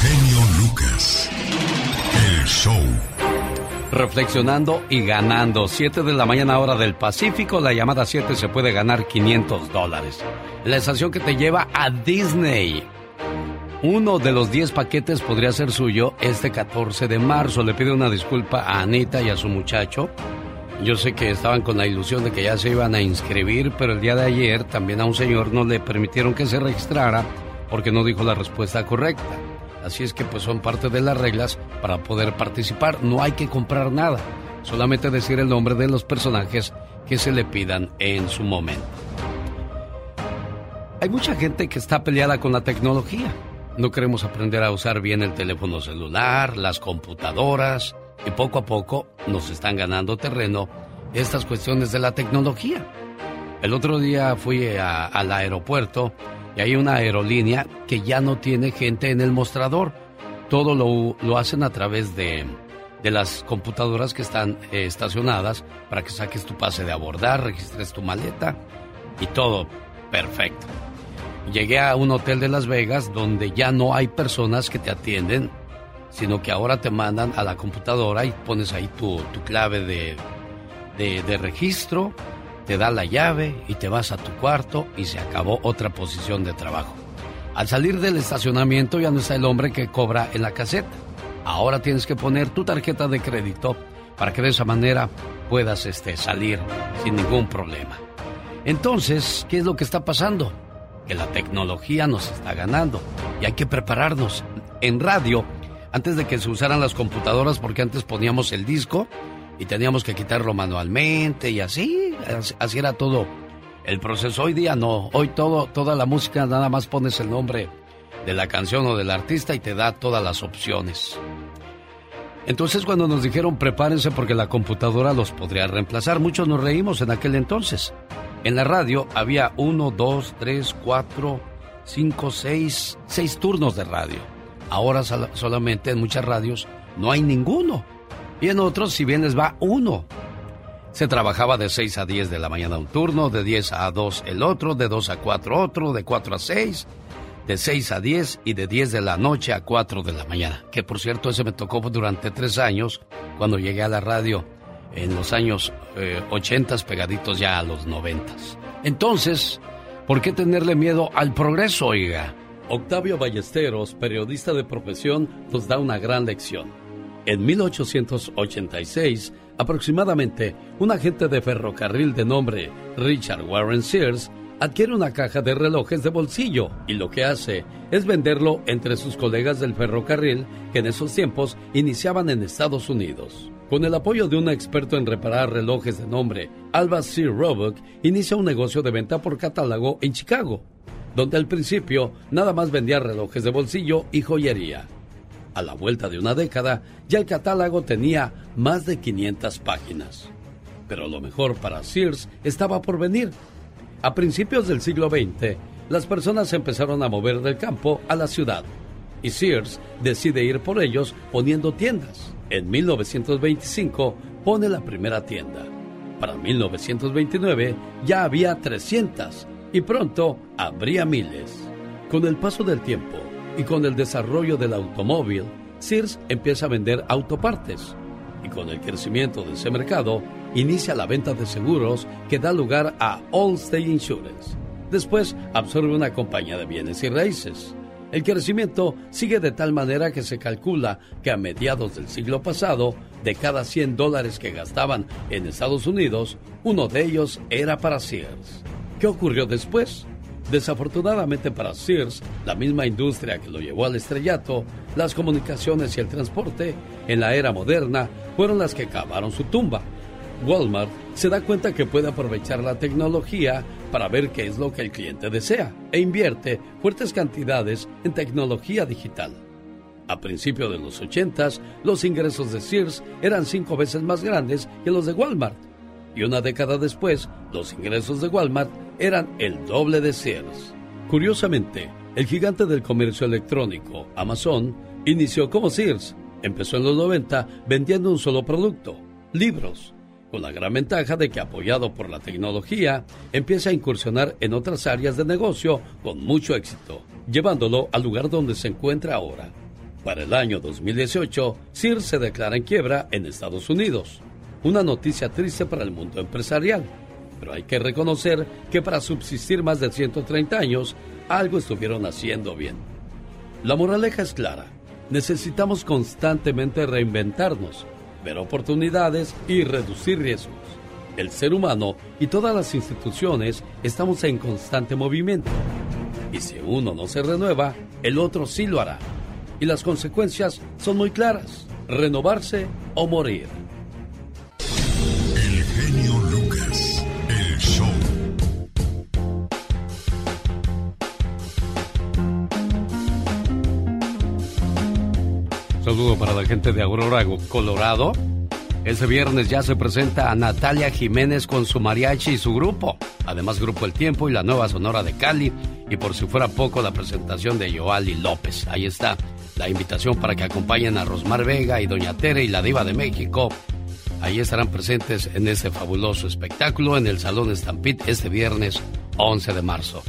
genio Lucas. El show. Reflexionando y ganando. 7 de la mañana hora del Pacífico. La llamada 7 se puede ganar 500 dólares. La estación que te lleva a Disney. Uno de los 10 paquetes podría ser suyo este 14 de marzo. Le pido una disculpa a Anita y a su muchacho. Yo sé que estaban con la ilusión de que ya se iban a inscribir, pero el día de ayer también a un señor no le permitieron que se registrara porque no dijo la respuesta correcta. Así es que pues son parte de las reglas para poder participar. No hay que comprar nada, solamente decir el nombre de los personajes que se le pidan en su momento. Hay mucha gente que está peleada con la tecnología. No queremos aprender a usar bien el teléfono celular, las computadoras, y poco a poco nos están ganando terreno estas cuestiones de la tecnología. El otro día fui al aeropuerto y hay una aerolínea que ya no tiene gente en el mostrador. Todo lo, lo hacen a través de, de, las computadoras que están eh, estacionadas para que saques tu pase de abordar, registres tu maleta y todo perfecto. Llegué a un hotel de Las Vegas donde ya no hay personas que te atienden, sino que ahora te mandan a la computadora y pones ahí tu, tu clave de, de, de registro, te da la llave y te vas a tu cuarto y se acabó otra posición de trabajo. Al salir del estacionamiento ya no está el hombre que cobra en la caseta. Ahora tienes que poner tu tarjeta de crédito para que de esa manera puedas este, salir sin ningún problema. Entonces, ¿qué es lo que está pasando? que la tecnología nos está ganando y hay que prepararnos. En radio, antes de que se usaran las computadoras, porque antes poníamos el disco y teníamos que quitarlo manualmente y así, así era todo el proceso. Hoy día no, hoy todo, toda la música nada más pones el nombre de la canción o del artista y te da todas las opciones. Entonces cuando nos dijeron prepárense porque la computadora los podría reemplazar, muchos nos reímos en aquel entonces. En la radio había uno, dos, tres, cuatro, cinco, seis, seis turnos de radio. Ahora solamente en muchas radios no hay ninguno. Y en otros, si bien les va uno. Se trabajaba de 6 a 10 de la mañana un turno, de 10 a 2 el otro, de 2 a 4 otro, de 4 a 6, de 6 a 10 y de 10 de la noche a 4 de la mañana. Que por cierto, ese me tocó durante tres años cuando llegué a la radio en los años eh, 80 pegaditos ya a los 90. Entonces, ¿por qué tenerle miedo al progreso, oiga? Octavio Ballesteros, periodista de profesión, nos da una gran lección. En 1886, aproximadamente, un agente de ferrocarril de nombre Richard Warren Sears adquiere una caja de relojes de bolsillo y lo que hace es venderlo entre sus colegas del ferrocarril que en esos tiempos iniciaban en Estados Unidos. Con el apoyo de un experto en reparar relojes de nombre Alba C. Roebuck, inicia un negocio de venta por catálogo en Chicago, donde al principio nada más vendía relojes de bolsillo y joyería. A la vuelta de una década, ya el catálogo tenía más de 500 páginas. Pero lo mejor para Sears estaba por venir. A principios del siglo XX, las personas empezaron a mover del campo a la ciudad y Sears decide ir por ellos poniendo tiendas. En 1925 pone la primera tienda. Para 1929 ya había 300 y pronto habría miles. Con el paso del tiempo y con el desarrollo del automóvil, Sears empieza a vender autopartes. Y con el crecimiento de ese mercado, inicia la venta de seguros que da lugar a Allstate Insurance. Después absorbe una compañía de bienes y raíces. El crecimiento sigue de tal manera que se calcula que a mediados del siglo pasado, de cada 100 dólares que gastaban en Estados Unidos, uno de ellos era para Sears. ¿Qué ocurrió después? Desafortunadamente para Sears, la misma industria que lo llevó al estrellato, las comunicaciones y el transporte, en la era moderna, fueron las que cavaron su tumba. Walmart se da cuenta que puede aprovechar la tecnología para ver qué es lo que el cliente desea e invierte fuertes cantidades en tecnología digital. A principios de los 80, los ingresos de Sears eran cinco veces más grandes que los de Walmart. Y una década después, los ingresos de Walmart eran el doble de Sears. Curiosamente, el gigante del comercio electrónico, Amazon, inició como Sears. Empezó en los 90 vendiendo un solo producto, libros con la gran ventaja de que apoyado por la tecnología, empieza a incursionar en otras áreas de negocio con mucho éxito, llevándolo al lugar donde se encuentra ahora. Para el año 2018, Sears se declara en quiebra en Estados Unidos. Una noticia triste para el mundo empresarial. Pero hay que reconocer que para subsistir más de 130 años, algo estuvieron haciendo bien. La moraleja es clara. Necesitamos constantemente reinventarnos, ver oportunidades y reducir riesgos. El ser humano y todas las instituciones estamos en constante movimiento. Y si uno no se renueva, el otro sí lo hará. Y las consecuencias son muy claras. Renovarse o morir. Saludo para la gente de Aurora, Colorado. Este viernes ya se presenta a Natalia Jiménez con su mariachi y su grupo. Además, Grupo El Tiempo y la nueva Sonora de Cali. Y por si fuera poco, la presentación de Joali López. Ahí está la invitación para que acompañen a Rosmar Vega y Doña Tere y la Diva de México. Ahí estarán presentes en este fabuloso espectáculo en el Salón Stampede este viernes 11 de marzo.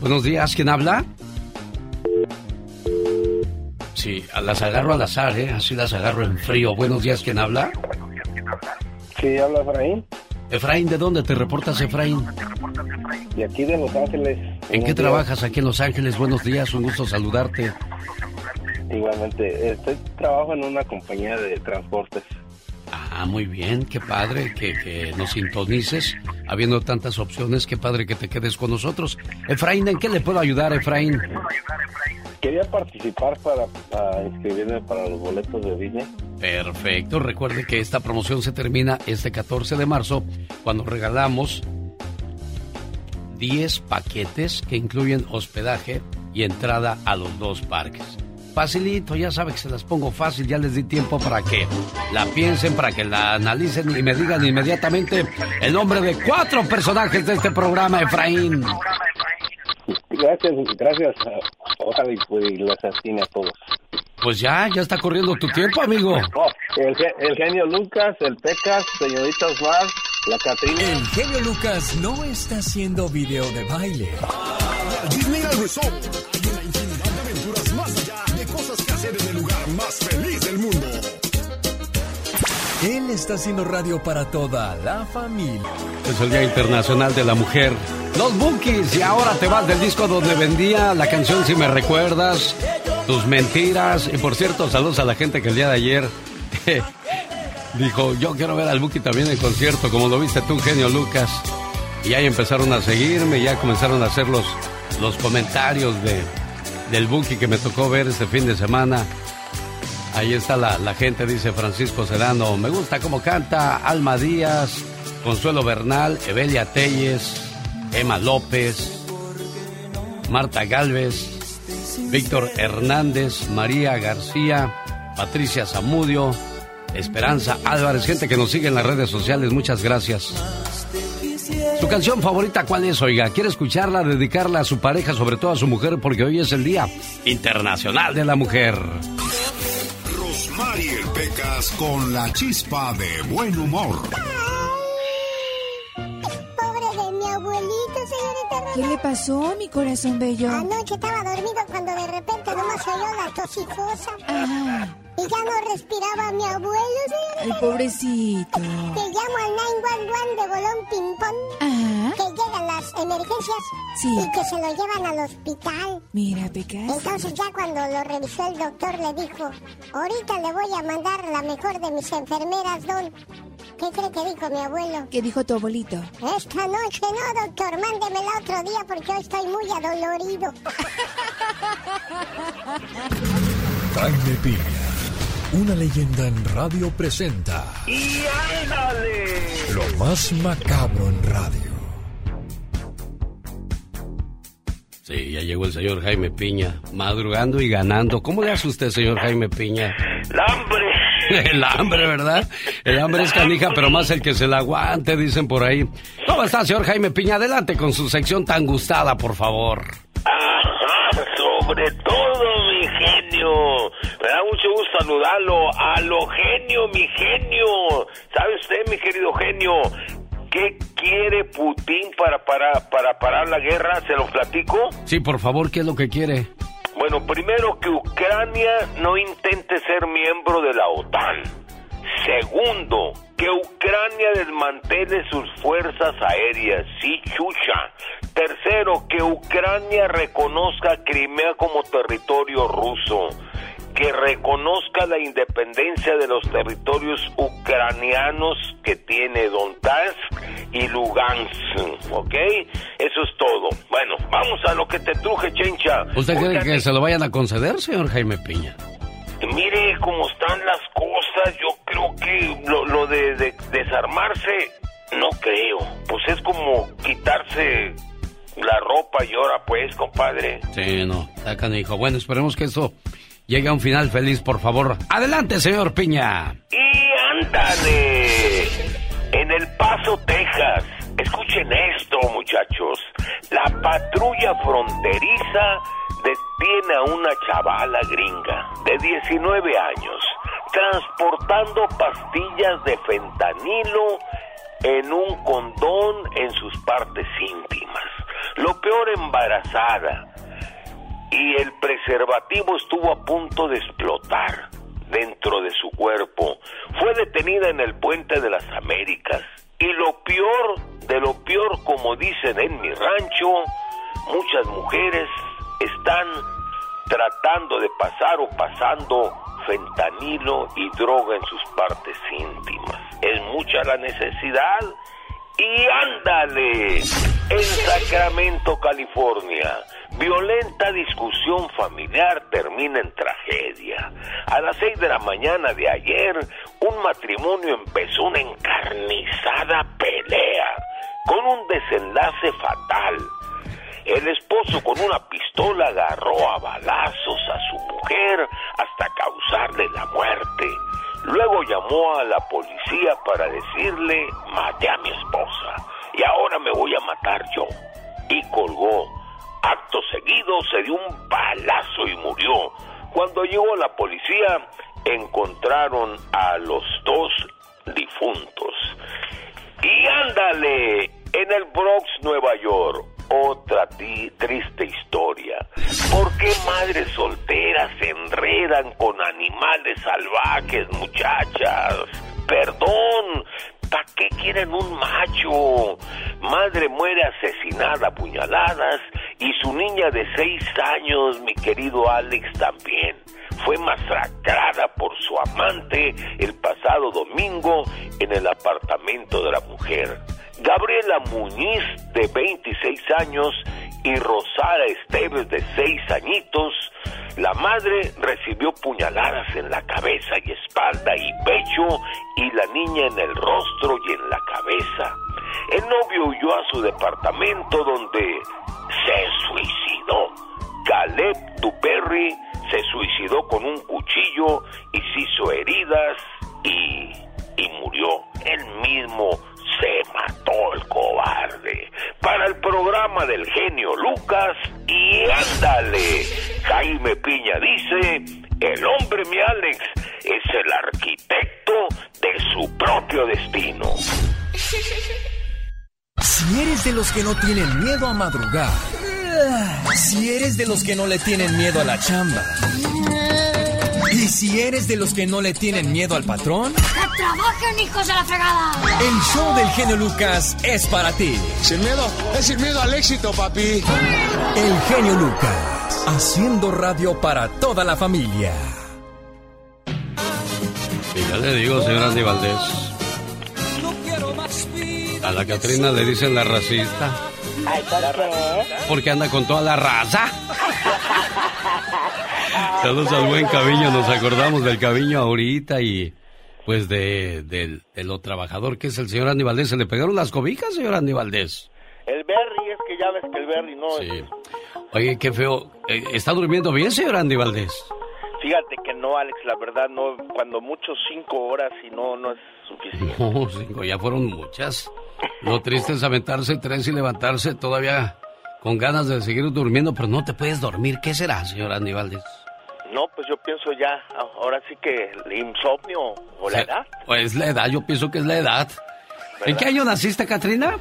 Buenos días, ¿quién habla? Sí, las agarro al azar, ¿eh? Así las agarro en frío. Buenos días, ¿quién habla? Sí, habla Efraín. Efraín, ¿de dónde te reportas, Efraín? De aquí de Los Ángeles. ¿En qué trabajas aquí en Los Ángeles? Buenos días, un gusto saludarte. Igualmente, estoy trabajo en una compañía de transportes. Ah, muy bien, qué padre que, que, nos sintonices. Habiendo tantas opciones, qué padre que te quedes con nosotros. Efraín, ¿en qué le puedo ayudar, Efraín? Quería participar para, para inscribirme para los boletos de Disney. Perfecto, recuerde que esta promoción se termina este 14 de marzo cuando regalamos 10 paquetes que incluyen hospedaje y entrada a los dos parques. Facilito, ya sabe que se las pongo fácil, ya les di tiempo para que la piensen, para que la analicen y me digan inmediatamente el nombre de cuatro personajes de este programa, Efraín. Gracias, gracias. Ojalá y, pues, los a todos. Pues ya, ya está corriendo tu tiempo, amigo. Oh, el, genio Lucas, el Pecas, señorita Osmar, la Catrina. El genio Lucas no está haciendo video de baile. Más feliz del mundo. Él está haciendo radio para toda la familia. Es el Día Internacional de la Mujer. Los Bookies, y ahora te vas del disco donde vendía la canción Si me recuerdas, tus mentiras. Y por cierto, saludos a la gente que el día de ayer dijo: Yo quiero ver al Buki también en concierto, como lo viste tú, genio Lucas. Y ahí empezaron a seguirme, ya comenzaron a hacer los, los comentarios de, del Buki que me tocó ver este fin de semana. Ahí está la, la gente, dice Francisco Sedano. Me gusta cómo canta Alma Díaz, Consuelo Bernal, Evelia Telles, Emma López, Marta Galvez, Víctor Hernández, María García, Patricia Zamudio, Esperanza Álvarez, gente que nos sigue en las redes sociales, muchas gracias. ¿Su canción favorita cuál es, oiga? ¿Quiere escucharla, dedicarla a su pareja, sobre todo a su mujer, porque hoy es el Día Internacional de la Mujer? Con la chispa de buen humor. ¿Qué le pasó, mi corazón bello? Anoche estaba dormido cuando de repente nomás oyó la tosifosa. Ajá. Y ya no respiraba mi abuelo, señorita. Ay, pobrecito. Te llamo al 911 de bolón ping-pong. Ajá. Que llegan las emergencias. Sí. Y que se lo llevan al hospital. Mira, Pecas. Entonces ya cuando lo revisó el doctor le dijo, ahorita le voy a mandar la mejor de mis enfermeras, don. ¿Qué cree que dijo mi abuelo? ¿Qué dijo tu abuelito? Esta noche no, doctor, mándemela otro día porque hoy estoy muy adolorido. Jaime Piña, una leyenda en radio presenta. ¡Y ándale! Lo más macabro en radio. Sí, ya llegó el señor Jaime Piña, madrugando y ganando. ¿Cómo le hace usted, señor Jaime Piña? ¡La hambre! El hambre, ¿verdad? El hambre es canija, pero más el que se la aguante, dicen por ahí. ¿Cómo está, señor Jaime Piña? Adelante con su sección tan gustada, por favor. Ajá, sobre todo, genio. Me da mucho gusto saludarlo. A lo genio, mi genio. ¿Sabe usted, mi querido genio? ¿Qué quiere Putin para, para, para parar la guerra? ¿Se lo platico? Sí, por favor, ¿qué es lo que quiere? Bueno, primero que Ucrania no intente ser miembro de la OTAN. Segundo, que Ucrania desmantele sus fuerzas aéreas, sí, chucha. Tercero, que Ucrania reconozca Crimea como territorio ruso. Que reconozca la independencia de los territorios ucranianos que tiene Donetsk y Lugansk, ¿ok? Eso es todo. Bueno, vamos a lo que te truje, chencha. ¿Usted cree que se lo vayan a conceder, señor Jaime Piña? Mire cómo están las cosas, yo creo que lo, lo de, de desarmarse, no creo. Pues es como quitarse la ropa y ahora pues, compadre. Sí, no, está canijo. Bueno, esperemos que eso llegue a un final feliz, por favor. Adelante, señor Piña. Y ándale, en El Paso, Texas. Escuchen esto, muchachos. La patrulla fronteriza detiene a una chavala gringa de 19 años transportando pastillas de fentanilo en un condón en sus partes íntimas. Lo peor embarazada. Y el preservativo estuvo a punto de explotar dentro de su cuerpo. Fue detenida en el puente de las Américas. Y lo peor de lo peor, como dicen en mi rancho, muchas mujeres están tratando de pasar o pasando fentanilo y droga en sus partes íntimas. Es mucha la necesidad. Y ándale, en Sacramento, California, violenta discusión familiar termina en tragedia. A las seis de la mañana de ayer, un matrimonio empezó una encarnizada pelea con un desenlace fatal. El esposo con una pistola agarró a balazos a su mujer hasta causarle la muerte. Luego llamó a la policía para decirle, maté a mi esposa y ahora me voy a matar yo. Y colgó. Acto seguido se dio un balazo y murió. Cuando llegó la policía, encontraron a los dos difuntos. Y ándale, en el Bronx, Nueva York, otra triste historia. ¿Por qué madres solteras se enredan con animales salvajes, muchachas? Perdón, ¿para qué quieren un macho? Madre muere asesinada a puñaladas y su niña de seis años, mi querido Alex, también fue masacrada por su amante el pasado domingo en el apartamento de la mujer. Gabriela Muñiz, de 26 años, y Rosara Esteves, de 6 añitos, la madre recibió puñaladas en la cabeza y espalda y pecho, y la niña en el rostro y en la cabeza. El novio huyó a su departamento donde se suicidó. Caleb Duperry se suicidó con un cuchillo y se hizo heridas y, y murió. Él mismo se mató el cobarde. Para el programa del genio Lucas y ándale. Jaime Piña dice, el hombre mi Alex es el arquitecto de su propio destino. Si eres de los que no tienen miedo a madrugar, si eres de los que no le tienen miedo a la chamba, y si eres de los que no le tienen miedo al patrón, ¡Que trabajen, hijos de la fregada! el show del genio Lucas es para ti. Sin miedo, es sin miedo al éxito, papi. El genio Lucas, haciendo radio para toda la familia. Y ya le digo, señor Andy Valdés. A la Catrina le dicen la racista. Ay, ¿por qué? Porque anda con toda la raza. Saludos al buen Caviño, nos acordamos del Caviño ahorita y pues de, de lo trabajador que es el señor Andy Valdés. ¿Se le pegaron las cobijas, señor Andy Valdés? El Berry, es que ya ves que el Berry no Sí. es... Oye, qué feo. Eh, ¿Está durmiendo bien, señor Andy Valdés? Fíjate que no, Alex, la verdad, no, cuando mucho cinco horas y no, no es suficiente. No, cinco, ya fueron muchas. Lo triste es aventarse tres y levantarse todavía con ganas de seguir durmiendo, pero no te puedes dormir. ¿Qué será, señor Andy Valdés? No, pues yo pienso ya, ahora sí que el insomnio o la edad. Pues la edad, yo pienso que es la edad. ¿En qué año naciste, Katrina?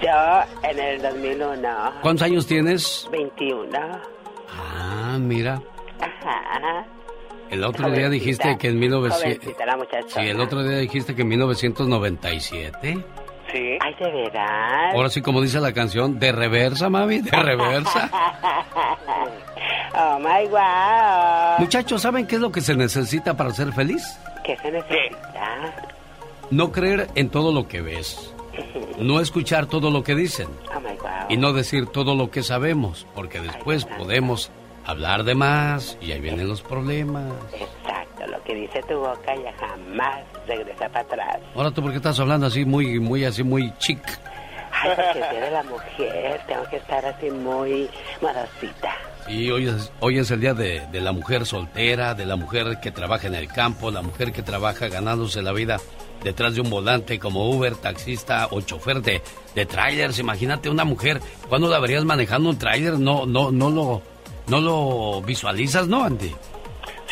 Yo en el 2001, ¿Cuántos años tienes? 21. Ah, mira. Ajá. El otro día dijiste que en 1900... Jovencita la muchachona. Sí, el otro día dijiste que en 1997. Sí. Ay, de verdad. Ahora sí, como dice la canción, de reversa, mami, de reversa. oh my wow. Muchachos, ¿saben qué es lo que se necesita para ser feliz? ¿Qué se necesita? No creer en todo lo que ves. No escuchar todo lo que dicen. Oh my wow. Y no decir todo lo que sabemos, porque después podemos hablar de más y ahí vienen los problemas. Exacto, lo que dice tu boca ya jamás regresa para atrás. Ahora tú, ¿por qué estás hablando así, muy, muy, así, muy chic? Ay, porque el día de la mujer tengo que estar así muy modosita. Y hoy es, hoy es el día de, de la mujer soltera, de la mujer que trabaja en el campo, la mujer que trabaja ganándose la vida detrás de un volante como Uber, taxista o chofer de, de trailers. Imagínate una mujer, ¿cuándo la verías manejando un trailer? No, no, no lo, no lo visualizas, ¿no, Andy?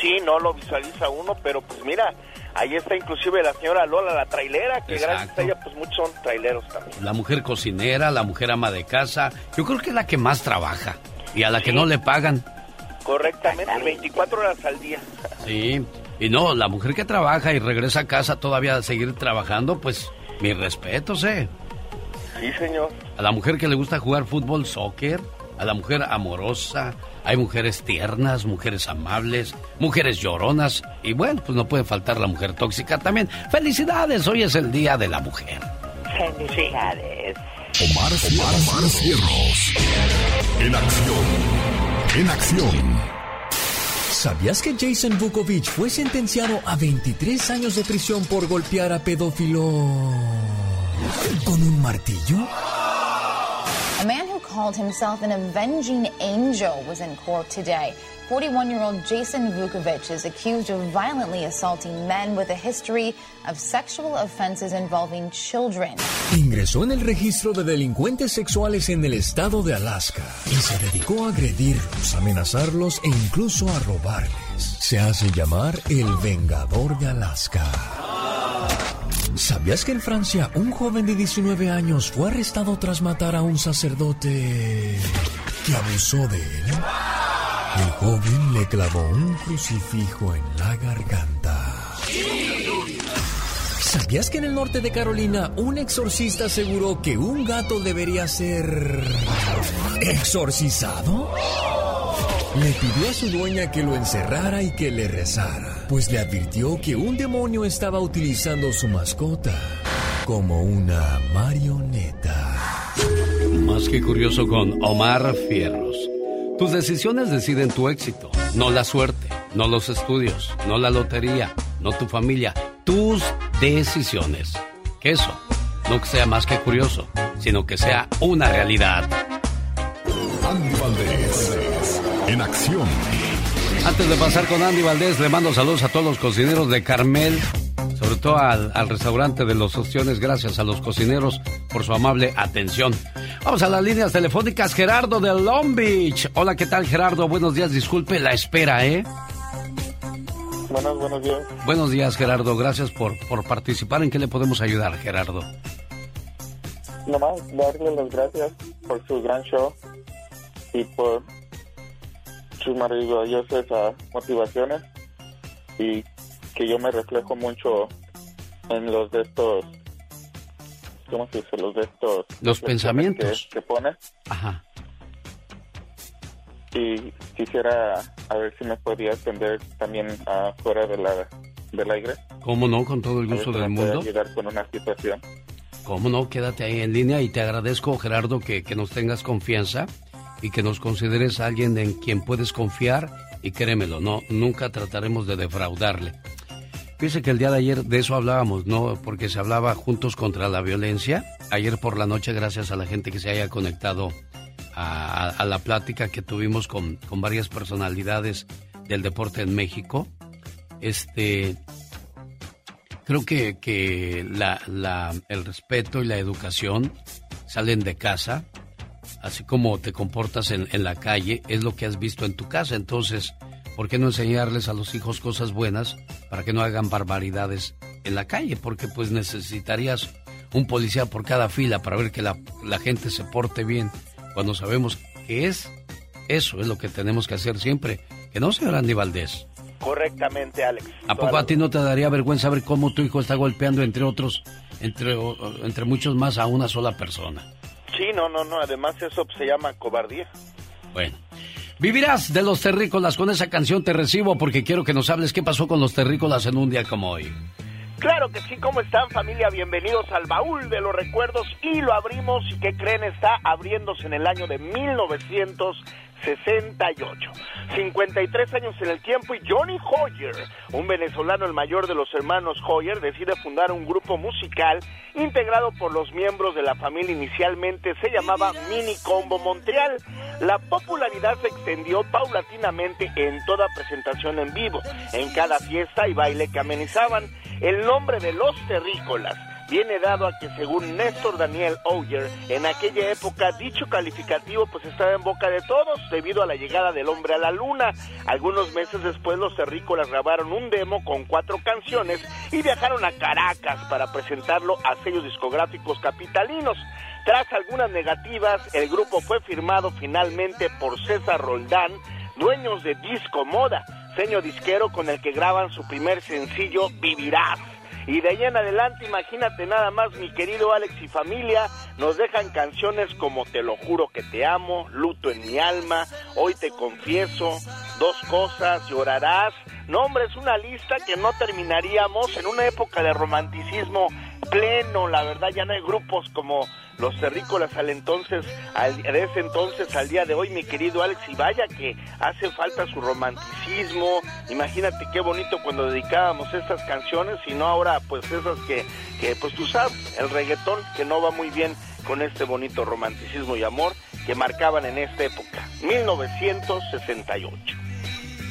Sí, no lo visualiza uno, pero pues mira, ahí está inclusive la señora Lola, la trailera, que gracias a ella pues muchos son traileros también. La mujer cocinera, la mujer ama de casa. Yo creo que es la que más trabaja y a la que no le pagan. Correctamente, 24 horas al día. Sí, y no, la mujer que trabaja y regresa a casa todavía a seguir trabajando, pues mi respeto, sé. Sí, señor. A la mujer que le gusta jugar fútbol, soccer, a la mujer amorosa, hay mujeres tiernas, mujeres amables, mujeres lloronas y bueno, pues no puede faltar la mujer tóxica también. Felicidades, hoy es el Día de la Mujer. Felicidades. Omar, Omar, Omar Cierros. En acción. En acción. ¿Sabías que Jason Vukovic fue sentenciado a 23 años de prisión por golpear a pedófilo con un martillo? Called himself an avenging angel was in court today. 41 year old Jason Vukovic is accused of violently assaulting men with a history of sexual offenses involving children. Ingresó en el registro de delincuentes sexuales en el estado de Alaska y se dedicó a agredirlos, amenazarlos e incluso a robarles. Se hace llamar el Vengador de Alaska. ¿Sabías que en Francia un joven de 19 años fue arrestado tras matar a un sacerdote que abusó de él? El joven le clavó un crucifijo en la garganta. ¿Sabías que en el norte de Carolina un exorcista aseguró que un gato debería ser exorcizado? Le pidió a su dueña que lo encerrara y que le rezara, pues le advirtió que un demonio estaba utilizando su mascota como una marioneta. Más que curioso con Omar Fierros. Tus decisiones deciden tu éxito, no la suerte, no los estudios, no la lotería, no tu familia, tus decisiones. Que eso no sea más que curioso, sino que sea una realidad. Andy Antes de pasar con Andy Valdés, le mando saludos a todos los cocineros de Carmel, sobre todo al, al restaurante de los Ostiones. Gracias a los cocineros por su amable atención. Vamos a las líneas telefónicas. Gerardo de Long Beach. Hola, ¿qué tal, Gerardo? Buenos días. Disculpe la espera, ¿eh? Buenos, buenos días. Buenos días, Gerardo. Gracias por, por participar. ¿En qué le podemos ayudar, Gerardo? Nomás darle las gracias por su gran show y por sus maravillosas motivaciones y que yo me reflejo mucho en los de estos, ¿cómo se dice? Los de estos... Los pensamientos. Que, que pone Ajá. y quisiera a ver si me podía atender también ah, fuera de la, del aire. ¿Cómo no? Con todo el gusto del mundo. ayudar con una situación. ¿Cómo no? Quédate ahí en línea y te agradezco, Gerardo, que, que nos tengas confianza y que nos consideres alguien en quien puedes confiar y créemelo, no, nunca trataremos de defraudarle. Fíjese que el día de ayer de eso hablábamos, ¿no? Porque se hablaba juntos contra la violencia. Ayer por la noche, gracias a la gente que se haya conectado a, la plática que tuvimos con, con varias personalidades del deporte en México, este, creo que, que la, la- el respeto y la educación salen de casa, así como te comportas en, en la calle, es lo que has visto en tu casa. Entonces, ¿por qué no enseñarles a los hijos cosas buenas para que no hagan barbaridades en la calle? Porque pues necesitarías un policía por cada fila para ver que la, la gente se porte bien, cuando sabemos que es eso es lo que tenemos que hacer siempre. Que no, señor Andy Valdés. Correctamente, Alex. ¿A poco a ti no te daría vergüenza ver cómo tu hijo está golpeando entre otros, entre, entre muchos más a una sola persona? Sí, no, no, no. Además eso se llama cobardía. Bueno. Vivirás de los terrícolas. Con esa canción te recibo porque quiero que nos hables qué pasó con los terrícolas en un día como hoy. Claro que sí, ¿cómo están familia? Bienvenidos al baúl de los recuerdos y lo abrimos y ¿qué creen? Está abriéndose en el año de 1968. 53 años en el tiempo y Johnny Hoyer, un venezolano el mayor de los hermanos Hoyer, decide fundar un grupo musical integrado por los miembros de la familia inicialmente se llamaba Mini Combo Montreal. La popularidad se extendió paulatinamente en toda presentación en vivo, en cada fiesta y baile que amenizaban el nombre de los terrícolas viene dado a que según Néstor Daniel Oyer, en aquella época dicho calificativo pues estaba en boca de todos debido a la llegada del hombre a la luna. Algunos meses después los terrícolas grabaron un demo con cuatro canciones y viajaron a Caracas para presentarlo a sellos discográficos capitalinos. Tras algunas negativas, el grupo fue firmado finalmente por César Roldán, dueños de Disco Moda, seño disquero con el que graban su primer sencillo Vivirás. Y de ahí en adelante, imagínate nada más, mi querido Alex y familia, nos dejan canciones como Te lo juro que te amo, Luto en mi alma, Hoy te confieso, Dos cosas, Llorarás. No, hombre, es una lista que no terminaríamos en una época de romanticismo pleno, la verdad ya no hay grupos como los terrícolas al entonces, al, de ese entonces al día de hoy, mi querido Alex, y vaya que hace falta su romanticismo, imagínate qué bonito cuando dedicábamos estas canciones y no ahora pues esas que, que pues tú sabes, el reggaetón que no va muy bien con este bonito romanticismo y amor que marcaban en esta época, 1968.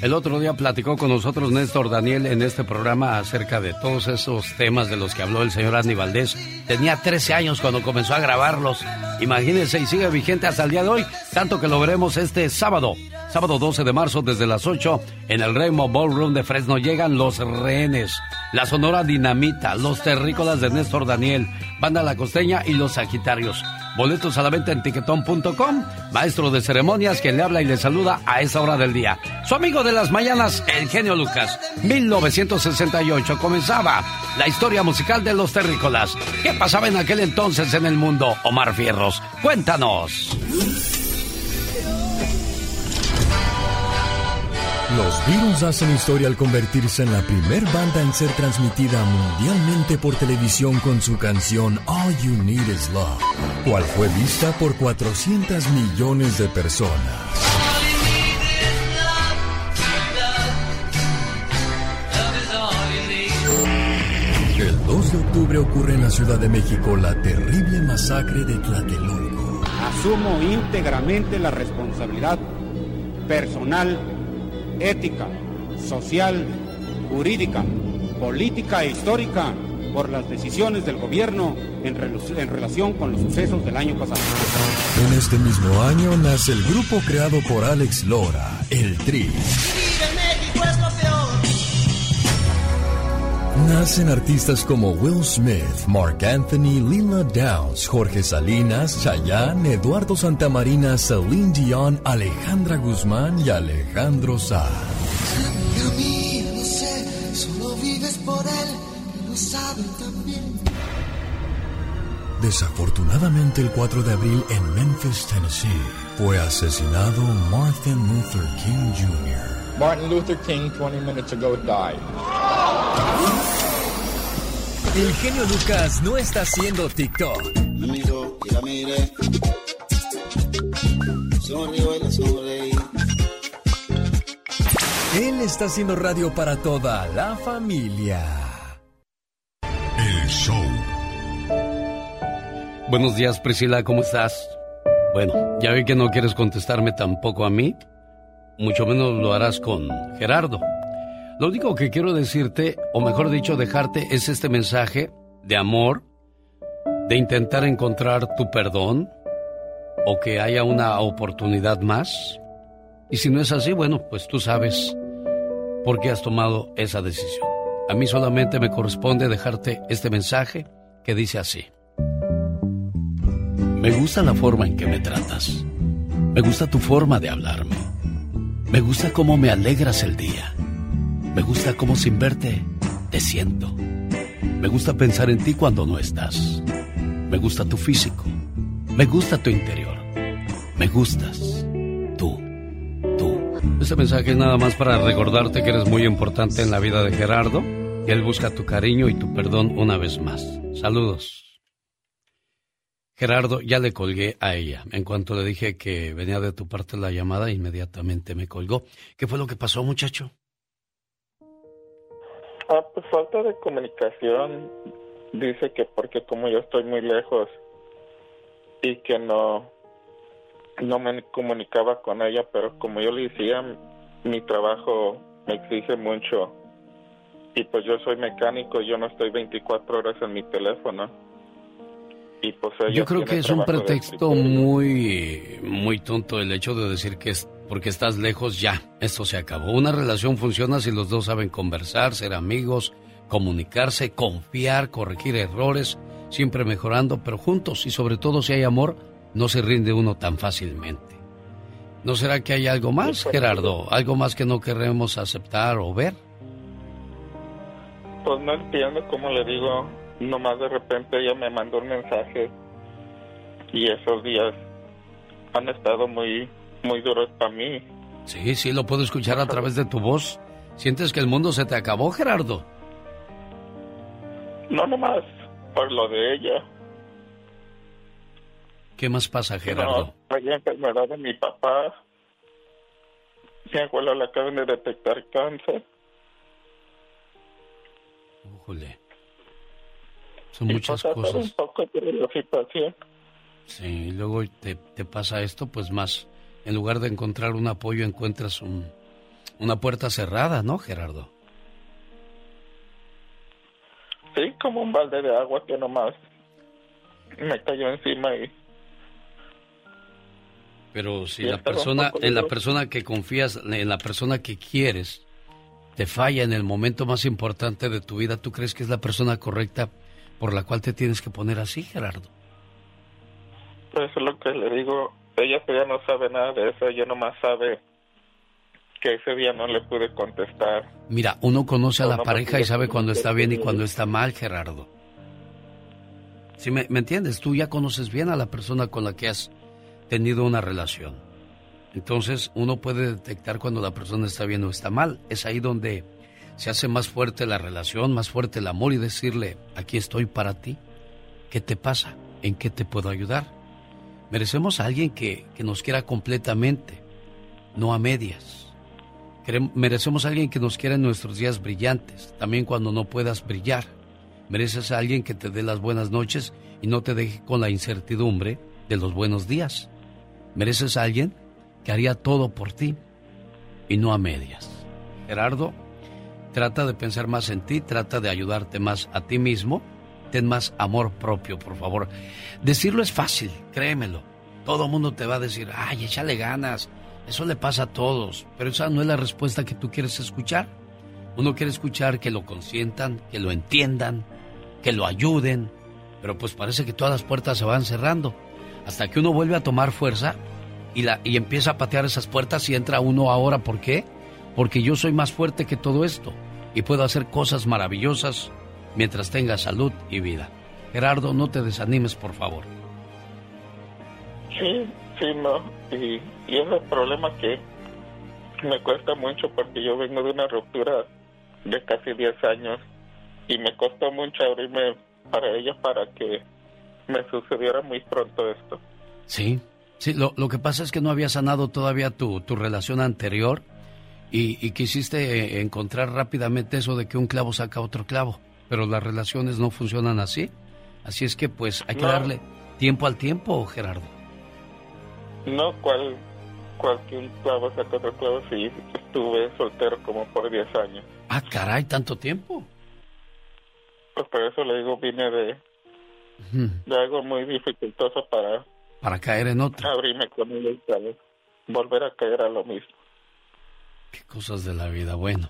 El otro día platicó con nosotros Néstor Daniel en este programa acerca de todos esos temas de los que habló el señor Andy Valdés. Tenía 13 años cuando comenzó a grabarlos. Imagínense, y sigue vigente hasta el día de hoy, tanto que lo veremos este sábado. Sábado 12 de marzo desde las 8 en el Rainbow Ballroom de Fresno llegan Los Rehenes, la Sonora Dinamita, Los Terrícolas de Néstor Daniel, Banda La Costeña y Los Sagitarios. Boletos a la venta en tiquetón.com. Maestro de ceremonias que le habla y le saluda a esa hora del día. Su amigo de las mañanas, el genio Lucas. 1968 comenzaba la historia musical de los terrícolas. ¿Qué pasaba en aquel entonces en el mundo? Omar Fierros, cuéntanos. Los Beatles hacen historia al convertirse en la primer banda en ser transmitida mundialmente por televisión con su canción All You Need Is Love, cual fue vista por 400 millones de personas. El 2 de octubre ocurre en la Ciudad de México la terrible masacre de Tlatelolco. Asumo íntegramente la responsabilidad personal ética, social, jurídica, política e histórica por las decisiones del gobierno en, en, relación con los sucesos del año pasado. En este mismo año nace el grupo creado por Alex Lora, el Tri. Nacen artistas como Will Smith, Mark Anthony, Lila Downs, Jorge Salinas, Chayanne, Eduardo Santamarina, Celine Dion, Alejandra Guzmán y Alejandro Sanz. Desafortunadamente el 4 de abril en Memphis, Tennessee, fue asesinado Martin Luther King Jr. Martin Luther King 20 minutes ago died. El genio Lucas no está haciendo TikTok. Él está haciendo radio para toda la familia. El show. Buenos días, Priscila, ¿cómo estás? Bueno, ya vi que no quieres contestarme tampoco a mí, mucho menos lo harás con Gerardo. Lo único que quiero decirte, o mejor dicho, dejarte, es este mensaje de amor, de intentar encontrar tu perdón, o que haya una oportunidad más. Y si no es así, bueno, pues tú sabes por qué has tomado esa decisión. A mí solamente me corresponde dejarte este mensaje que dice así. Me gusta la forma en que me tratas. Me gusta tu forma de hablarme. Me gusta cómo me alegras el día. Me gusta cómo sin verte te siento. Me gusta pensar en ti cuando no estás. Me gusta tu físico. Me gusta tu interior. Me gustas. Tú. Tú. Este mensaje es nada más para recordarte que eres muy importante en la vida de Gerardo. Él busca tu cariño y tu perdón una vez más. Saludos. Gerardo, ya le colgué a ella. En cuanto le dije que venía de tu parte la llamada, inmediatamente me colgó. ¿Qué fue lo que pasó, muchacho? Ah, pues falta de comunicación. Dice que porque como yo estoy muy lejos y que no no me comunicaba con ella, pero como yo le decía, mi trabajo me exige mucho y pues yo soy mecánico, yo no estoy 24 horas en mi teléfono pues, Yo creo que es un pretexto muy, muy tonto el hecho de decir que es porque estás lejos ya, esto se acabó. Una relación funciona si los dos saben conversar, ser amigos, comunicarse, confiar, corregir errores, siempre mejorando, pero juntos y sobre todo si hay amor, no se rinde uno tan fácilmente. ¿No será que hay algo más, pues, Gerardo? ¿Algo más que no queremos aceptar o ver? Pues no entiendo cómo le digo nomás de repente ella me mandó un mensaje y esos días han estado muy, muy duros para mí. Sí, sí, lo puedo escuchar a través de tu voz. ¿Sientes que el mundo se te acabó, Gerardo? No, nomás por lo de ella. ¿Qué más pasa, Gerardo? No, hay enfermedad de mi papá. Mi abuelo le acaban de detectar cáncer. Jule. Son muchas cosas. Un poco de la situación. Sí, y luego te, te, pasa esto, pues más, en lugar de encontrar un apoyo, encuentras un, una puerta cerrada, ¿no, Gerardo? Sí, como un balde de agua que nomás me cayó encima y... Pero si la persona, en la persona que confías, en la persona que quieres, te falla en el momento más importante de tu vida, ¿tú crees que es la persona correcta por la cual te tienes que poner así, Gerardo. Pues eso es lo que le digo. Ella ya no sabe nada de eso, ella nomás sabe que ese día no le pude contestar. Mira, uno conoce a la pareja y sabe cuando está bien y cuando está mal, Gerardo. ¿Sí me, me entiendes? Tú ya conoces bien a la persona con la que has tenido una relación. Entonces uno puede detectar cuando la persona está bien o está mal. Es ahí donde se hace más fuerte la relación, más fuerte el amor y decirle, aquí estoy para ti. ¿Qué te pasa? ¿En qué te puedo ayudar? Merecemos a alguien que, nos quiera completamente, no a medias. merecemos a alguien que nos quiera en nuestros días brillantes, también cuando no puedas brillar. Mereces a alguien que te dé las buenas noches y no te deje con la incertidumbre de los buenos días. Mereces a alguien que haría todo por ti y no a medias. Gerardo, Trata de pensar más en ti, trata de ayudarte más a ti mismo. Ten más amor propio, por favor. Decirlo es fácil, créemelo. Todo mundo te va a decir, ay, échale ganas. Eso le pasa a todos. Pero esa no es la respuesta que tú quieres escuchar. Uno quiere escuchar que lo consientan, que lo entiendan, que lo ayuden. Pero pues parece que todas las puertas se van cerrando. Hasta que uno vuelve a tomar fuerza y, la, y empieza a patear esas puertas y entra uno ahora. ¿Por qué? Porque yo soy más fuerte que todo esto y puedo hacer cosas maravillosas mientras tenga salud y vida. Gerardo, no te desanimes, por favor. Sí, sí, no. Y, es el problema que me cuesta mucho porque yo vengo de una ruptura de casi 10 años y me costó mucho abrirme para ella para que me sucediera muy pronto esto. Sí, sí, lo, lo que pasa es que no había sanado todavía tu, tu relación anterior y, quisiste eh, encontrar rápidamente eso de que un clavo saca otro clavo, pero las relaciones no funcionan así. Así es que pues hay que darle tiempo al tiempo, Gerardo. No, cual, cualquier clavo saca otro clavo, sí, estuve soltero como por 10 años. Ah, caray, tanto tiempo. Pues por eso le digo, vine de, de algo muy dificultoso para... Para caer en otro. Abrirme con él y volver a caer a lo mismo. Qué cosas de la vida, bueno.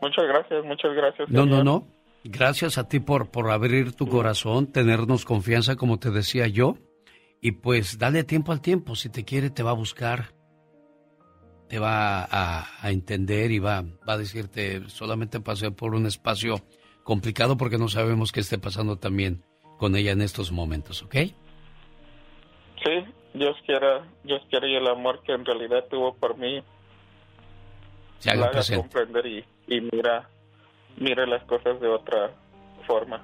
Muchas gracias, muchas gracias. No, no, no. Gracias a ti por, por abrir tu corazón, tenernos confianza, como te decía yo. Y pues dale tiempo al tiempo. Si te quiere, te va a buscar. te va a, a entender y va, va a decirte, solamente pasé por un espacio complicado porque no sabemos qué esté pasando también con ella en estos momentos, ¿ok? Sí, Dios quiera, Dios quiera y el amor que en realidad tuvo por mí Se haga la presente. comprender y, y mira, mira las cosas de otra forma.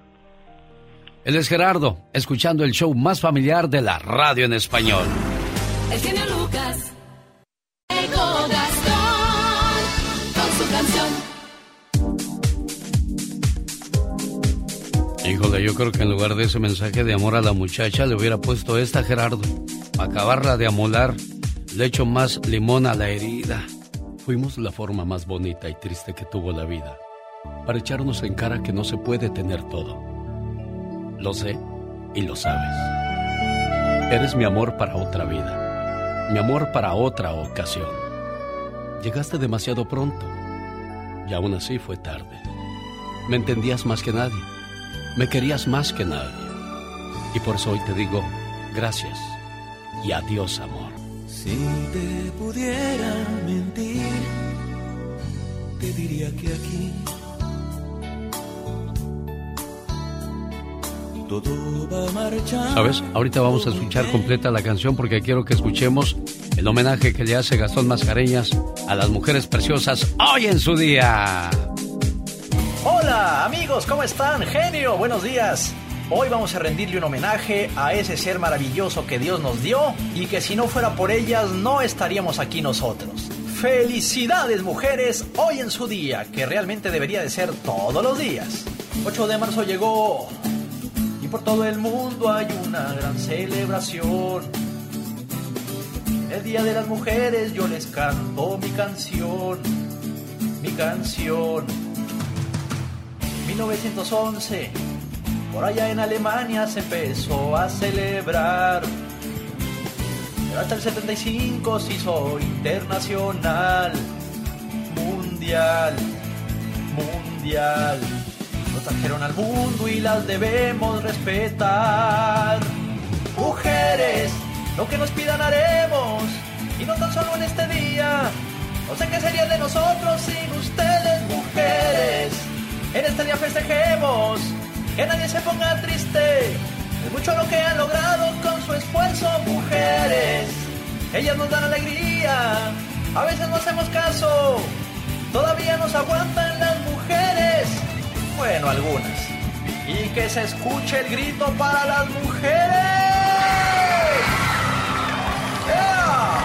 Él es Gerardo, escuchando el show más familiar de la radio en español. El genio Lucas. Ego Gastón. Con su canción. Híjole, yo creo que en lugar de ese mensaje de amor a la muchacha le hubiera puesto esta Gerardo. Para acabarla de amolar, le echo más limón a la herida. Fuimos la forma más bonita y triste que tuvo la vida. Para echarnos en cara que no se puede tener todo. Lo sé y lo sabes. Eres mi amor para otra vida. Mi amor para otra ocasión. Llegaste demasiado pronto. Y aún así fue tarde. Me entendías más que nadie. Me querías más que nadie. Y por eso hoy te digo gracias y adiós, amor. Si te pudiera mentir, te diría que aquí todo va a marchar. ¿Sabes? Ahorita vamos a escuchar completa la canción porque quiero que escuchemos el homenaje que le hace Gastón Mascareñas a las mujeres preciosas hoy en su día. Hola amigos, ¿cómo están? Genio, buenos días. Hoy vamos a rendirle un homenaje a ese ser maravilloso que Dios nos dio y que si no fuera por ellas no estaríamos aquí nosotros. Felicidades mujeres hoy en su día, que realmente debería de ser todos los días. 8 de marzo llegó y por todo el mundo hay una gran celebración. El Día de las Mujeres yo les canto mi canción, mi canción. 1911, por allá en Alemania se empezó a celebrar. Pero hasta el 75 se hizo internacional, mundial, mundial. Nos trajeron al mundo y las debemos respetar. Mujeres, lo que nos pidan haremos, y no tan solo en este día. No sé qué sería de nosotros sin ustedes, mujeres. En este día festejemos, que nadie se ponga triste. Es mucho lo que han logrado con su esfuerzo, mujeres. Ellas nos dan alegría, a veces no hacemos caso. Todavía nos aguantan las mujeres. Bueno, algunas. Y que se escuche el grito para las mujeres. ¡Ea!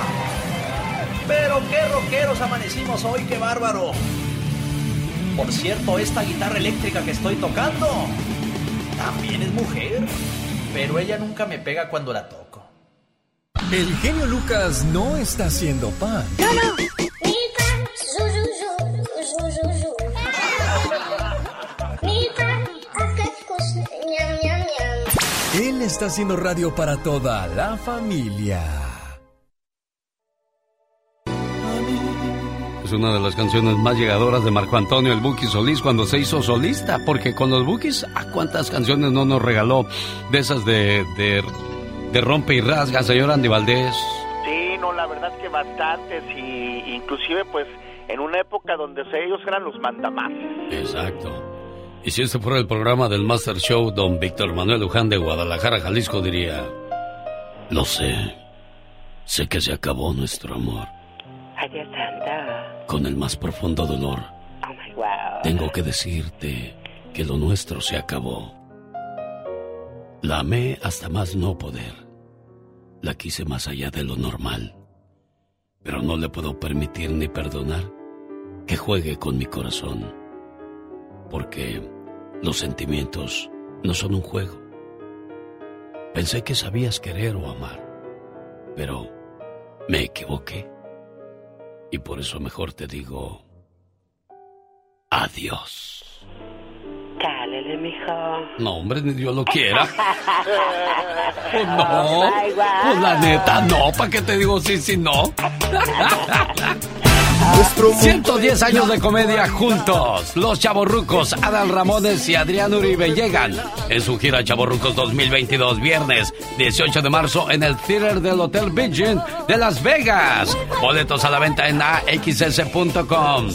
Pero qué rockeros amanecimos hoy, qué bárbaro. Por cierto, esta guitarra eléctrica que estoy tocando también es mujer, pero ella nunca me pega cuando la toco. El genio Lucas no está haciendo pan. Él está haciendo radio para toda la familia. Una de las canciones más llegadoras de Marco Antonio el Buki Solís cuando se hizo solista, porque con los Bukis, ¿a cuántas canciones no nos regaló de esas de, de, de rompe y rasga, señor Andy Valdés? Sí, no, la verdad que bastantes y inclusive pues en una época donde ellos eran los mandamás. Exacto. Y si este fuera el programa del Master Show, don Víctor Manuel Luján de Guadalajara, Jalisco, diría, lo sé, sé que se acabó nuestro amor. Con el más profundo dolor, Oh my wow. tengo que decirte que lo nuestro se acabó. La amé hasta más no poder. La quise más allá de lo normal. Pero no le puedo permitir ni perdonar que juegue con mi corazón. Porque los sentimientos no son un juego. Pensé que sabías querer o amar, pero me equivoqué. Y por eso mejor te digo adiós. Cálele, mijo. No, hombre, ni Dios lo quiera. Pues no, pues la neta, no, ¿para qué te digo sí, sí, no? 110 años de comedia juntos. Los Chavorrucos, Adal Ramones y Adrián Uribe llegan en su gira Chavorrucos 2022, viernes 18 de marzo en el Theater del Hotel Virgin de Las Vegas. Boletos a la venta en axs.com.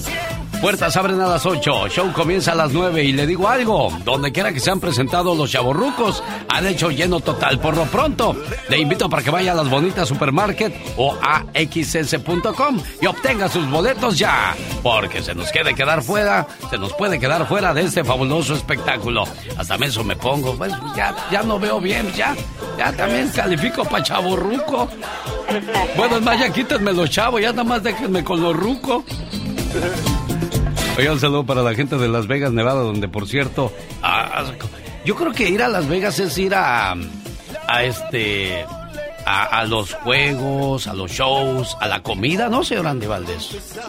Puertas abren a las 8, show comienza a las 9 y le digo algo, donde quiera que se han presentado los chavorrucos, han hecho lleno total por lo pronto. Le invito para que vaya a las bonitas supermarket o a xs.com y obtenga sus boletos ya, porque se nos quede quedar fuera, se nos puede quedar fuera de este fabuloso espectáculo. Hasta eso me pongo, pues ya, ya no veo bien, ya, ya también califico para chavorruco. Bueno, es más, ya quítenme los chavos, ya nada más déjenme con los rucos. Oiga, un saludo para la gente de Las Vegas, Nevada, donde por cierto, ah, yo creo que ir a Las Vegas es ir a, a este, a, a, los juegos, a los shows, a la comida, ¿no, señor Andy Valdés?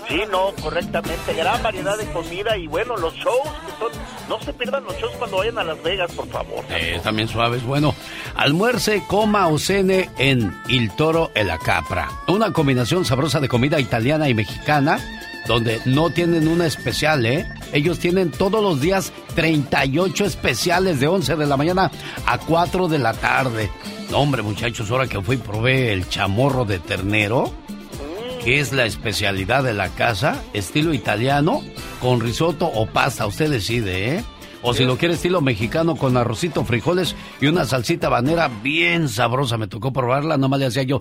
Sí, no, correctamente. Gran variedad de comida y bueno, los shows que son. No se pierdan los shows cuando vayan a Las Vegas, por favor. Eh, también suaves. Bueno, almuerce, coma o cene en Il Toro e la Capra. Una combinación sabrosa de comida italiana y mexicana donde no tienen una especial, ¿eh? Ellos tienen todos los días 38 especiales de 11 de la mañana a 4 de la tarde. No, hombre, muchachos, ahora que fui probé el chamorro de ternero, que es la especialidad de la casa, estilo italiano, con risotto o pasta, usted decide, ¿eh? O si lo quiere estilo mexicano con arrocito, frijoles y una salsita banera bien sabrosa. Me tocó probarla, nomás le hacía yo.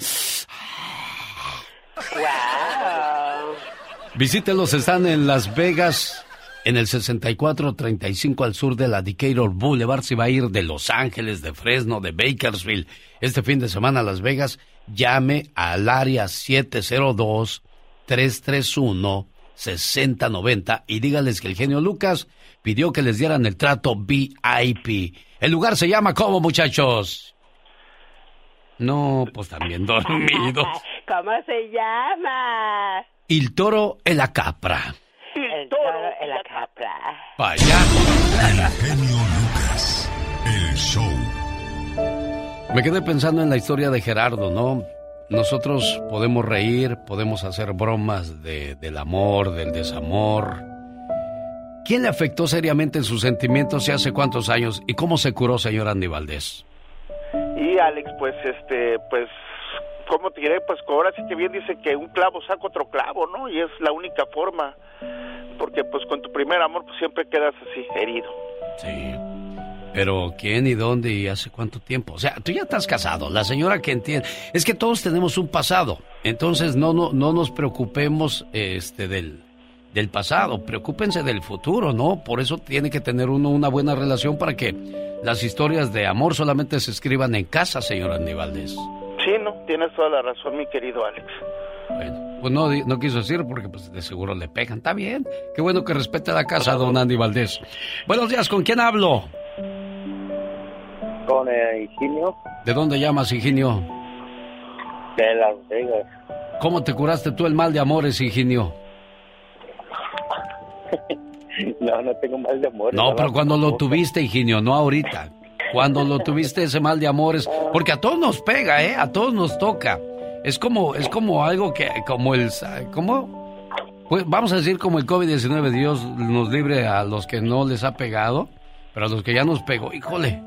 Visítelos, están en Las Vegas, en el 6435 al sur de la Decatur Boulevard. Si va a ir de Los Ángeles, de Fresno, de Bakersfield, este fin de semana a Las Vegas, llame al área 702-331-6090 y dígales que el genio Lucas pidió que les dieran el trato VIP. El lugar se llama ¿cómo, muchachos? No, pues también dormidos. ¿Cómo se llama? Il Toro e la Capra. El toro en la capra. Vaya. El genio Lucas. El show. Me quedé pensando en la historia de Gerardo, ¿no? Nosotros podemos reír, podemos hacer bromas de, del amor, del desamor. ¿Quién le afectó seriamente en sus sentimientos y hace cuántos años? ¿Y cómo se curó, señor Andy Valdés? Y Alex, pues, este, pues, ¿cómo te diré? Pues ahora sí que bien dice que un clavo saca otro clavo, ¿no? Y es la única forma, porque pues con tu primer amor pues siempre quedas así, herido. Sí. Pero ¿quién y dónde y hace cuánto tiempo? O sea, tú ya estás casado, la señora que entiende. Es que todos tenemos un pasado, entonces no, no, no nos preocupemos este, del, del pasado, preocúpense del futuro, ¿no? Por eso tiene que tener uno una buena relación para que las historias de amor solamente se escriban en casa, señor no, tienes toda la razón, mi querido Alex. Bueno, pues no, quiso decir porque pues de seguro le pegan. Está bien. Qué bueno que respete la casa, don Andy Valdés. Buenos días, ¿con quién hablo? Con Higinio ¿De dónde llamas, Higinio? de Las Vegas. ¿Cómo te curaste tú el mal de amores, Higinio? No, no tengo mal de amor. No, pero cuando lo tuviste, Higinio, no ahorita. Cuando lo tuviste ese mal de amores, porque a todos nos pega, ¿eh? A todos nos toca. Es como, es como algo que, como el, ¿cómo? Pues vamos a decir como el COVID-19, Dios nos libre a los que no les ha pegado, pero a los que ya nos pegó, híjole.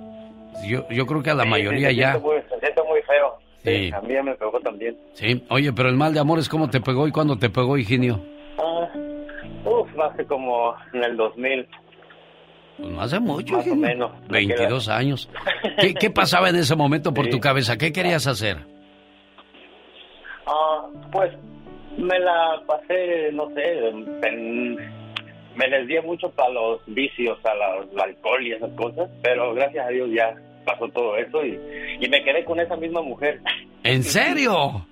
Yo, yo creo que a la Sí, mayoría sí, se ya. muy- se siente muy feo. Sí. A mí ya me pegó también. Sí, oye, pero el mal de amores, ¿cómo te pegó y cuándo te pegó, Higinio? Ah, uf, hace como en el 2000. Pues no hace mucho, Más o menos. 22 años. ¿Qué, qué pasaba en ese momento por Sí. tu cabeza? ¿Qué querías hacer? Ah, pues me la pasé, no sé, en- me desvié mucho para los vicios, a la- al alcohol y esas cosas, pero gracias a Dios ya pasó todo eso y, y me quedé con esa misma mujer. ¿En serio?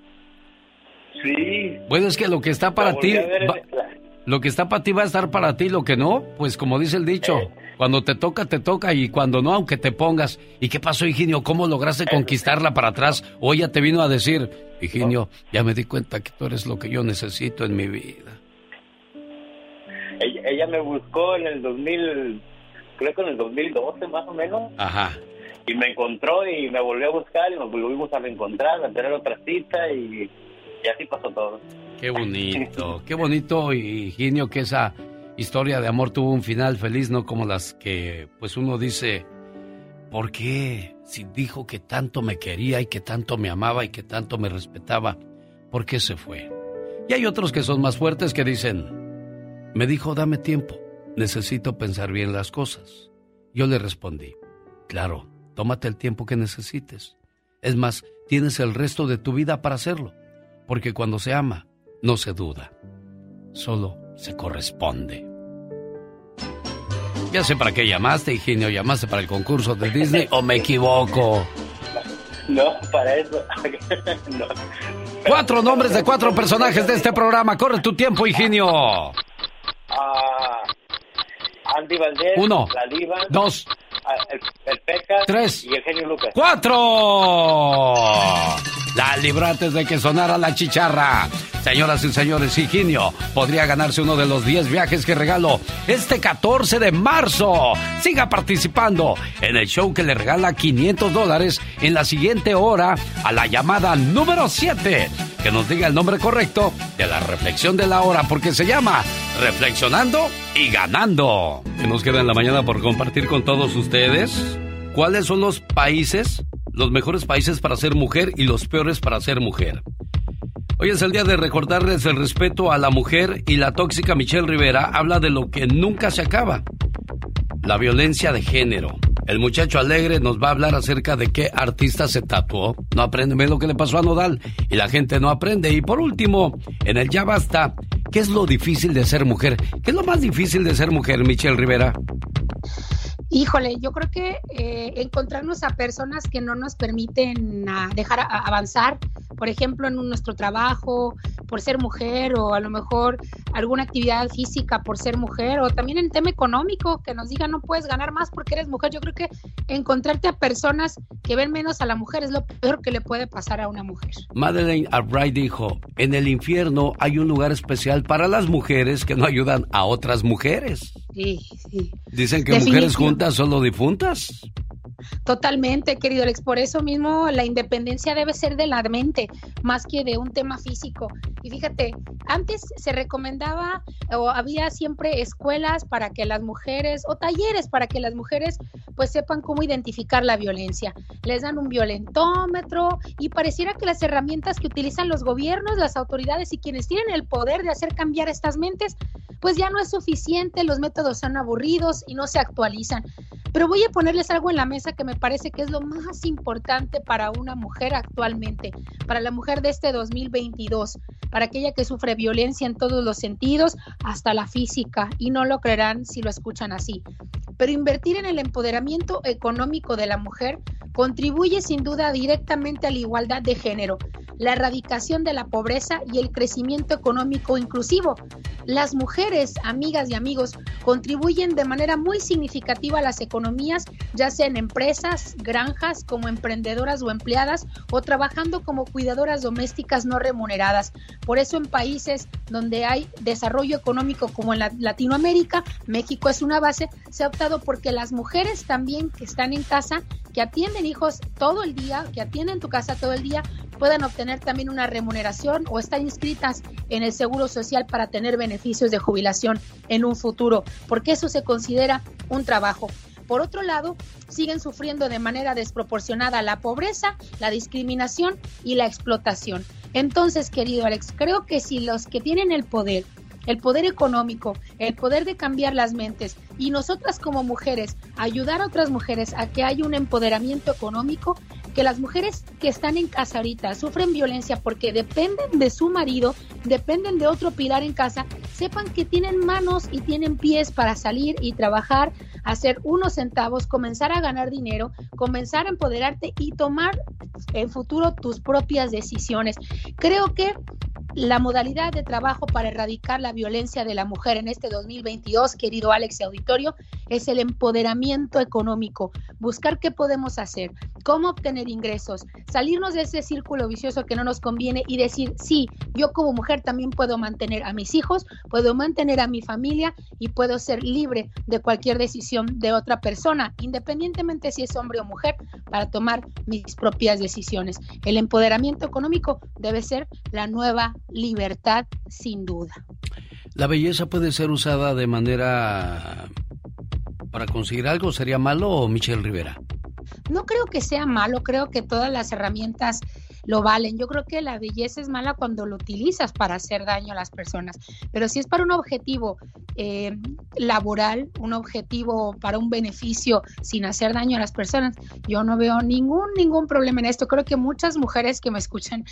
Sí. Bueno, es que lo que está para ti, va- lo que está para ti va a estar para ti, lo que no, pues como dice el dicho, cuando te toca, te toca y cuando no, aunque te pongas. ¿Y qué pasó, Higinio? ¿Cómo lograste conquistarla para atrás? O ella te vino a decir, Higinio, ya me di cuenta que tú eres lo que yo necesito en mi vida. Ella, ella me buscó en el 2000, creo que en el 2012 más o menos, Ajá. y me encontró y me volvió a buscar y nos volvimos a reencontrar, a tener otra cita y, y así pasó todo. Qué bonito, qué bonito, Higinio, que esa historia de amor tuvo un final feliz, no como las que, pues uno dice, ¿por qué? Si dijo que tanto me quería y que tanto me amaba y que tanto me respetaba, ¿por qué se fue? Y hay otros que son más fuertes que dicen, me dijo, dame tiempo, necesito pensar bien las cosas. Yo le respondí, claro, tómate el tiempo que necesites. Es más, tienes el resto de tu vida para hacerlo, porque cuando se ama, no se duda, solo se corresponde. Ya sé para qué llamaste, Higinio. ¿Llamaste para el concurso de Disney o me equivoco? No, para eso. no. Cuatro nombres de cuatro personajes de este programa. Corre tu tiempo, Higinio. Ah, Andy Valdés. Uno. La Diva. Dos. ah, El, el Pecas. Tres. Y el genio Lucas. ¡Cuatro! La de que sonara la chicharra. Señoras y señores, Higinio podría ganarse uno de los 10 viajes que regalo este 14 de marzo. Siga participando en el show que le regala 500 dólares en la siguiente hora a la llamada número 7. Que nos diga el nombre correcto de la reflexión de la hora porque se llama Reflexionando y Ganando. Que nos queda en la mañana por compartir con todos ustedes. ¿Cuáles son los países, los mejores países para ser mujer y los peores para ser mujer? Hoy es el día de recordarles el respeto a la mujer y la tóxica Michelle Rivera habla de lo que nunca se acaba. La violencia de género. El muchacho alegre nos va a hablar acerca de qué artista se tatuó. No aprende, lo que le pasó a Nodal y la gente no aprende. Y por último, en el ya basta, ¿qué es lo difícil de ser mujer? ¿Qué es lo más difícil de ser mujer, Michelle Rivera? Híjole, yo creo que eh, encontrarnos a personas que no nos permiten dejar a- avanzar, por ejemplo, en nuestro trabajo, por ser mujer, o a lo mejor alguna actividad física por ser mujer, o también en tema económico, que nos digan no puedes ganar más porque eres mujer. Yo creo que encontrarte a personas que ven menos a la mujer es lo peor que le puede pasar a una mujer. Madeleine Albright dijo, en el infierno hay un lugar especial para las mujeres que no ayudan a otras mujeres. Sí, sí. Dicen que mujeres Definitivo. Juntas solo difuntas. Totalmente, querido Alex. Por eso mismo la independencia debe ser de la mente, más que de un tema físico. Y fíjate, antes se recomendaba o había siempre escuelas para que las mujeres o talleres para que las mujeres pues sepan cómo identificar la violencia. Les dan un violentómetro y pareciera que las herramientas que utilizan los gobiernos, las autoridades y quienes tienen el poder de hacer cambiar estas mentes, pues ya no es suficiente, los métodos son aburridos y no se actualizan. Pero voy a ponerles algo en la mesa que me parece que es lo más importante para una mujer actualmente, para la mujer de este 2022, para aquella que sufre violencia en todos los sentidos, hasta la física, y no lo creerán si lo escuchan así. Pero invertir en el empoderamiento económico de la mujer contribuye sin duda directamente a la igualdad de género, la erradicación de la pobreza y el crecimiento económico inclusivo. Las mujeres, amigas y amigos, contribuyen de manera muy significativa a las economías, ya sea en empresas, granjas, como emprendedoras o empleadas, o trabajando como cuidadoras domésticas no remuneradas. Por eso en países donde hay desarrollo económico como en la- Latinoamérica, México es una base, se ha optado porque las mujeres también que están en casa, que atienden hijos todo el día, que atienden tu casa todo el día, puedan obtener también una remuneración o estar inscritas en el Seguro Social para tener beneficios de jubilación en un futuro, porque eso se considera un trabajo. Por otro lado, siguen sufriendo de manera desproporcionada la pobreza, la discriminación y la explotación. Entonces, querido Alex, creo que si los que tienen el poder, el poder económico, el poder de cambiar las mentes y nosotras como mujeres ayudar a otras mujeres a que haya un empoderamiento económico, que las mujeres que están en casa ahorita sufren violencia porque dependen de su marido, dependen de otro pilar en casa, sepan que tienen manos y tienen pies para salir y trabajar, hacer unos centavos, comenzar a ganar dinero, comenzar a empoderarte y tomar en futuro tus propias decisiones. Creo que la modalidad de trabajo para erradicar la violencia de la mujer en este 2022, querido Alex y Auditorio, es el empoderamiento económico. Buscar qué podemos hacer, cómo obtener ingresos, salirnos de ese círculo vicioso que no nos conviene y decir, sí, yo como mujer también puedo mantener a mis hijos, puedo mantener a mi familia y puedo ser libre de cualquier decisión de otra persona, independientemente si es hombre o mujer, para tomar mis propias decisiones. El empoderamiento económico debe ser la nueva libertad, sin duda. ¿La belleza puede ser usada de manera para conseguir algo? ¿Sería malo Michelle Rivera? No creo que sea malo, creo que todas las herramientas lo valen. Yo creo que la belleza es mala cuando lo utilizas para hacer daño a las personas, pero si es para un objetivo eh, laboral, un objetivo para un beneficio sin hacer daño a las personas, yo no veo ningún, ningún problema en esto. Creo que muchas mujeres que me escuchan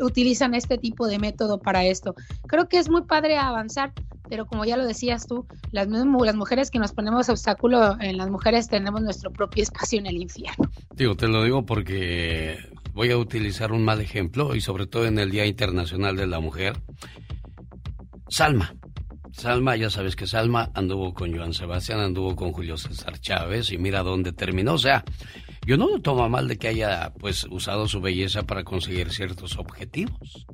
utilizan este tipo de método para esto. Creo que es muy padre avanzar, pero como ya lo decías tú, las, las mujeres que nos ponemos obstáculo en las mujeres tenemos nuestro propio espacio en el infierno. Digo, te lo digo porque voy a utilizar mal ejemplo y sobre todo en el Día Internacional de la Mujer. Salma. Salma, ya sabes que Salma anduvo con Joan Sebastián, anduvo con Julio César Chávez y mira dónde terminó. O sea, yo no lo tomo mal de que haya pues usado su belleza para conseguir ciertos objetivos.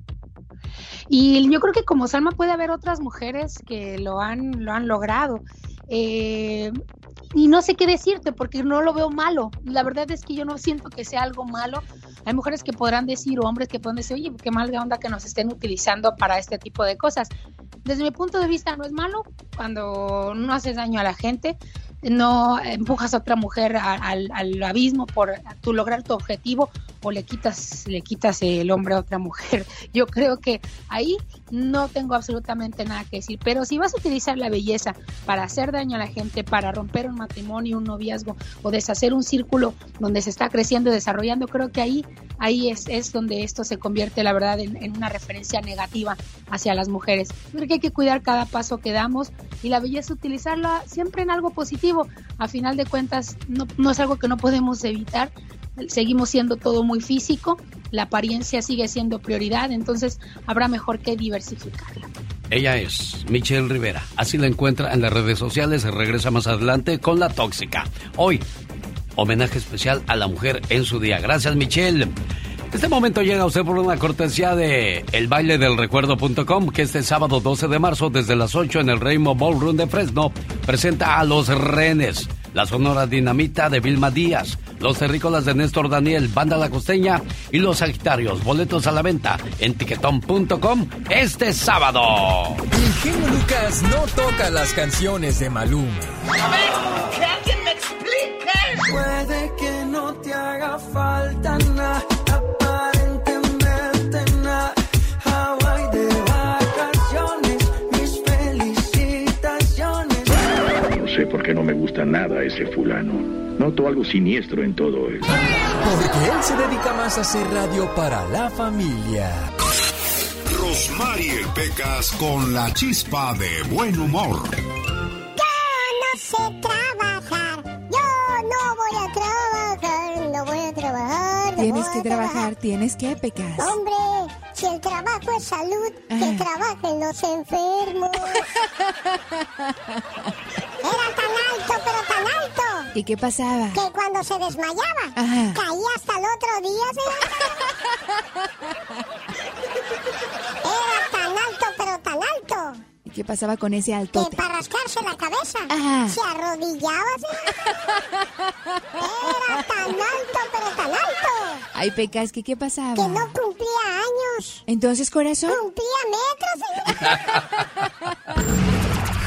Y yo creo que como Salma puede haber otras mujeres que lo han, lo han logrado. Eh, y no sé qué decirte porque no lo veo malo. La verdad es que yo no siento que sea algo malo. Hay mujeres que podrán decir, o hombres que pueden decir, oye, qué mal de onda que nos estén utilizando para este tipo de cosas. Desde mi punto de vista no es malo cuando no haces daño a la gente no empujas a otra mujer al, abismo por tu lograr tu objetivo o le quitas le quitas el hombre a otra mujer. Yo creo que ahí no tengo absolutamente nada que decir, pero si vas a utilizar la belleza para hacer daño a la gente, para romper un matrimonio, un noviazgo o deshacer un círculo donde se está creciendo y desarrollando, creo que ahí ahí es, es donde esto se convierte, la verdad, en, en una referencia negativa hacia las mujeres. Creo que hay que cuidar cada paso que damos y la belleza utilizarla siempre en algo positivo a final de cuentas no, no es algo que no podemos evitar. Seguimos siendo todo muy físico, la apariencia sigue siendo prioridad, entonces habrá mejor que diversificarla. Ella es Michelle Rivera. Así la encuentra en las redes sociales. Regresa más adelante con La Tóxica. Hoy, homenaje especial a la mujer en su día. Gracias, Michelle. Este momento llega a usted por una cortesía de El Baile del Recuerdo.com, que este sábado 12 de marzo, desde las 8 en el Rainbow Ballroom de Fresno, presenta a Los Renes, la Sonora Dinamita de Vilma Díaz, Los Terrícolas de Néstor Daniel, Banda La Costeña y Los Sagitarios. Boletos a la venta en tiquetón.com este sábado. El genio Lucas no toca las canciones de Maluma. A ver, que alguien me explique. Puede que no te haga falta nada sé por qué no me gusta nada ese fulano. Noto algo siniestro en todo él. Porque él se dedica más a hacer radio para la familia. Rosmarie Pecas con la chispa de buen humor. Yo no sé trabajar. Yo no voy a trabajar. No voy a trabajar. tienes que trabajar, tienes que, Pecas. Hombre, si el trabajo es salud, que trabajen los enfermos. Era tan alto, pero tan alto. ¿Y qué pasaba? Que cuando se desmayaba, Ajá. caía hasta el otro día, Era tan alto, pero tan alto. ¿Y qué pasaba con ese alto? Que para rascarse la cabeza, Ajá. se arrodillaba, Era tan alto, pero tan alto. Ay, Pecas, ¿qué, ¿qué pasaba? Que no cumplía años. Entonces, corazón. Cumplía metros,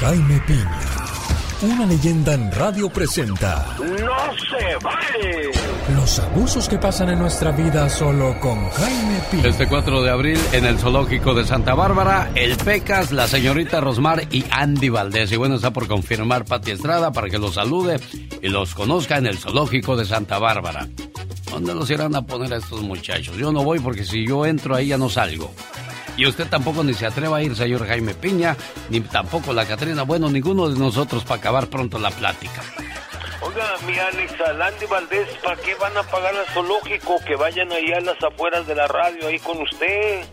Jaime Piña, una leyenda en radio presenta ¡No se vale! los abusos que pasan en nuestra vida solo con Jaime Piña. Este 4 de abril en el zoológico de Santa Bárbara, el Pecas, la señorita Rosmar y Andy Valdés. Y bueno, está por confirmar Pati Estrada para que los salude y los conozca en el zoológico de Santa Bárbara. ¿Dónde los irán a poner a estos muchachos? Yo no voy porque si yo entro ahí ya no salgo. Y usted tampoco ni se atreva a ir, señor Jaime Piña, ni tampoco la Catrina. Bueno, ninguno de nosotros para acabar pronto la plática. Oiga, mi Alex, al Andy Valdés, ¿para qué van a pagar al zoológico? Que vayan ahí a las afueras de la radio, ahí con usted.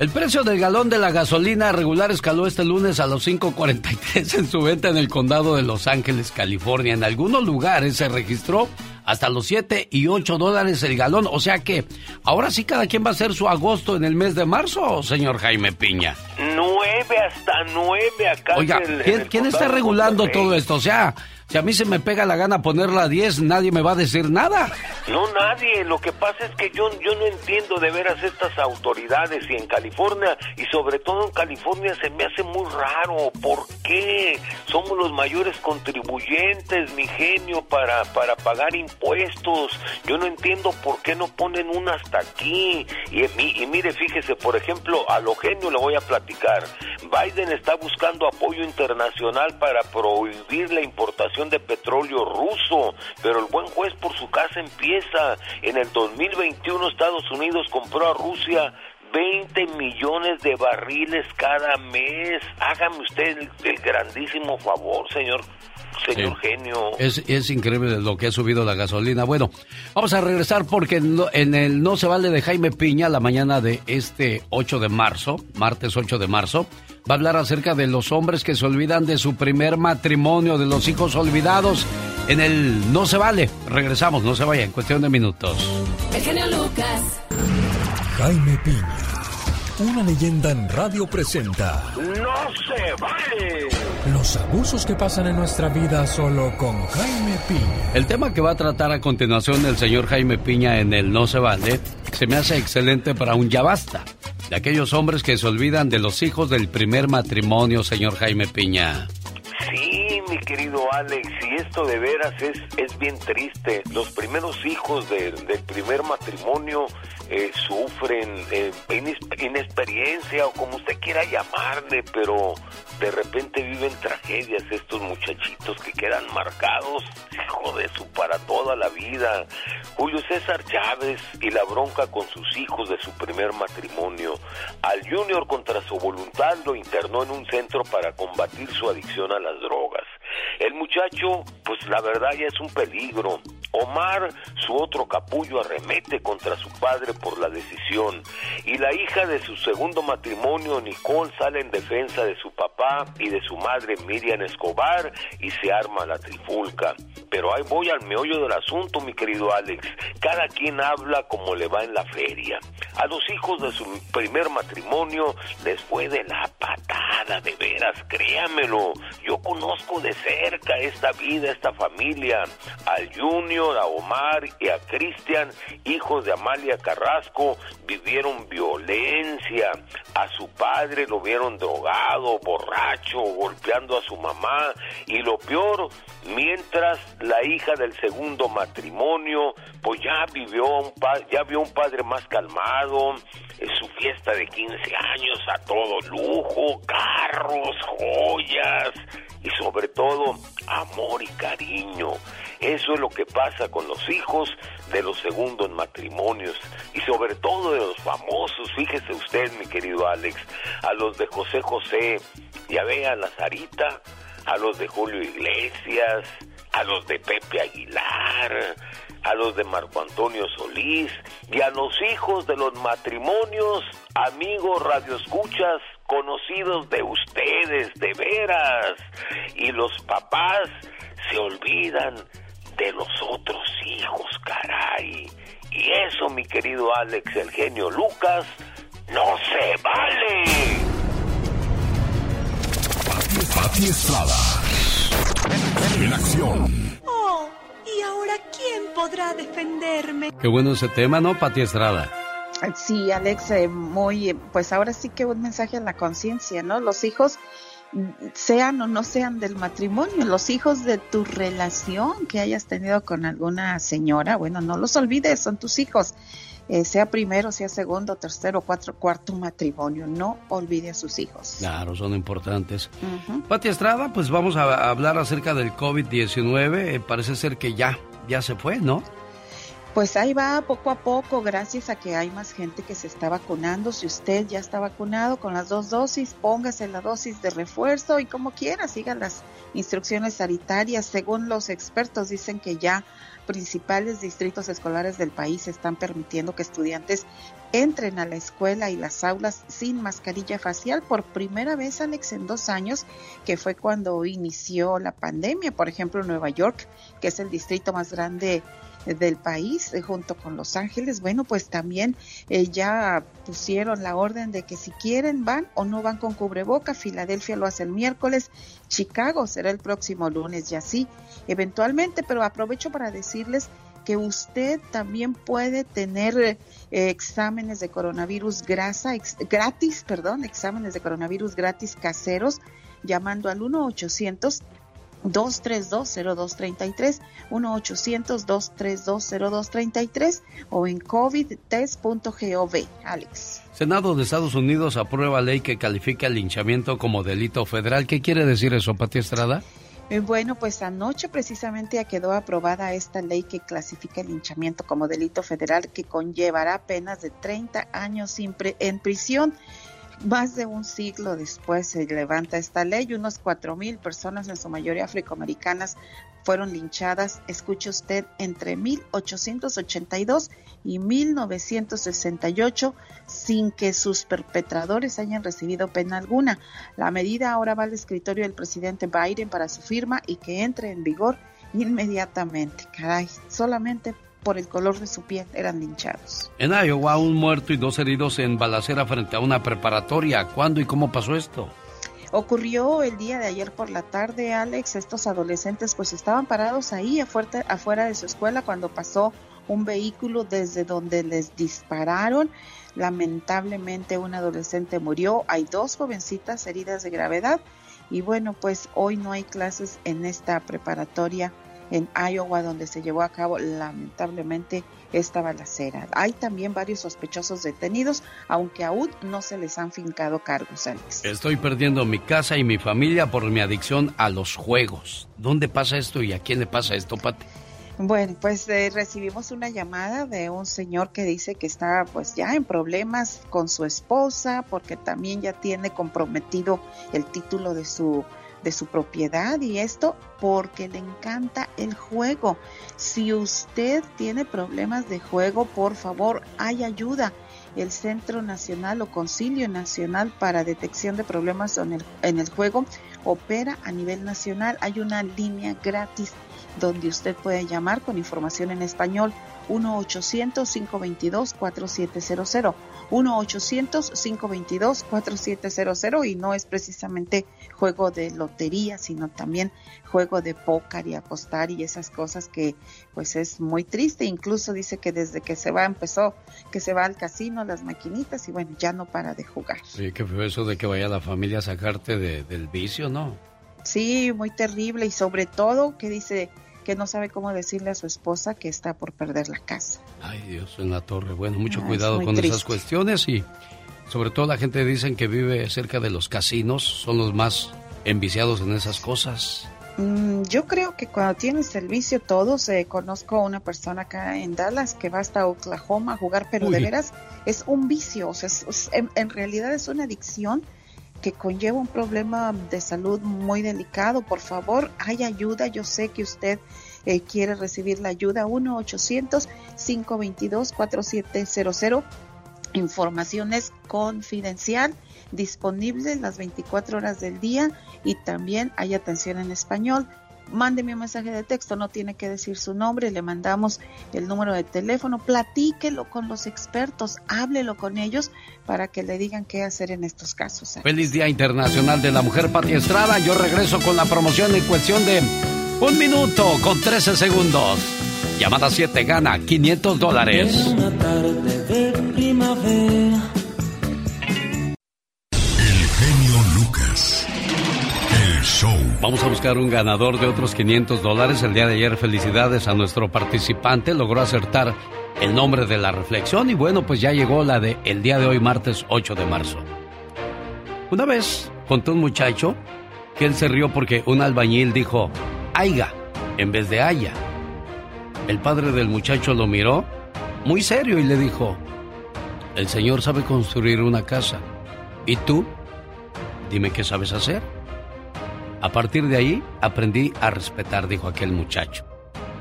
El precio del galón de la gasolina regular escaló este lunes a los 5.43 en su venta en el condado de Los Ángeles, California. En algunos lugares se registró hasta los 7 y 8 dólares el galón. O sea que ahora sí cada quien va a hacer su agosto en el mes de marzo, señor Jaime Piña. 9 hasta 9 acá. Oiga, ¿quién, está regulando todo esto? O sea, si a mí se me pega la gana ponerla a 10, nadie me va a decir nada. No, nadie. Lo que pasa es que yo, yo no entiendo de veras estas autoridades y en California, y sobre todo en California se me hace muy raro. ¿Por qué? Somos los mayores contribuyentes, mi genio, para, para pagar impuestos. Yo no entiendo por qué no ponen una hasta aquí. Y, y mire, fíjese, por ejemplo, a lo genio le voy a platicar. Biden está buscando apoyo internacional para prohibir la importación de petróleo ruso, pero el buen juez por su casa empieza. En el 2021 Estados Unidos compró a Rusia 20 millones de barriles cada mes. Hágame usted el, grandísimo favor, señor. Señor genio. Es, es, increíble lo que ha subido la gasolina. Bueno, vamos a regresar porque en el No se vale de Jaime Piña, la mañana de este 8 de marzo, martes 8 de marzo, va a hablar acerca de los hombres que se olvidan de su primer matrimonio, de los hijos olvidados en el No se vale. Regresamos, no se vaya, en cuestión de minutos. El genio Lucas. Jaime Piña, una leyenda en radio presenta. No se vale. Los abusos que pasan en nuestra vida solo con Jaime Piña. El tema que va a tratar a continuación el señor Jaime Piña en el No se vale se me hace excelente para un ya basta de aquellos hombres que se olvidan de los hijos del primer matrimonio, señor Jaime Piña. Sí, mi querido Alex, y esto de veras es, es bien triste. Los primeros hijos del primer matrimonio eh, sufren eh, inexperiencia o como usted quiera llamarle, pero de repente viven tragedias estos muchachitos que quedan marcados, hijo de su, para toda la vida. Julio César Chávez y la bronca con sus hijos de su primer matrimonio. Al Junior contra su voluntad lo internó en un centro para combatir su adicción a las drogas. El muchacho, pues la verdad ya es un peligro. Omar, su otro capullo, arremete contra su padre por la decisión. Y la hija de su segundo matrimonio, Nicole, sale en defensa de su papá y de su madre, Miriam Escobar, y se arma la trifulca. Pero ahí voy al meollo del asunto, mi querido Alex. Cada quien habla como le va en la feria. A los hijos de su primer matrimonio les fue de la patada, de veras, créamelo. Yo conozco de cerca esta vida, esta familia. Al Junior, a Omar y a Cristian, hijos de Amalia Carrasco, vivieron violencia. A su padre lo vieron drogado, borracho, golpeando a su mamá. Y lo peor, mientras la hija del segundo matrimonio, pues ya vivió un ya vio un padre más calmado, su fiesta de 15 años a todo lujo, carros, joyas y sobre todo amor y cariño. Eso es lo que pasa con los hijos de los segundos matrimonios y sobre todo de los famosos. Fíjese usted, mi querido Alex, a los de José José, ya ve a la Sarita, a los de Julio Iglesias, a los de Pepe Aguilar, a los de Marco Antonio Solís y a los hijos de los matrimonios, amigos radioescuchas, conocidos de ustedes, de veras. Y los papás se olvidan de los otros hijos, caray. Y eso, mi querido Alex, el genio Lucas, no se vale. Pati Estrada. En acción. Oh, ¿y ahora quién podrá defenderme? Qué bueno ese tema, ¿no, Pati Estrada? Sí, Alex, eh, muy, pues ahora sí que un mensaje a la conciencia, ¿no? Los hijos sean o no sean del matrimonio, los hijos de tu relación que hayas tenido con alguna señora, bueno, no los olvides, son tus hijos, eh, sea primero, sea segundo, tercero, cuatro, cuarto matrimonio, no olvide a sus hijos. Claro, son importantes. Pati Estrada, pues vamos a hablar acerca del COVID-19, eh, parece ser que ya, ya se fue, ¿no? Pues ahí va poco a poco, gracias a que hay más gente que se está vacunando. Si usted ya está vacunado con las dos dosis, póngase la dosis de refuerzo y como quiera, siga las instrucciones sanitarias. Según los expertos, dicen que ya principales distritos escolares del país están permitiendo que estudiantes entren a la escuela y las aulas sin mascarilla facial por primera vez, Alex, en dos años, que fue cuando inició la pandemia. Por ejemplo, Nueva York, que es el distrito más grande del país, eh, junto con Los Ángeles, bueno, pues también eh, ya pusieron la orden de que si quieren van o no van con cubreboca. Filadelfia lo hace el miércoles, Chicago será el próximo lunes y así, eventualmente, pero aprovecho para decirles que usted también puede tener eh, exámenes de coronavirus grasa, gratis, perdón, exámenes de coronavirus gratis caseros llamando al 1 800 232-0233, 1-800-232-0233 o en covidtest.gov. Alex. Senado de Estados Unidos aprueba ley que califica el linchamiento como delito federal. ¿Qué quiere decir eso, Pati Estrada? Eh, bueno, pues anoche precisamente ya quedó aprobada esta ley que clasifica el linchamiento como delito federal que conllevará penas de 30 años en prisión. Más de un siglo después se levanta esta ley, unos cuatro mil personas, en su mayoría afroamericanas, fueron linchadas, escuche usted, entre 1882 y 1968, sin que sus perpetradores hayan recibido pena alguna. La medida ahora va al escritorio del presidente Biden para su firma y que entre en vigor inmediatamente. Caray, solamente por el color de su piel eran linchados. En Iowa, un muerto y dos heridos en balacera frente a una preparatoria. ¿Cuándo y cómo pasó esto? Ocurrió el día de ayer por la tarde, Alex. Estos adolescentes pues estaban parados ahí afuera, afuera de su escuela cuando pasó un vehículo desde donde les dispararon. Lamentablemente un adolescente murió. Hay dos jovencitas heridas de gravedad. Y bueno, pues hoy no hay clases en esta preparatoria en Iowa, donde se llevó a cabo lamentablemente esta balacera. Hay también varios sospechosos detenidos, aunque aún no se les han fincado cargos, Alex. Estoy perdiendo mi casa y mi familia por mi adicción a los juegos. ¿Dónde pasa esto y a quién le pasa esto, Pati? Bueno, pues eh, recibimos una llamada de un señor que dice que está pues ya en problemas con su esposa porque también ya tiene comprometido el título de su de su propiedad y esto porque le encanta el juego. Si usted tiene problemas de juego, por favor, hay ayuda. El Centro Nacional o Concilio Nacional para Detección de Problemas en el, en el Juego opera a nivel nacional. Hay una línea gratis donde usted puede llamar con información en español 1-800-522-4700. 1-800-522-4700 y no es precisamente juego de lotería, sino también juego de póker y apostar y esas cosas que pues es muy triste. Incluso dice que desde que se va, empezó, que se va al casino, las maquinitas y bueno, ya no para de jugar. Sí, que fue eso de que vaya la familia a sacarte del vicio, ¿no? Sí, muy terrible y sobre todo que dice que no sabe cómo decirle a su esposa que está por perder la casa. Ay, Dios, en la torre. Bueno, mucho ah, cuidado con esas cuestiones y sobre todo la gente dicen que vive cerca de los casinos, son los más enviciados en esas cosas. Mm, yo creo que cuando tienes servicio todos, eh, conozco a una persona acá en Dallas que va hasta Oklahoma a jugar, pero de veras es un vicio, o sea, en, realidad es una adicción que conlleva un problema de salud muy delicado. Por favor, hay ayuda. Yo sé que usted eh, quiere recibir la ayuda. 1-800-522-4700. Información es confidencial, disponible las 24 horas del día y también hay atención en español mándeme un mensaje de texto, no tiene que decir su nombre, le mandamos el número de teléfono, platíquelo con los expertos, háblelo con ellos para que le digan qué hacer en estos casos. Feliz Día Internacional de la Mujer Pati Estrada. Yo regreso con la promoción en cuestión de un minuto con 13 segundos. Llamada 7 gana 500 dólares. Una tarde de primavera Vamos a buscar un ganador de otros 500 dólares. El día de ayer, felicidades a nuestro participante. Logró acertar el nombre de la reflexión y bueno, pues ya llegó la de el día de hoy, martes 8 de marzo. Una vez contó un muchacho que él se rió porque un albañil dijo aiga en vez de haya. El padre del muchacho lo miró muy serio y le dijo, el Señor sabe construir una casa. ¿Y tú? Dime qué sabes hacer. A partir de ahí aprendí a respetar, dijo aquel muchacho.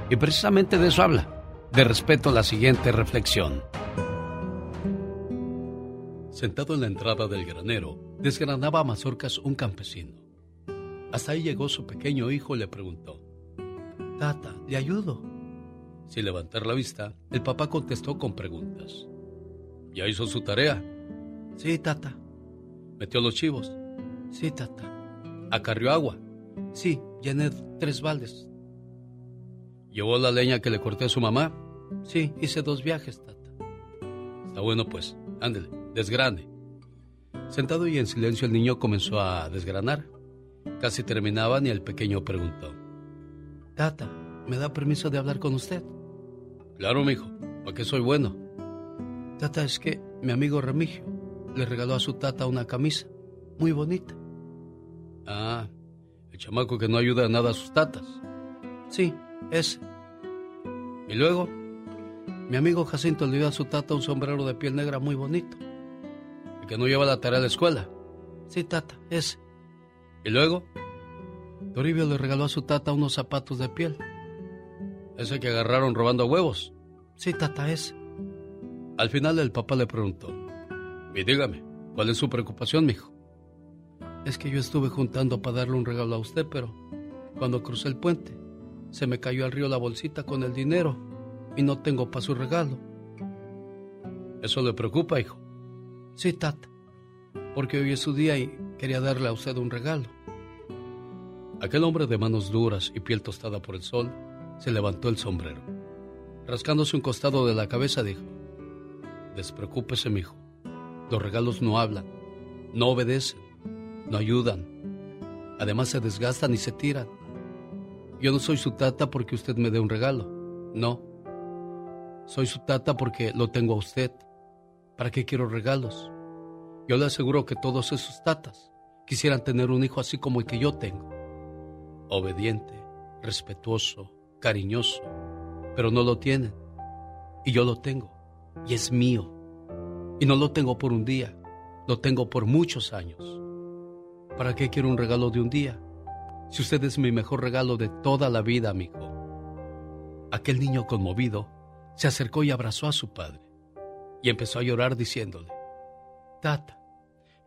Y precisamente de eso habla, de respeto la siguiente reflexión. Sentado en la entrada del granero, desgranaba a mazorcas un campesino. Hasta ahí llegó su pequeño hijo y le preguntó, Tata, ¿le ayudo? Sin levantar la vista, el papá contestó con preguntas. ¿Ya hizo su tarea? Sí, tata. ¿Metió los chivos? Sí, tata. ¿Acarrió agua? Sí, llené tres baldes. ¿Llevó la leña que le corté a su mamá? Sí, hice dos viajes, tata. Está bueno pues, ándele, desgrane. Sentado y en silencio el niño comenzó a desgranar. Casi terminaban y el pequeño preguntó. Tata, ¿me da permiso de hablar con usted? Claro, mijo, ¿para qué soy bueno? Tata, es que mi amigo Remigio le regaló a su tata una camisa muy bonita. Ah, el chamaco que no ayuda a nada a sus tatas. Sí, ese. Y luego, mi amigo Jacinto le dio a su tata un sombrero de piel negra muy bonito. El que no lleva la tarea a la escuela. Sí, tata, ese. Y luego, Toribio le regaló a su tata unos zapatos de piel. Ese que agarraron robando huevos. Sí, tata, ese. Al final el papá le preguntó, y dígame, ¿cuál es su preocupación, mijo? Es que yo estuve juntando para darle un regalo a usted, pero cuando crucé el puente, se me cayó al río la bolsita con el dinero y no tengo para su regalo. ¿Eso le preocupa, hijo? Sí, tata, porque hoy es su día y quería darle a usted un regalo. Aquel hombre de manos duras y piel tostada por el sol se levantó el sombrero. Rascándose un costado de la cabeza dijo, Despreocúpese, mijo. Los regalos no hablan, no obedecen, no ayudan. Además se desgastan y se tiran. Yo no soy su tata porque usted me dé un regalo. No. Soy su tata porque lo tengo a usted. ¿Para qué quiero regalos? Yo le aseguro que todos esos tatas quisieran tener un hijo así como el que yo tengo. Obediente, respetuoso, cariñoso, pero no lo tienen. Y yo lo tengo. Y es mío. Y no lo tengo por un día, lo tengo por muchos años. ¿Para qué quiero un regalo de un día? Si usted es mi mejor regalo de toda la vida, amigo. Aquel niño conmovido se acercó y abrazó a su padre y empezó a llorar diciéndole, Tata,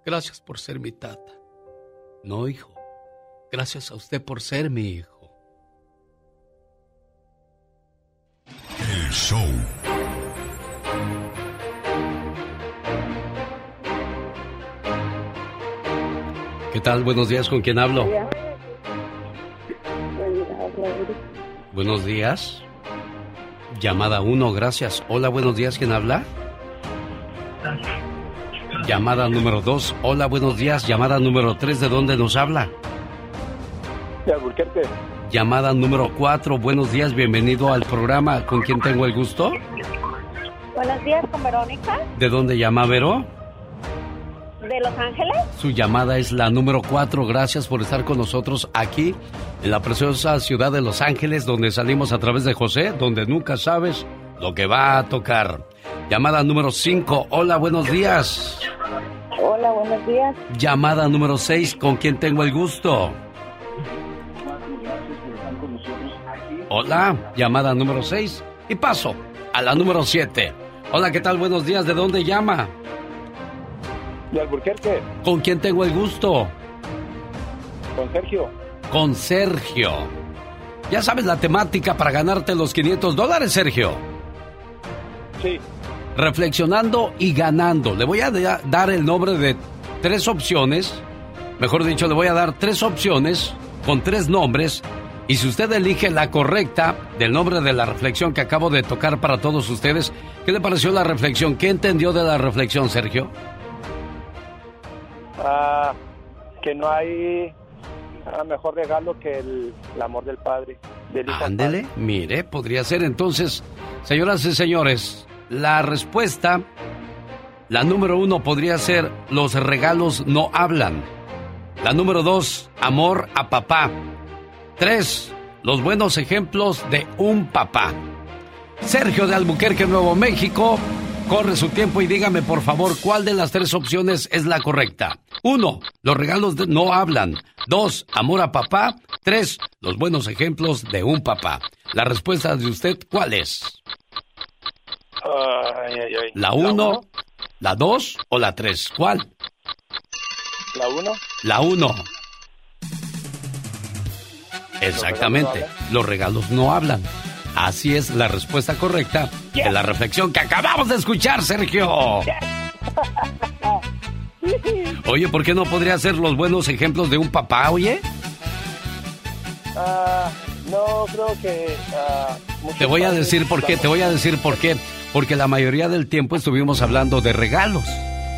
gracias por ser mi tata. No, hijo, gracias a usted por ser mi hijo. El show ¿Qué tal? Buenos días, ¿con quién hablo? Buenos días. Llamada 1, gracias. Hola, buenos días, ¿quién habla? Llamada número 2, hola, buenos días. Llamada número 3, ¿de dónde nos habla? De Alburquerque. Llamada número 4, buenos días, bienvenido al programa. ¿Con quién tengo el gusto? Buenos días, con Verónica, ¿De dónde llama Vero? De Los Ángeles. Su llamada es la número 4. Gracias por estar con nosotros aquí en la preciosa ciudad de Los Ángeles, donde salimos a través de José, donde nunca sabes lo que va a tocar. Llamada número 5. Hola, buenos días. Hola, buenos días. Llamada número 6. ¿Con quién tengo el gusto? Hola, llamada número 6. Y paso a la número 7. Hola, ¿qué tal? Buenos días. ¿De dónde llama? De Alburquerque. ¿Con quién tengo el gusto? Con Sergio. Con Sergio. Ya sabes la temática para ganarte los 500 dólares, Sergio. Sí. Reflexionando y ganando. Le voy a da- dar el nombre de tres opciones. Mejor dicho, le voy a dar tres opciones con tres nombres. Y si usted elige la correcta del nombre de la reflexión que acabo de tocar para todos ustedes, ¿qué le pareció la reflexión? ¿Qué entendió de la reflexión, Sergio? Ah, que no hay ah, mejor regalo que el, el amor del padre. Del hijo Ándele, mire, podría ser entonces, señoras y señores, la respuesta, la número uno podría ser los regalos no hablan. La número dos, amor a papá. Tres, los buenos ejemplos de un papá. Sergio de Albuquerque, Nuevo México, corre su tiempo y dígame por favor cuál de las tres opciones es la correcta. Uno, los regalos no hablan. Dos, amor a papá. Tres, los buenos ejemplos de un papá. La respuesta de usted, ¿cuál es? Ay, ay, ay. ¿La uno, la dos o la tres? ¿Cuál? La uno. La uno. Exactamente. Los regalos no hablan. Así es la respuesta correcta de la reflexión que acabamos de escuchar, Sergio. Oye, ¿por qué no podría ser los buenos ejemplos de un papá, oye? Ah, no, creo que... muchos Te voy a decir por qué, te voy a decir por qué. Porque la mayoría del tiempo estuvimos hablando de regalos.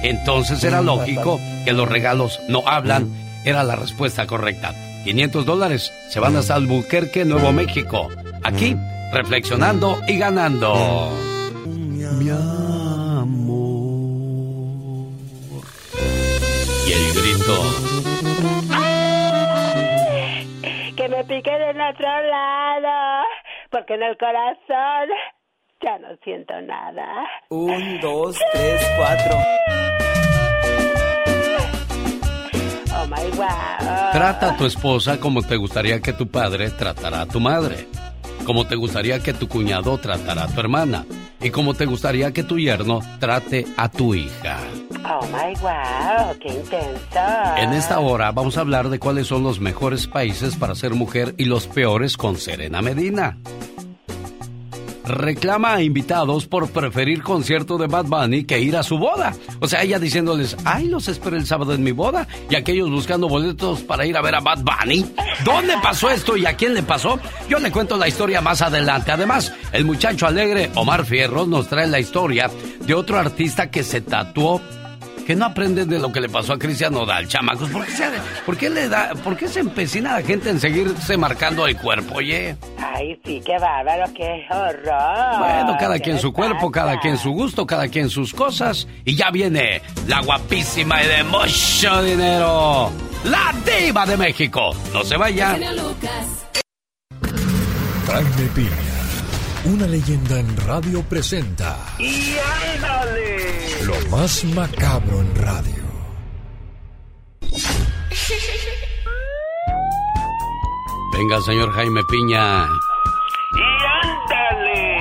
Entonces era lógico que los regalos no hablan. Era la respuesta correcta. 500 dólares se van hasta Albuquerque, Nuevo México. Aquí, reflexionando y ganando. Mi amor. Y el grito. Que me piquen en otro lado, porque en el corazón ya no siento nada. Un, dos, tres, cuatro. Oh my wow. Trata a tu esposa como te gustaría que tu padre tratara a tu madre. Como te gustaría que tu cuñado tratara a tu hermana. Y como te gustaría que tu yerno trate a tu hija. Oh my wow, qué intenso. En esta hora vamos a hablar de cuáles son los mejores países para ser mujer y los peores con Serena Medina. Reclama a invitados por preferir concierto de Bad Bunny que ir a su boda. O sea, ella diciéndoles, ay, los espero el sábado en mi boda. Y aquellos buscando boletos para ir a ver a Bad Bunny. ¿Dónde pasó esto y a quién le pasó? Yo le cuento la historia más adelante. Además, el muchacho alegre Omar Fierros nos trae la historia de otro artista que se tatuó que no aprenden de lo que le pasó a Cristian Nodal, chamacos. ¿Por qué, se, por qué le da, por qué se empecina la gente en seguirse marcando el cuerpo, oye? Ay, sí, qué bárbaro, qué horror. Bueno, cada ¿Qué quien su cuerpo, pasa? cada quien su gusto, cada quien sus cosas. Y ya viene la guapísima y de mucho dinero, la diva de México. No se vaya. Jaime Piña, una leyenda en radio presenta ¡Y ándale! lo más macabro en radio. Venga, señor Jaime Piña. ¡Y ándale!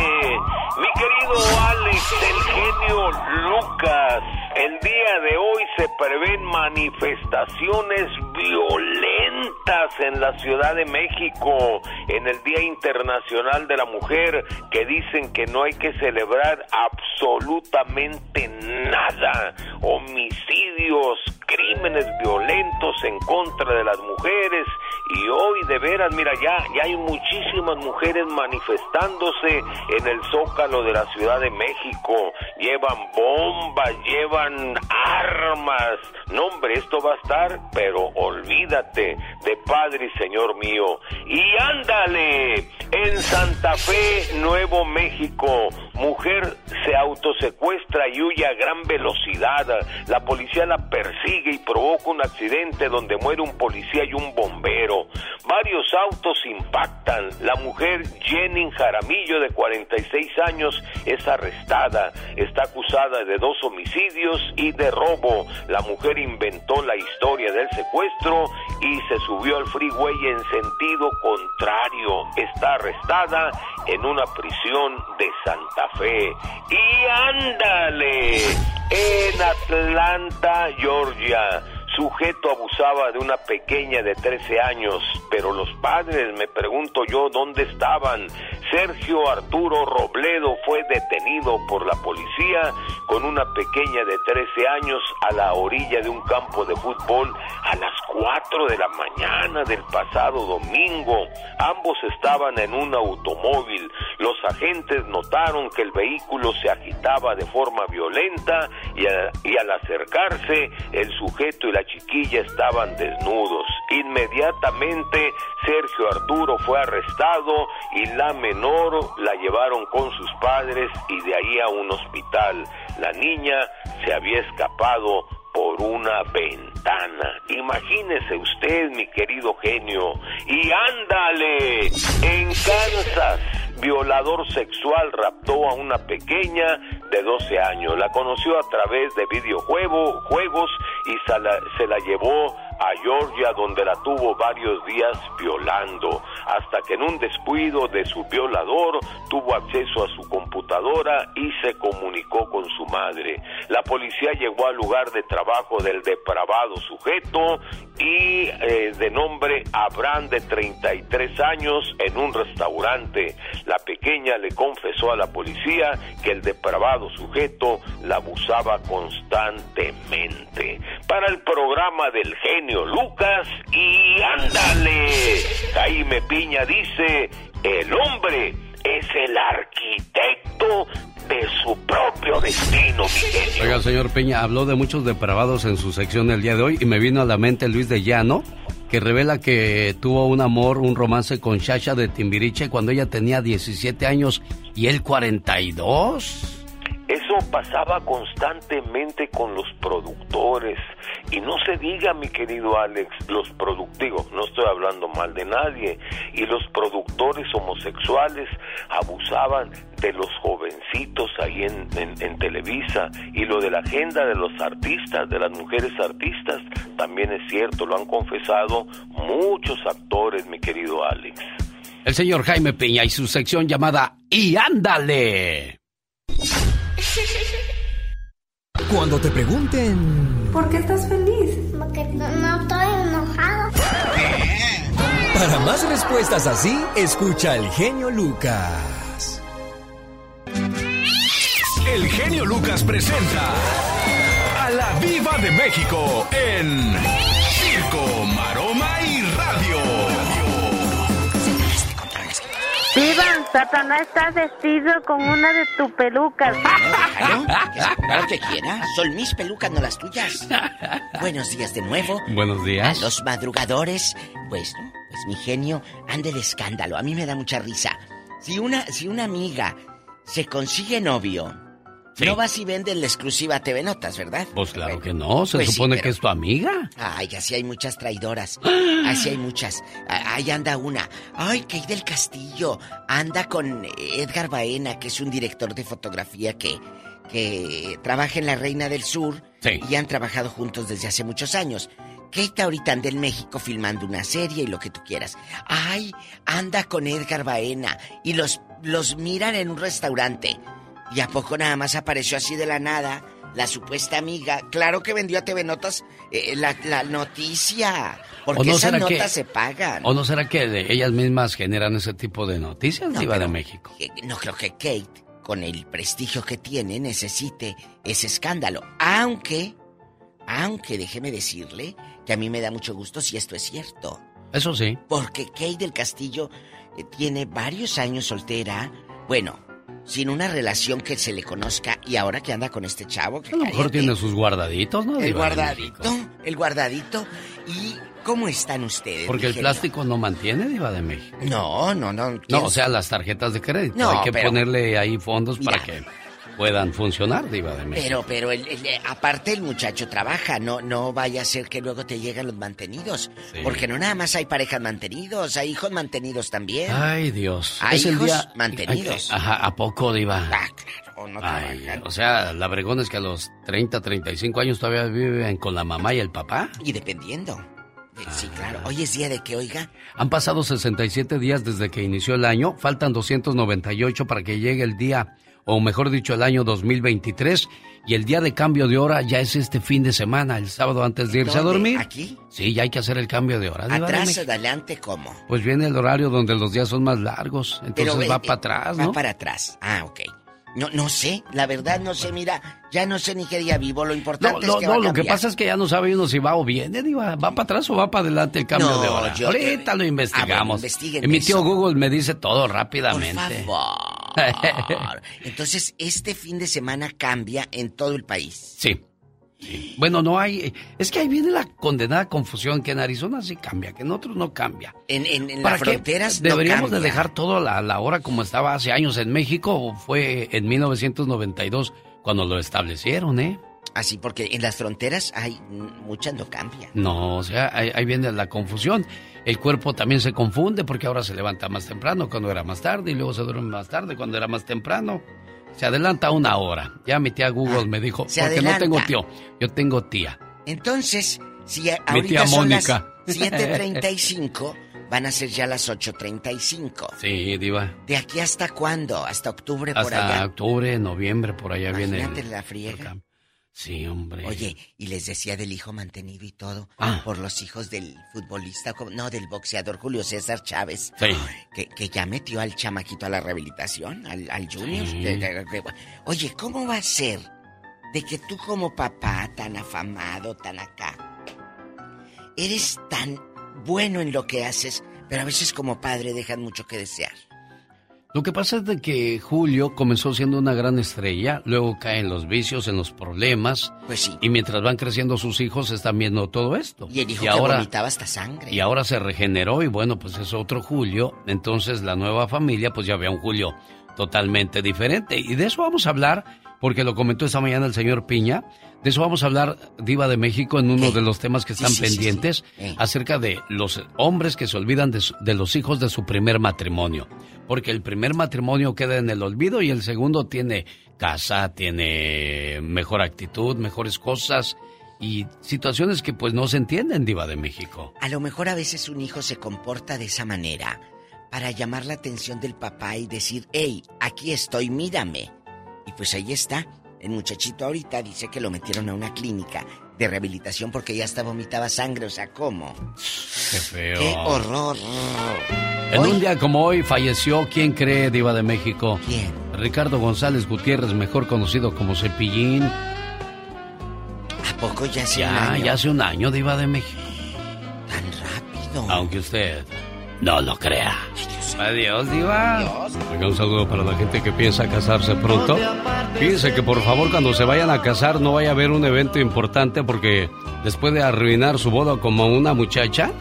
Mi querido Alex, el genio Lucas, el día de hoy se prevén manifestaciones violentas en la Ciudad de México, en el Día Internacional de la Mujer, que dicen que no hay que celebrar absolutamente nada. Homicidios, crímenes violentos en contra de las mujeres y hoy de veras, mira, ya, ya hay muchísimas mujeres manifestándose en el zócalo de la Ciudad de México. Llevan bombas, llevan armas. No, hombre, esto va a estar, pero olvídate de Padre y Señor mío. Y ándale, en Santa Fe, Nuevo México, mujer se autosecuestra y huye a gran velocidad. La policía la persigue y provoca un accidente donde muere un policía y un bombero. Varios autos impactan. La mujer Jenny Jaramillo, de 46 años, es arrestada. Está acusada de dos homicidios y de robo. La mujer inventó la historia del secuestro y se subió al freeway en sentido contrario. Está arrestada en una prisión de Santa Y ándale, en Atlanta, Georgia. Sujeto abusaba de una pequeña de 13 años, pero los padres, me pregunto yo, ¿dónde estaban? Sergio Arturo Robledo fue detenido por la policía con una pequeña de 13 años a la orilla de un campo de fútbol a las 4 de la mañana del pasado domingo. Ambos estaban en un automóvil. Los agentes notaron que el vehículo se agitaba de forma violenta y, al acercarse el sujeto y la chiquilla estaban desnudos. Inmediatamente Sergio Arturo fue arrestado y la la llevaron con sus padres y de ahí a un hospital. La niña se había escapado por una ventana. Imagínese usted, mi querido genio. Y ándale, en Kansas, violador sexual raptó a una pequeña de 12 años. La conoció a través de videojuegos juegos y se la, se la llevó a Georgia donde la tuvo varios días violando, hasta que en un descuido de su violador tuvo acceso a su computadora y se comunicó con su madre. La policía llegó al lugar de trabajo del depravado sujeto y eh, de nombre Abraham de 33 años en un restaurante. La pequeña le confesó a la policía que el depravado sujeto la abusaba constantemente. Para el programa del genio Lucas y ándale, Jaime Piña dice, el hombre es el arquitecto de su propio destino, mi. Oiga, señor Peña, habló de muchos depravados en su sección el día de hoy y me vino a la mente Luis de Llano, que revela que tuvo un amor, un romance con Shasha de Timbiriche cuando ella tenía 17 años y él 42. Eso pasaba constantemente con los productores. Y no se diga, mi querido Alex, los productivos, no estoy hablando mal de nadie, y los productores homosexuales abusaban de los jovencitos ahí en, Televisa. Y lo de la agenda de los artistas, de las mujeres artistas, también es cierto, lo han confesado muchos actores, mi querido Alex. El señor Jaime Peña y su sección llamada Y ándale. Cuando te pregunten... ¿Por qué estás feliz? Porque no, no estoy enojado. Para más respuestas así, escucha el genio Lucas. El genio Lucas presenta a la Viva de México en Circo, Viva, Satanás está vestido con una de tus pelucas. Claro, claro que quiera. Son mis pelucas, no las tuyas. Buenos días de nuevo. Buenos días. A los madrugadores. Pues, ¿no? pues mi genio anda el escándalo. A mí me da mucha risa. Si una, si una amiga se consigue novio, no vas y vendes la exclusiva TV Notas, ¿verdad? Pues claro que no, se Pues sí, supone pero- que es tu amiga. Ay, así hay muchas traidoras. Así hay muchas. Ahí anda una. Ay, Kay del Castillo. Anda con Edgar Baena, que es un director de fotografía que, que trabaja en La Reina del Sur. Sí. Y han trabajado juntos desde hace muchos años. Kate ahorita anda en México filmando una serie y lo que tú quieras. Ay, anda con Edgar Baena. Y los, los miran en un restaurante. ¿Y a poco nada más apareció así de la nada la supuesta amiga? Claro que vendió a TV Notas eh, la, la noticia. Porque ¿O no esas notas que- se pagan. ¿O no será que ellas mismas generan ese tipo de noticias, No, Diva de México? Eh, No creo que Kate, con el prestigio que tiene, necesite ese escándalo. Aunque, aunque déjeme decirle que a mí me da mucho gusto si esto es cierto. Eso sí. Porque Kate del Castillo eh, tiene varios años soltera. Bueno, sin una relación que se le conozca y ahora que anda con este chavo. Que A lo mejor tiene sus guardaditos, ¿no? el guardadito, el guardadito. ¿Y cómo están ustedes? Porque el genio? plástico no mantiene, Diva de México. No, no, no. No, ¿quién o sea, las tarjetas de crédito. No, Hay que pero- ponerle ahí fondos para que puedan funcionar, Diva de México. Pero, pero, el- el- aparte el muchacho trabaja, no, no vaya a ser que luego te lleguen los mantenidos. Sí. Porque no nada más hay parejas mantenidos, hay hijos mantenidos también. Ay, Dios. Hay es el hijos día mantenidos. Ay, Ajá, ¿a poco, Diva? Ah, claro, no Ay, o sea, la bregona es que a los 30, 35 años todavía viven con la mamá y el papá. Y dependiendo. Eh, Sí, claro. Hoy es día de que, oiga, Han pasado 67 días desde que inició el año, faltan 298 para que llegue el día, o mejor dicho, el año 2023, y el día de cambio de hora ya es este fin de semana, el sábado antes de irse a ¿Dónde? dormir. ¿Aquí? Sí, ya hay que hacer el cambio de hora. Atrás, México. adelante, ¿cómo? Pues viene el horario donde los días son más largos, entonces Pero, va eh, para atrás, Va ¿no? para atrás. Ah, ok. No, no sé, la verdad no sé, mira, ya no sé ni qué día vivo, lo importante No, es que no, va a lo que pasa es que ya no sabe uno si va o viene, Diva. ¿Va para atrás o va para adelante el cambio No, de hora? yo- Ahorita lo investigamos. Ah, investiguen y mi tío eso. Google me dice todo Por rápidamente. favor. Entonces, este fin de semana cambia en todo el país. Sí. Bueno, no hay. Es que ahí viene la condenada confusión que en Arizona sí cambia, que en otros no cambia. En, en, en ¿Para las fronteras no deberíamos de cambia. dejar todo a la, la hora como estaba hace años en México? ¿O fue en 1992 cuando lo establecieron, eh? Así, porque en las fronteras hay muchas no cambian. No, o sea, ahí, ahí viene la confusión. El cuerpo también se confunde porque ahora se levanta más temprano cuando era más tarde y luego se duerme más tarde cuando era más temprano. Se adelanta una hora. Ya mi tía Google me dijo, porque no adelanta. tengo tío, yo tengo tía. Entonces, si a- Mi ahorita tía son Mónica. las 7.35, Van a ser ya las 8.35. Sí, Diva. ¿De aquí hasta cuándo? ¿Hasta octubre por Hasta allá? octubre, noviembre, por allá viene. Imagínate el- la friega. Sí, hombre. Oye, y les decía del hijo mantenido y todo, Ah. por los hijos del futbolista, no, del boxeador Julio César Chávez, Sí. que, que ya metió al chamaquito a la rehabilitación, al, al Junior. Sí. De- de- de- Oye, ¿cómo va a ser de que tú como papá, tan afamado, tan acá, eres tan bueno en lo que haces, pero a veces como padre dejan mucho que desear? Lo que pasa es de que Julio comenzó siendo una gran estrella, luego cae en los vicios, en los problemas. Pues sí. Y mientras van creciendo sus hijos están viendo todo esto. Y el hijo que ahora, vomitaba hasta sangre. y ahora se regeneró y bueno, pues es otro Julio. Entonces la nueva familia pues ya ve a un Julio totalmente diferente. Y de eso vamos a hablar, porque lo comentó esta mañana el señor Piña. De eso vamos a hablar, Diva de México, en uno de los temas que están sí, sí, sí. pendientes, Eh. acerca de los hombres que se olvidan de, su- de los hijos de su primer matrimonio. Porque el primer matrimonio queda en el olvido y el segundo tiene casa, tiene mejor actitud, mejores cosas y situaciones que pues no se entienden, Diva de México. A lo mejor a veces un hijo se comporta de esa manera para llamar la atención del papá y decir, hey, aquí estoy, mírame. Y pues ahí está. El muchachito ahorita dice que lo metieron a una clínica de rehabilitación porque ya hasta vomitaba sangre. O sea, ¿cómo? Qué feo. ¡Qué horror! En un día como hoy falleció, ¿quién cree, Diva de México? ¿Quién? Ricardo González Gutiérrez, mejor conocido como Cepillín. ¿A poco ya hace un Ya, año? ya hace un año, Diva de México. Tan rápido. Aunque usted no lo crea. Adiós, Diva. Un saludo para la gente que piensa casarse pronto. Fíjense que por favor cuando se vayan a casar no vaya a haber un evento importante porque después de arruinar su boda como una muchacha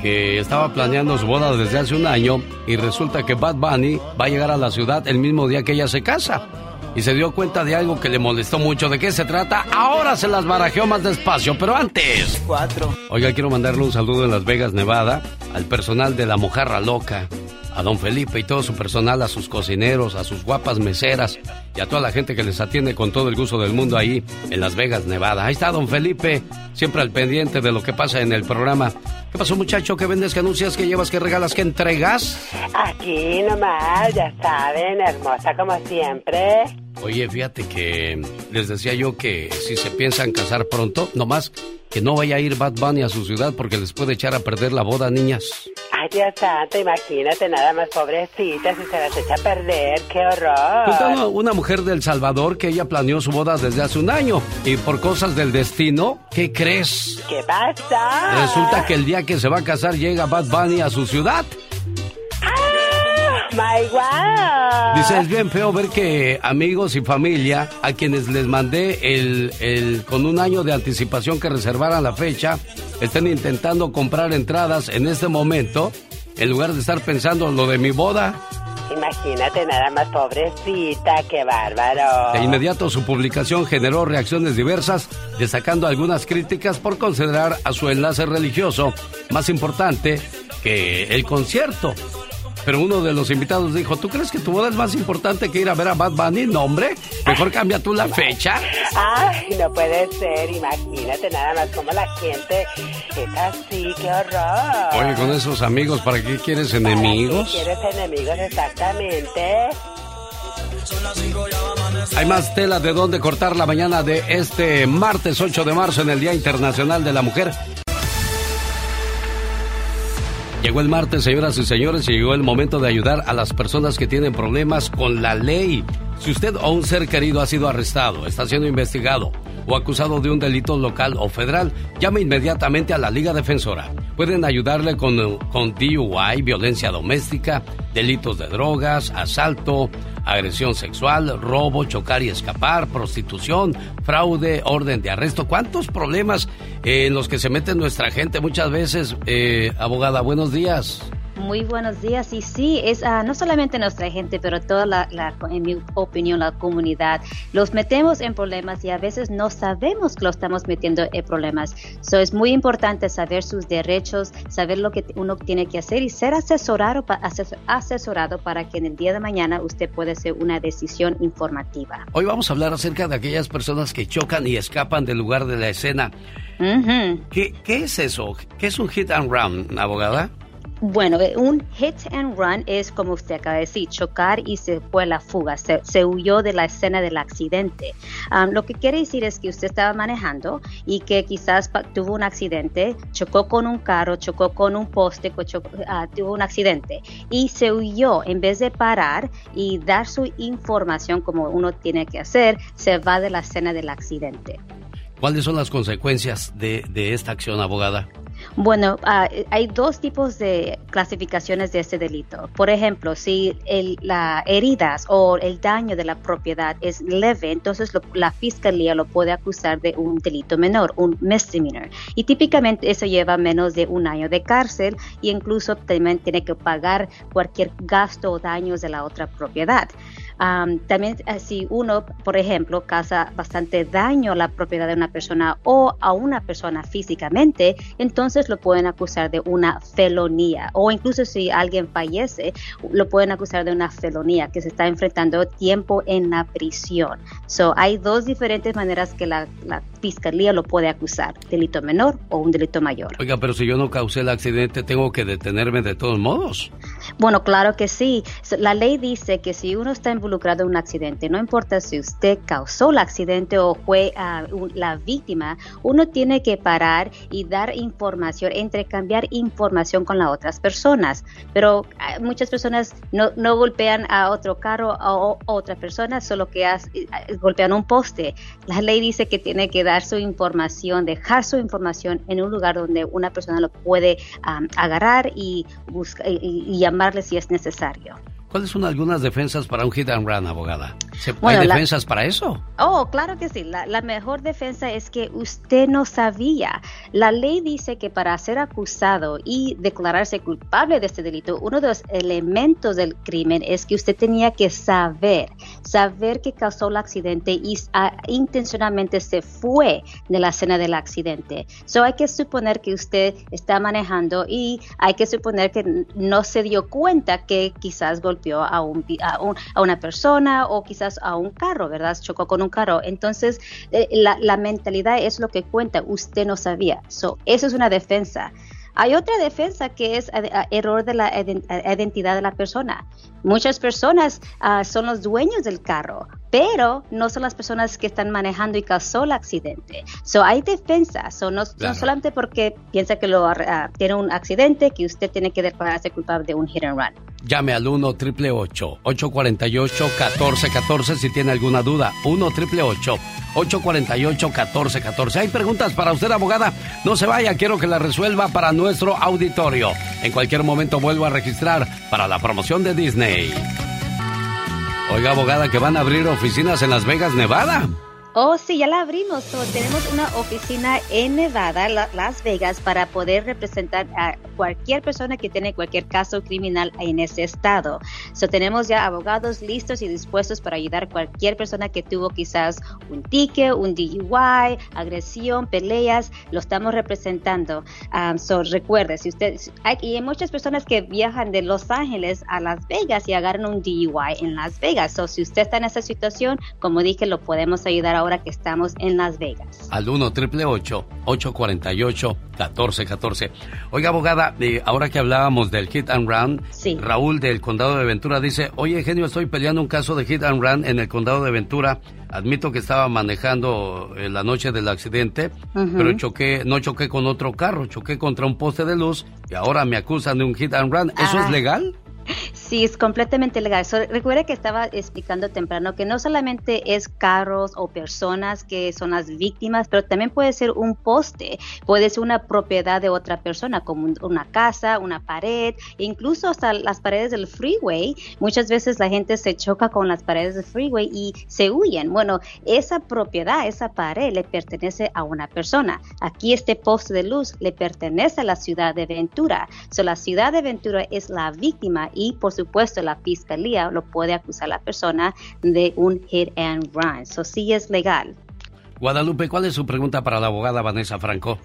que estaba planeando su boda desde hace un año y resulta que Bad Bunny va a llegar a la ciudad el mismo día que ella se casa. Y se dio cuenta de algo que le molestó mucho. ¿De qué se trata? Ahora se las barajeó más despacio, pero antes. Cuatro. Oiga, quiero mandarle un saludo en Las Vegas, Nevada, al personal de la Mojarra Loca, a don Felipe y todo su personal, a sus cocineros, a sus guapas meseras y a toda la gente que les atiende con todo el gusto del mundo ahí en Las Vegas, Nevada. Ahí está don Felipe, siempre al pendiente de lo que pasa en el programa. ¿Qué pasó, muchacho? ¿Qué vendes? ¿Qué anuncias? ¿Qué llevas? ¿Qué regalas? ¿Qué entregas? Aquí nomás, ya saben, hermosa como siempre. Oye, fíjate que les decía yo que si se piensan casar pronto, nomás que no vaya a ir Bad Bunny a su ciudad porque les puede echar a perder la boda, niñas. Ay, Dios santo, imagínate nada más pobrecita si se las echa a perder, qué horror. Tengo una mujer del Salvador que ella planeó su boda desde hace un año y por cosas del destino, ¿qué crees? ¿Qué pasa? Resulta que el día que se va a casar llega Bad Bunny a su ciudad. My wow. Dice, es bien feo ver que amigos y familia a quienes les mandé el, el con un año de anticipación que reservaran la fecha, estén intentando comprar entradas en este momento en lugar de estar pensando en lo de mi boda. Imagínate nada más pobrecita, qué bárbaro. De inmediato su publicación generó reacciones diversas, destacando algunas críticas por considerar a su enlace religioso más importante que el concierto. Pero uno de los invitados dijo, ¿tú crees que tu boda es más importante que ir a ver a Bad Bunny? No, hombre, mejor cambia tú la fecha. Ay, no puede ser, imagínate nada más como la gente es así, qué horror. Oye, con esos amigos, ¿para qué quieres enemigos? ¿Quieres enemigos exactamente? Hay más tela de dónde cortar la mañana de este martes 8 de marzo en el Día Internacional de la Mujer. Llegó el martes, señoras y señores, y llegó el momento de ayudar a las personas que tienen problemas con la ley. Si usted o un ser querido ha sido arrestado, está siendo investigado o acusado de un delito local o federal, llame inmediatamente a la Liga Defensora. Pueden ayudarle con, con DUI, violencia doméstica, delitos de drogas, asalto, agresión sexual, robo, chocar y escapar, prostitución, fraude, orden de arresto. ¿Cuántos problemas eh, en los que se mete nuestra gente muchas veces? Eh, abogada, buenos días. Muy buenos días. Y sí, es ah, no solamente nuestra gente, pero toda la, la- en mi opinión, la comunidad. Los metemos en problemas y a veces no sabemos que lo estamos metiendo en problemas. So, es muy importante saber sus derechos, saber lo que uno tiene que hacer y ser asesorado, pa- ases- asesorado para que en el día de mañana usted pueda hacer una decisión informativa. Hoy vamos a hablar acerca de aquellas personas que chocan y escapan del lugar de la escena. ¿Qué, qué es eso? ¿Qué es un hit and run, abogada? Bueno, eh, un hit and run es como usted acaba de decir, chocar y se fue a la fuga, se, huyó de la escena del accidente. Um, lo que quiere decir es que usted estaba manejando y que quizás tuvo un accidente, chocó con un carro, chocó con un poste, co- cho- ah, tuvo un accidente y se huyó. En vez de parar y dar su información como uno tiene que hacer, se va de la escena del accidente. ¿Cuáles son las consecuencias de, de esta acción, abogada? Bueno, ah, hay dos tipos de clasificaciones de este delito. Por ejemplo, si el, la heridas o el daño de la propiedad es leve, entonces lo- la fiscalía lo puede acusar de un delito menor, un misdemeanor. Y típicamente eso lleva menos de un año de cárcel e incluso también tiene que pagar cualquier gasto o daños de la otra propiedad. Am, también eh, si uno, por ejemplo, causa bastante daño a la propiedad de una persona o a una persona físicamente, entonces lo pueden acusar de una felonía. O incluso si alguien fallece, lo pueden acusar de una felonía, que se está enfrentando tiempo en la prisión. So, hay dos diferentes maneras que la, la fiscalía lo puede acusar, delito menor o un delito mayor. Oiga, pero si yo no causé el accidente, tengo que detenerme de todos modos. Bueno, claro que sí. La ley dice que si uno está involucrado en un accidente, no importa si usted causó el accidente o fue ah, la víctima, uno tiene que parar y dar información, intercambiar información con las otras personas. Pero ah, muchas personas no, no golpean a otro carro o a otra persona, solo que eh, golpean un poste. La ley dice que tiene que dar su información, dejar su información en un lugar donde una persona lo puede agarrar y, busca- y- y llamarle si es necesario. ¿Cuáles son algunas defensas para un hit and run, abogada? ¿Se- Bueno, ¿Hay la- defensas para eso? Oh, claro que sí. La, la mejor defensa es que usted no sabía. La ley dice que para ser acusado y declararse culpable de este delito, uno de los elementos del crimen es que usted tenía que saber, saber que causó el accidente y ah, intencionalmente se fue de la escena del accidente. So hay que suponer que usted está manejando y hay que suponer que no se dio cuenta que quizás golpeó a, una persona o quizás a un carro, ¿verdad? Chocó con un carro. Entonces, eh, la, la mentalidad es lo que cuenta. Usted no sabía. So, eso es una defensa. Hay otra defensa que es eh, error de la iden- identidad de la persona. Muchas personas ah, son los dueños del carro, pero no son las personas que están manejando y causó el accidente. So, hay defensas, so, no, no solamente porque piensa que lo, ah, tiene un accidente, que usted tiene que declararse culpable de un hit and run. Llame al 1 888 848 1414 si tiene alguna duda. 1 888 848 1414 Hay preguntas para usted, abogada. No se vaya, quiero que la resuelva para nuestro auditorio. En cualquier momento vuelvo a registrar para la promoción de Disney. Oiga, abogada, que van a abrir oficinas en Las Vegas, Nevada. Oh, sí, ya la abrimos. So, tenemos una oficina en Nevada, La- Las Vegas, para poder representar a cualquier persona que tiene cualquier caso criminal en ese estado. So, tenemos ya abogados listos y dispuestos para ayudar a cualquier persona que tuvo quizás un ticket, un DUI, agresión, peleas. Lo estamos representando. Um, so, recuerde, si usted, hay, y hay muchas personas que viajan de Los Ángeles a Las Vegas y agarran un DUI en Las Vegas. So, si usted está en esa situación, como dije, lo podemos ayudar ahora que estamos en Las Vegas. Al 1 888 848 1414 Oiga, abogada, eh, ahora que hablábamos del hit and run, Raúl del condado de Ventura dice, oye, genio, estoy peleando un caso de hit and run en el condado de Ventura. Admito que estaba manejando eh, la noche del accidente, Ujú. pero choqué, no choqué con otro carro, choqué contra un poste de luz y ahora me acusan de un hit and run. ¿Eso Ah. es legal? Sí, es completamente legal. So, recuerda que estaba explicando temprano que no solamente es carros o personas que son las víctimas, pero también puede ser un poste, puede ser una propiedad de otra persona, como un- una casa, una pared, incluso hasta las paredes del freeway. Muchas veces la gente se choca con las paredes del freeway y se huyen. Bueno, esa propiedad, esa pared le pertenece a una persona. Aquí este poste de luz le pertenece a la ciudad de Ventura. So, la ciudad de Ventura es la víctima y por supuesto la fiscalía lo puede acusar a la persona de un hit and run. So sí es legal. Guadalupe, ¿cuál es su pregunta para la abogada Vanessa Franco?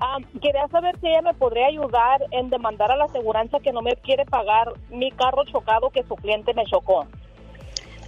Ah, quería saber si ella me podría ayudar en demandar a la aseguranza que no me quiere pagar mi carro chocado que su cliente me chocó.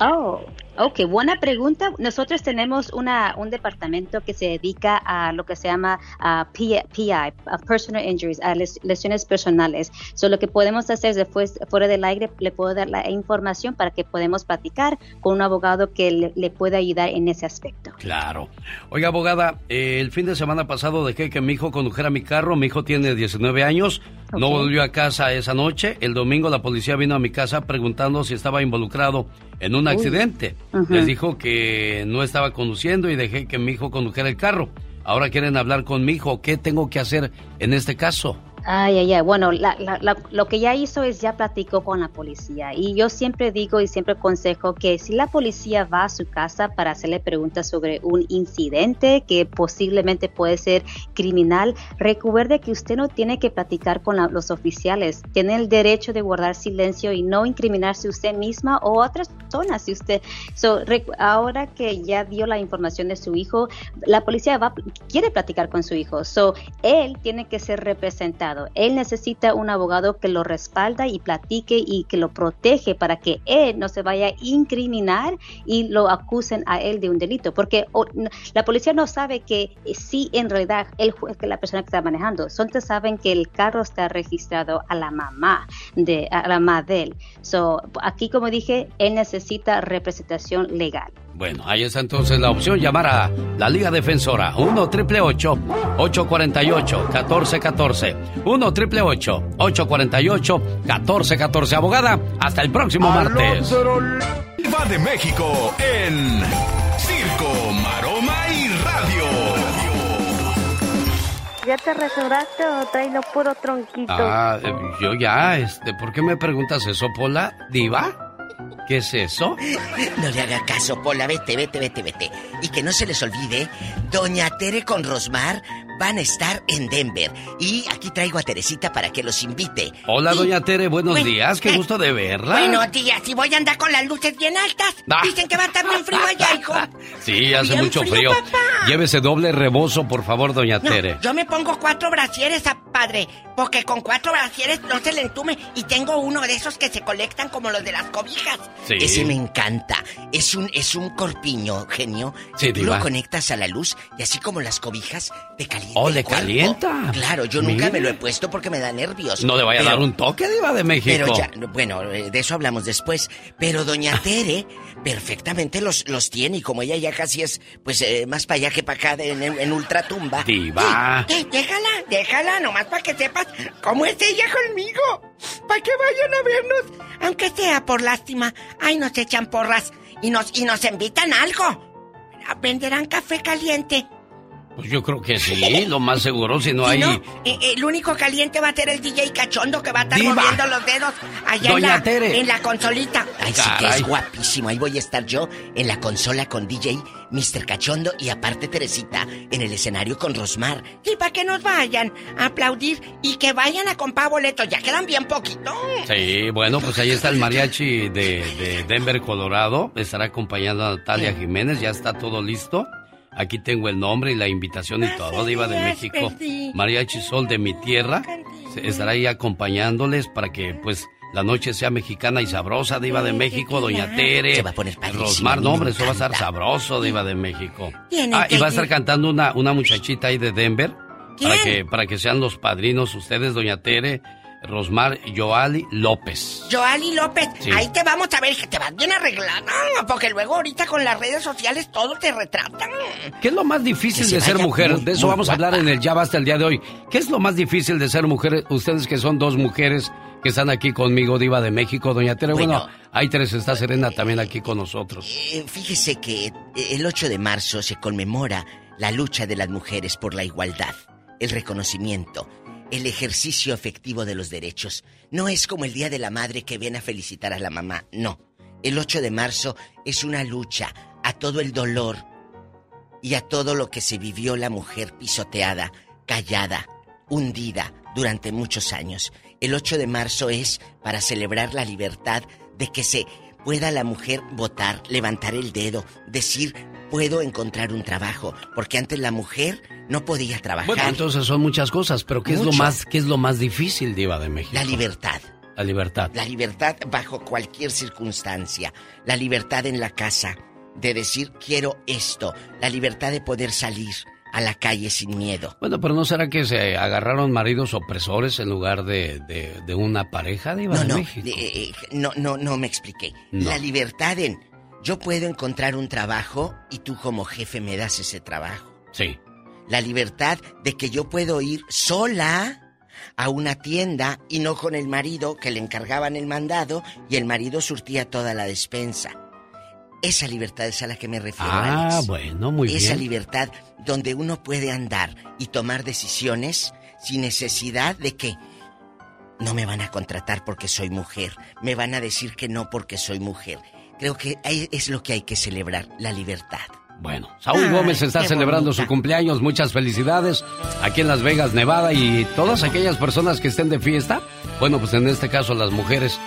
Oh, Ok, buena pregunta. Nosotros tenemos una, un departamento que se dedica a lo que se llama a PI, a Personal Injuries, a les- lesiones personales. So, lo que podemos hacer después, fuera del aire, le puedo dar la información para que podamos platicar con un abogado que le, le pueda ayudar en ese aspecto. Claro. Oiga, abogada, eh, el fin de semana pasado dejé que mi hijo condujera mi carro. Mi hijo tiene 19 años. No volvió a casa esa noche. El domingo la policía vino a mi casa preguntando si estaba involucrado en un accidente. Les dijo que no estaba conduciendo y dejé que mi hijo condujera el carro. Ahora quieren hablar con mi hijo. ¿Qué tengo que hacer en este caso? Ay, ay, ay. Bueno, la- la- lo que ya hizo es ya platicó con la policía. Y yo siempre digo y siempre aconsejo que si la policía va a su casa para hacerle preguntas sobre un incidente que posiblemente puede ser criminal, recuerde que usted no tiene que platicar con los oficiales. Tiene el derecho de guardar silencio y no incriminarse usted misma o otras personas. Si usted, so, ahora que ya dio la información de su hijo, la policía va, quiere platicar con su hijo. So, él tiene que ser representado. Él necesita un abogado que lo respalda y platique y que lo protege para que él no se vaya a incriminar y lo acusen a él de un delito. Porque o, n- la policía no sabe que eh, sí en realidad él fue que la persona que está manejando. Solo saben que el carro está registrado a la mamá de a la mamá de él. So, aquí como dije, él necesita representación legal. Bueno, ahí está entonces la opción, llamar a la Liga Defensora, 1 triple 848 1414 1 triple 848 1414 Abogada, hasta el próximo martes. Viva de México en Circo, Maroma y Radio. ¿Ya te restauraste o traes lo puro tronquito? Ah, yo ya, este, ¿por qué me preguntas eso, Pola? ¿Diva? ¿Qué es eso? No le haga caso, Pola, vete, vete, vete, vete. Y que no se les olvide, Doña Tere con Rosmar van a estar en Denver. Y aquí traigo a Teresita para que los invite. Hola, Y- doña Tere, buenos Bueno, días, qué eh, gusto de verla. Buenos días, y voy a andar con las luces bien altas. Ah. Dicen que va a estar bien frío allá, hijo. Sí, hace Bien mucho frío. Llévese doble rebozo, por favor, doña No, Tere. yo me pongo cuatro brasieres, a padre, porque con cuatro brasieres no se le entume. Y tengo uno de esos que se colectan como los de las cobijas. Sí. Ese me encanta. Es un, es un corpiño, genio. Sí, que tú lo conectas a la luz y así como las cobijas, te calienta Oh, le calienta. Claro, yo nunca me lo he puesto porque me da nervios. No le vaya Pero- a dar un toque, Diva de México. Pero ya, bueno, eh, de eso hablamos después. Pero doña Tere perfectamente los, los tiene y como ella ya casi es, pues, eh, más para allá que para acá de- en, en ultratumba. Diva. Eh, déjala, déjala, nomás para que sepas cómo es ella conmigo. Para que vayan a vernos, aunque sea por lástima. Ay, nos echan porras y nos, y nos invitan algo. Venderán café caliente. Pues yo creo que sí, lo más seguro, si no hay... no, eh, el único caliente va a ser el DJ cachondo que va a estar Diva. moviendo los dedos allá en Doña la, Tere. en la consolita. Ay, sí que es guapísimo. Ahí voy a estar yo en la consola con DJ Mr. Cachondo y aparte Teresita en el escenario con Rosmar. Y para que nos vayan a aplaudir y que vayan a comprar boletos. Ya quedan bien poquito. Sí, bueno, pues ahí está el mariachi de, de Denver, Colorado. Estará acompañando a Natalia Jiménez, ya está todo listo. Aquí tengo el nombre y la invitación y todo, Diva de México. Mariachi Sol de mi tierra. Se- Estará ahí acompañándoles para que, pues, la noche sea mexicana y sabrosa, Diva de México, Doña Tere. Se va a poner padrísimo, Rosmar, no, hombre, eso va a estar sabroso, Diva de México. Ah, y va a estar cantando una, una muchachita ahí de Denver. Para que, para que sean los padrinos ustedes, Doña Tere, Rosmar Joali López. Joali López, Sí. ahí te vamos a ver que te vas bien arreglada. Porque luego ahorita con las redes sociales todo te retratan. ¿Qué es lo más difícil se de ser mujer? muy, de eso vamos a hablar en el Ya Basta el día de hoy. ¿Qué es lo más difícil de ser mujer? Ustedes que son dos mujeres que están aquí conmigo, Diva de México, Doña Tere. Bueno, Bueno. hay tres, está Serena también aquí con nosotros. Eh, fíjese que eh, el 8 de marzo se conmemora la lucha de las mujeres por la igualdad, el reconocimiento, el ejercicio efectivo de los derechos. No es como el Día de la Madre que viene a felicitar a la mamá, no. El 8 de marzo es una lucha a todo el dolor y a todo lo que se vivió la mujer pisoteada, callada, hundida durante muchos años. El 8 de marzo es para celebrar la libertad de que se pueda la mujer votar, levantar el dedo, decir, puedo encontrar un trabajo, porque antes la mujer no podía trabajar. Bueno, entonces son muchas cosas, pero ¿qué es lo más, qué es lo más difícil, Diva de México? La libertad. La libertad. La libertad bajo cualquier circunstancia. La libertad en la casa de decir quiero esto. La libertad de poder salir a la calle sin miedo. Bueno, pero ¿no será que se agarraron maridos opresores en lugar de, de, una pareja de, no, de no, México? Eh, no, no, no me expliqué. La libertad en yo puedo encontrar un trabajo y tú como jefe me das ese trabajo. Sí. La libertad de que yo puedo ir sola a una tienda y no con el marido que le encargaban el mandado y el marido surtía toda la despensa. Esa libertad es a la que me refiero. Ah, bueno, muy bien. Esa libertad donde uno puede andar y tomar decisiones sin necesidad de que no me van a contratar porque soy mujer, me van a decir que no porque soy mujer. Creo que es lo que hay que celebrar, la libertad. Bueno, Saúl Gómez está celebrando su cumpleaños. Muchas felicidades aquí en Las Vegas, Nevada. Y todas aquellas personas que estén de fiesta, bueno, pues en este caso las mujeres.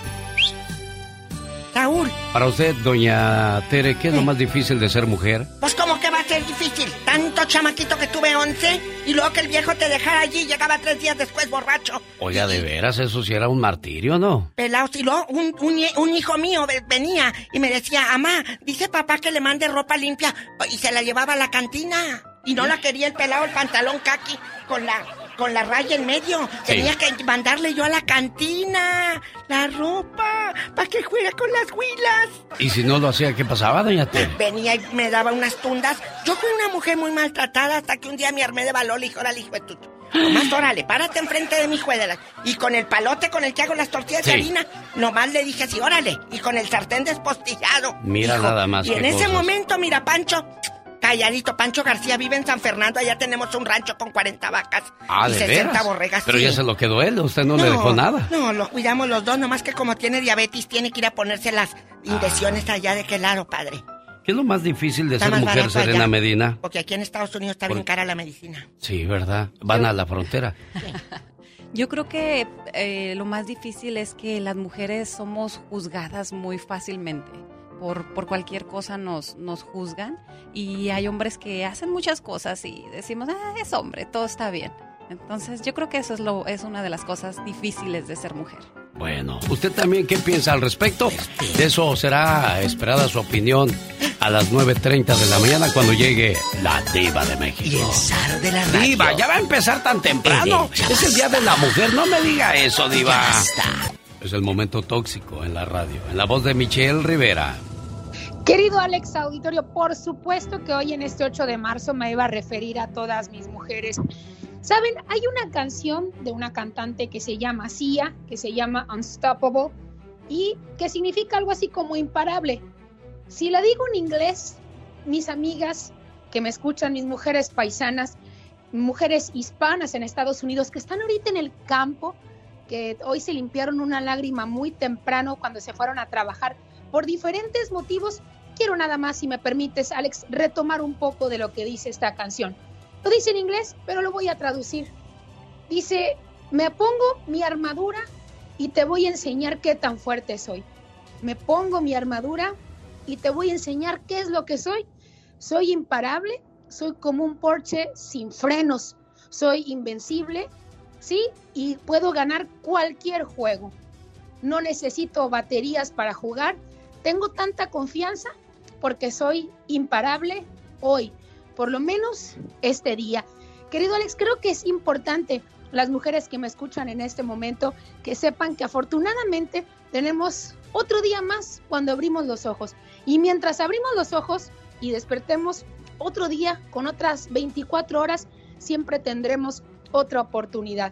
Saúl. Para usted, doña Tere, ¿qué es lo más difícil de ser mujer? Pues como que va a ser difícil. Tanto chamaquito que tuve once y luego que el viejo te dejara allí y llegaba tres días después borracho. Oiga, de veras, eso sí era un martirio, ¿no? Pelados. Y luego un, un, hijo mío venía y me decía, mamá, dice papá que le mande ropa limpia y se la llevaba a la cantina. Y no la quería el pelado, el pantalón kaki con la con la raya en medio. Tenía que mandarle yo a la cantina la ropa para que juegue con las huilas. ¿Y si no lo hacía, qué pasaba, doña T? Venía y me daba unas tundas. Yo fui una mujer muy maltratada hasta que un día me armé de valor y dije, órale, hijo de tu... Nomás, órale, párate enfrente de mi juez Y con el palote con el que hago las tortillas de harina, nomás le dije así, órale. Y con el sartén despostillado. Mira nada más. Y en ese momento, mira, Pancho, Calladito, Pancho García vive en San Fernando, allá tenemos un rancho con 40 vacas ah, y 60 borregas. Pero ya se lo quedó él, usted no, le dejó nada. No, lo cuidamos los dos, nomás que como tiene diabetes tiene que ir a ponerse las inyecciones ah. allá de qué lado, padre. ¿Qué es lo más difícil de ser mujer, Serena Medina? Porque aquí en Estados Unidos está bien cara la medicina. Sí, ¿verdad? Van a la frontera. Yo creo que eh, lo más difícil es que las mujeres somos juzgadas muy fácilmente por, cualquier cosa nos, nos juzgan y hay hombres que hacen muchas cosas y decimos, ah, es hombre, todo está bien. Entonces yo creo que eso es, lo, es una de las cosas difíciles de ser mujer. Bueno, ¿usted también qué piensa al respecto? De eso será esperada su opinión a las 9.30 de la mañana cuando llegue la diva de México. Y el zar de la radio. Diva, ya va a empezar tan temprano. Es el día de la mujer, no me diga eso, diva. Es el momento tóxico en la radio, en la voz de Michelle Rivera. Querido Alex Auditorio, por supuesto que hoy en este 8 de marzo me iba a referir a todas mis mujeres. Saben, hay una canción de una cantante que se llama Sia, que se llama Unstoppable, y que significa algo así como imparable. Si la digo en inglés, mis amigas que me escuchan, mis mujeres paisanas, mujeres hispanas en Estados Unidos que están ahorita en el campo, que hoy se limpiaron una lágrima muy temprano cuando se fueron a trabajar por diferentes motivos, quiero nada más, si me permites, Alex, retomar un poco de lo que dice esta canción. Lo dice en inglés, pero lo voy a traducir. Dice, me pongo mi armadura y te voy a enseñar qué tan fuerte soy. Me pongo mi armadura y te voy a enseñar qué es lo que soy. Soy imparable, soy como un Porsche sin frenos, soy invencible, ¿sí? Y puedo ganar cualquier juego. No necesito baterías para jugar, tengo tanta confianza porque soy imparable hoy, por lo menos este día. Querido Alex, creo que es importante las mujeres que me escuchan en este momento que sepan que afortunadamente tenemos otro día más cuando abrimos los ojos. Y mientras abrimos los ojos y despertemos otro día con otras 24 horas, siempre tendremos otra oportunidad.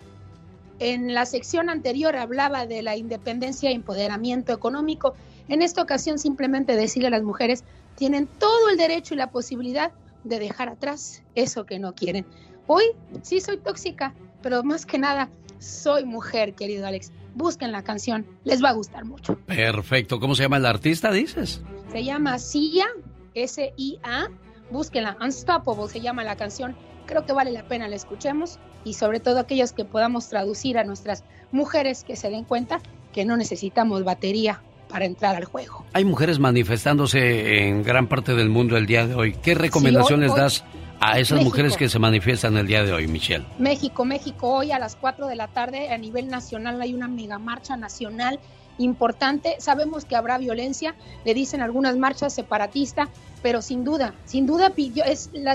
En la sección anterior hablaba de la independencia e empoderamiento económico en esta ocasión simplemente decirle a las mujeres, tienen todo el derecho y la posibilidad de dejar atrás eso que no quieren. Hoy sí soy tóxica, pero más que nada soy mujer, querido Alex. Busquen la canción, les va a gustar mucho. Perfecto. ¿Cómo se llama el artista, dices? Se llama Sia, S-I-A. Búsquenla, Unstoppable se llama la canción. Creo que vale la pena la escuchemos y sobre todo aquellos que podamos traducir a nuestras mujeres que se den cuenta que no necesitamos batería para entrar al juego. Hay mujeres manifestándose en gran parte del mundo el día de hoy. ¿Qué recomendaciones das a esas mujeres que se manifiestan el día de hoy, Michelle? México, México, hoy a las 4 de la tarde a nivel nacional hay una mega marcha nacional importante. Sabemos que habrá violencia, le dicen algunas marchas separatistas, pero sin duda, sin duda es la,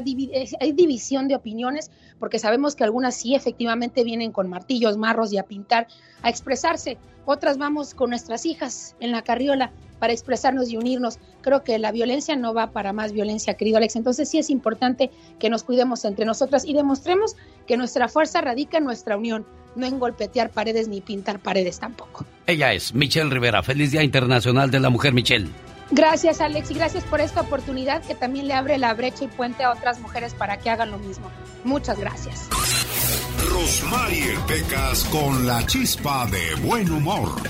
hay división de opiniones, porque sabemos que algunas sí efectivamente vienen con martillos, marros y a pintar, a expresarse. Otras vamos con nuestras hijas en la carriola para expresarnos y unirnos. Creo que la violencia no va para más violencia, querido Alex. Entonces sí es importante que nos cuidemos entre nosotras y demostremos que nuestra fuerza radica en nuestra unión, no en golpetear paredes ni pintar paredes tampoco. Ella es Michelle Rivera. Feliz Día Internacional de la Mujer, Michelle. Gracias, Alex, y gracias por esta oportunidad que también le abre la brecha y puente a otras mujeres para que hagan lo mismo. Muchas gracias. Rosmarie Pecas con la chispa de buen humor.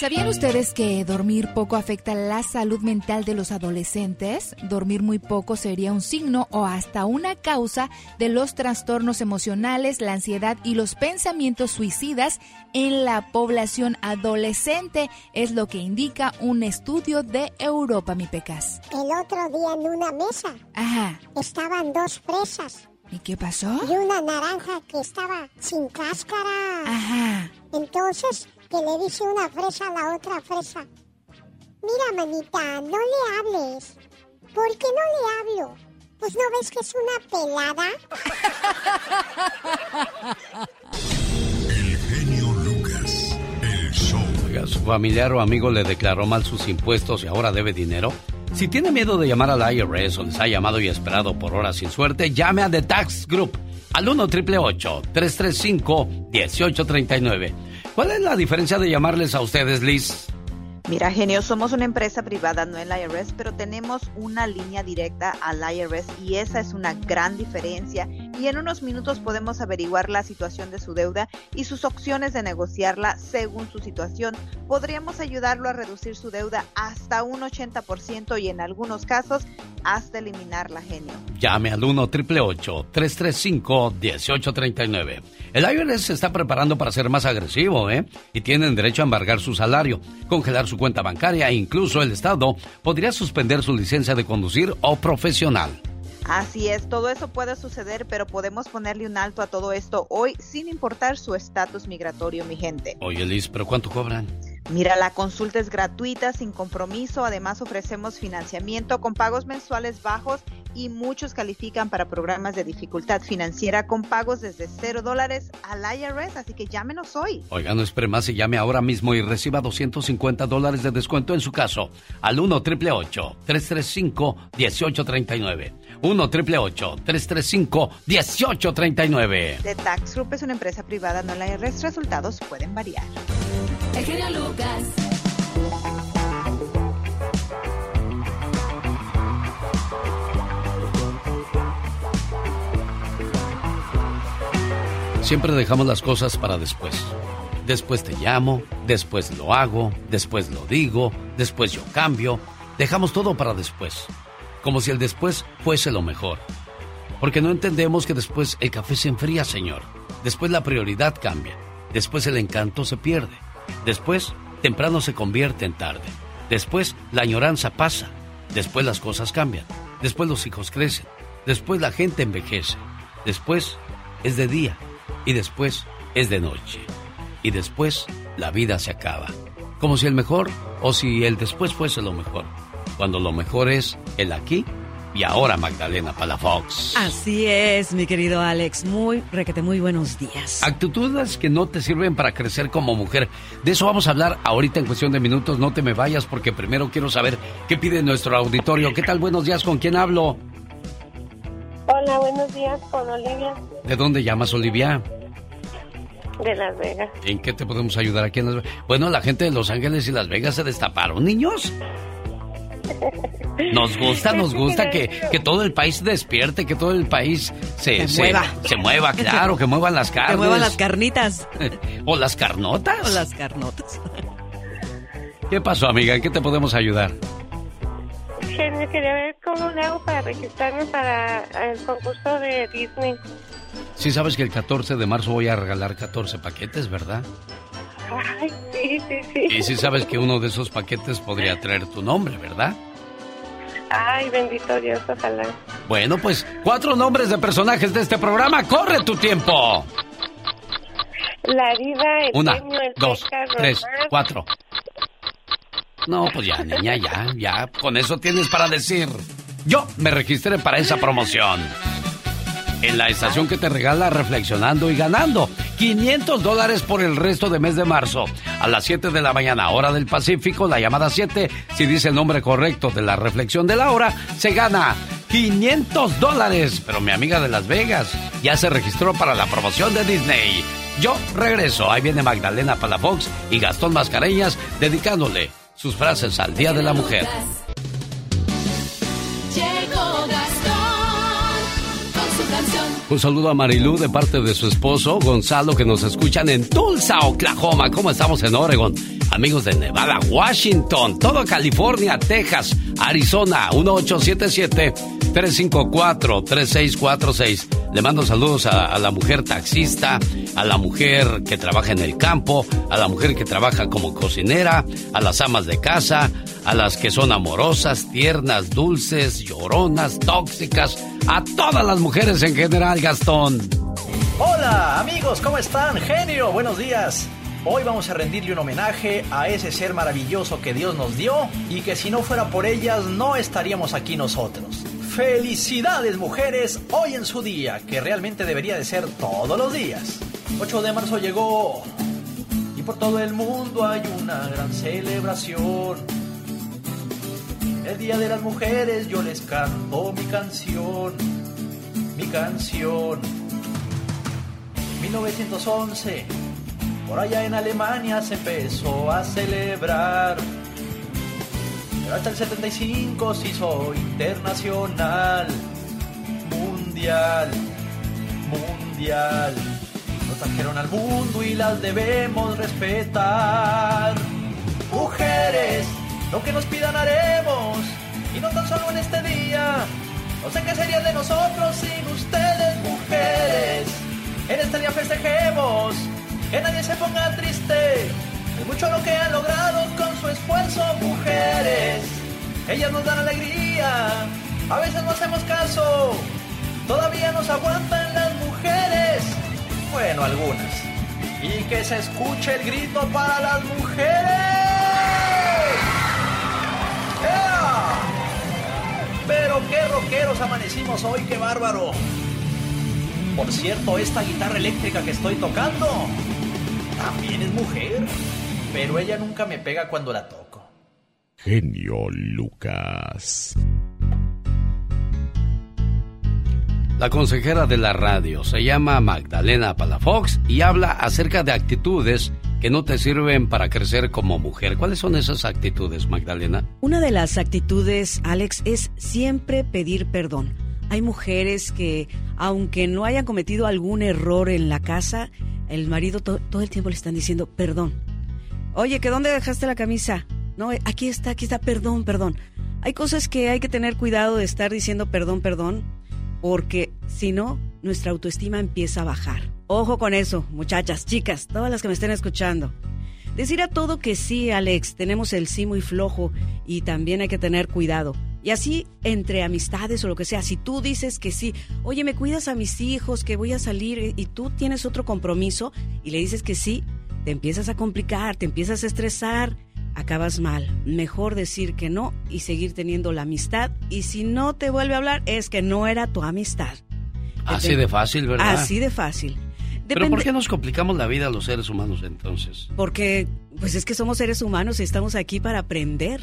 ¿Sabían ustedes que dormir poco afecta la salud mental de los adolescentes? Dormir muy poco sería un signo o hasta una causa de los trastornos emocionales, la ansiedad y los pensamientos suicidas en la población adolescente, es lo que indica un estudio de Europa, mi pecas. El otro día en una mesa Ajá. estaban dos fresas. ¿Y qué pasó? Y una naranja que estaba sin cáscara. Ajá. Entonces que le dice una fresa a la otra fresa. Mira, manita, no le hables. ¿Por qué no le hablo? Pues no ves que es una pelada. El genio Lucas, el show. Oiga, su familiar o amigo le declaró mal sus impuestos y ahora debe dinero. Si tiene miedo de llamar al IRS o les ha llamado y esperado por horas sin suerte, llame a The Tax Group al 1 335 1839 ¿Cuál es la diferencia de llamarles a ustedes, Liz? Mira, genio, somos una empresa privada, no el IRS, pero tenemos una línea directa al IRS y esa es una gran diferencia. Y en unos minutos podemos averiguar la situación de su deuda y sus opciones de negociarla según su situación. Podríamos ayudarlo a reducir su deuda hasta un 80% y en algunos casos hasta eliminarla, genio. Llame al 1 335 1839 El IRS se está preparando para ser más agresivo, ¿eh? Y tienen derecho a embargar su salario, congelar su cuenta bancaria e incluso el Estado podría suspender su licencia de conducir o profesional. Así es, todo eso puede suceder, pero podemos ponerle un alto a todo esto hoy sin importar su estatus migratorio, mi gente. Oye, Liz, ¿pero cuánto cobran? Mira, la consulta es gratuita, sin compromiso. Además, ofrecemos financiamiento con pagos mensuales bajos y muchos califican para programas de dificultad financiera con pagos desde cero dólares al IRS. Así que llámenos hoy. Oiga, no espere más y llame ahora mismo y reciba 250 dólares de descuento en su caso al 1 888 335 1839 1 888 335 1839 The Tax Group es una empresa privada, no la IRS. Resultados pueden variar. El genio Lucas. Siempre dejamos las cosas para después. Después te llamo, después lo hago, después lo digo, después yo cambio. Dejamos todo para después. Como si el después fuese lo mejor. Porque no entendemos que después el café se enfría, señor. Después la prioridad cambia. Después el encanto se pierde. Después, temprano se convierte en tarde. Después, la añoranza pasa. Después las cosas cambian. Después los hijos crecen. Después la gente envejece. Después es de día. Y después es de noche. Y después la vida se acaba. Como si el mejor o si el después fuese lo mejor. Cuando lo mejor es el aquí y ahora Magdalena Palafox. Así es, mi querido Alex. Muy, requete, muy buenos días. Actitudes que no te sirven para crecer como mujer. De eso vamos a hablar ahorita en cuestión de minutos. No te me vayas porque primero quiero saber qué pide nuestro auditorio. ¿Qué tal? Buenos días, ¿con quién hablo? Hola, buenos días, con Olivia. ¿De dónde llamas, Olivia? De Las Vegas. ¿En qué te podemos ayudar aquí en Las Vegas? Bueno, la gente de Los Ángeles y Las Vegas se destaparon, niños. Nos gusta, nos gusta que, que todo el país despierte, que todo el país se, Se mueva. se mueva, claro, que muevan las carnes. Que muevan las carnitas. o las carnotas. O las carnotas. ¿Qué pasó, amiga? ¿En qué te podemos ayudar? Genio, quería ver cómo le hago para registrarme para el concurso de Disney. Sí sabes que el 14 de marzo voy a regalar 14 paquetes, ¿verdad? Ay, sí, sí, sí. Y sí sabes que uno de esos paquetes podría traer tu nombre, ¿verdad? Ay, bendito Dios, ojalá. Bueno, pues cuatro nombres de personajes de este programa. ¡Corre tu tiempo! La vida, el Una, genio, el dos, Teca, tres, cuatro. No, pues ya, niña, ya, ya. Con eso tienes para decir. Yo me registré para esa promoción. En la estación que te regala reflexionando y ganando 500 dólares por el resto de mes de marzo. A las 7 de la mañana, hora del Pacífico, la llamada 7, si dice el nombre correcto de la reflexión de la hora, se gana 500 dólares. Pero mi amiga de Las Vegas ya se registró para la promoción de Disney. Yo regreso. Ahí viene Magdalena Palafox y Gastón Mascareñas dedicándole sus frases al Día de la Mujer. Un saludo a Marilú de parte de su esposo Gonzalo que nos escuchan en Tulsa, Oklahoma. ¿Cómo estamos en Oregon? Amigos de Nevada, Washington, todo California, Texas, Arizona, 1877-354-3646. Le mando saludos a la mujer taxista, a la mujer que trabaja en el campo, a la mujer que trabaja como cocinera, a las amas de casa, a las que son amorosas, tiernas, dulces, lloronas, tóxicas, a todas las mujeres en general, Gastón. Hola amigos, ¿cómo están? Genio, buenos días. Hoy vamos a rendirle un homenaje a ese ser maravilloso que Dios nos dio y que si no fuera por ellas no estaríamos aquí nosotros. Felicidades mujeres hoy en su día, que realmente debería de ser todos los días. 8 de marzo llegó y por todo el mundo hay una gran celebración. El Día de las Mujeres yo les canto mi canción, mi canción. 1911, por allá en Alemania se empezó a celebrar. Hasta el 75 se hizo internacional, mundial, mundial. Nos trajeron al mundo y las debemos respetar. Mujeres, lo que nos pidan haremos, y no tan solo en este día. No sé qué sería de nosotros sin ustedes, mujeres. En este día festejemos, que nadie se ponga triste. Es mucho lo que han logrado con su esfuerzo, mujeres. Ellas nos dan alegría, a veces no hacemos caso. Todavía nos aguantan las mujeres. Bueno, algunas. Y que se escuche el grito para las mujeres. Pero qué rockeros amanecimos hoy, qué bárbaro. Por cierto, esta guitarra eléctrica que estoy tocando también es mujer, pero ella nunca me pega cuando la toco. Genio Lucas. La consejera de la radio se llama Magdalena Palafox y habla acerca de actitudes que no te sirven para crecer como mujer. ¿Cuáles son esas actitudes, Magdalena? Una de las actitudes, Alex, es siempre pedir perdón. Hay mujeres que, aunque no hayan cometido algún error en la casa, el marido to- todo el tiempo le están diciendo perdón. Oye, ¿que dónde dejaste la camisa? No, eh, aquí está, aquí está, perdón, perdón. Hay cosas que hay que tener cuidado de estar diciendo perdón, perdón, porque si no, nuestra autoestima empieza a bajar. Ojo con eso, muchachas, chicas, todas las que me estén escuchando. Decir a todo que sí, Alex, tenemos el sí muy flojo y también hay que tener cuidado. Y así, entre amistades o lo que sea, si tú dices que sí, oye, me cuidas a mis hijos, que voy a salir y tú tienes otro compromiso y le dices que sí, te empiezas a complicar, te empiezas a estresar, acabas mal. Mejor decir que no y seguir teniendo la amistad. Y si no te vuelve a hablar, es que no era tu amistad. Así de fácil, ¿verdad? Así de fácil. Pero ¿por qué nos complicamos la vida a los seres humanos entonces? Porque, pues es que somos seres humanos y estamos aquí para aprender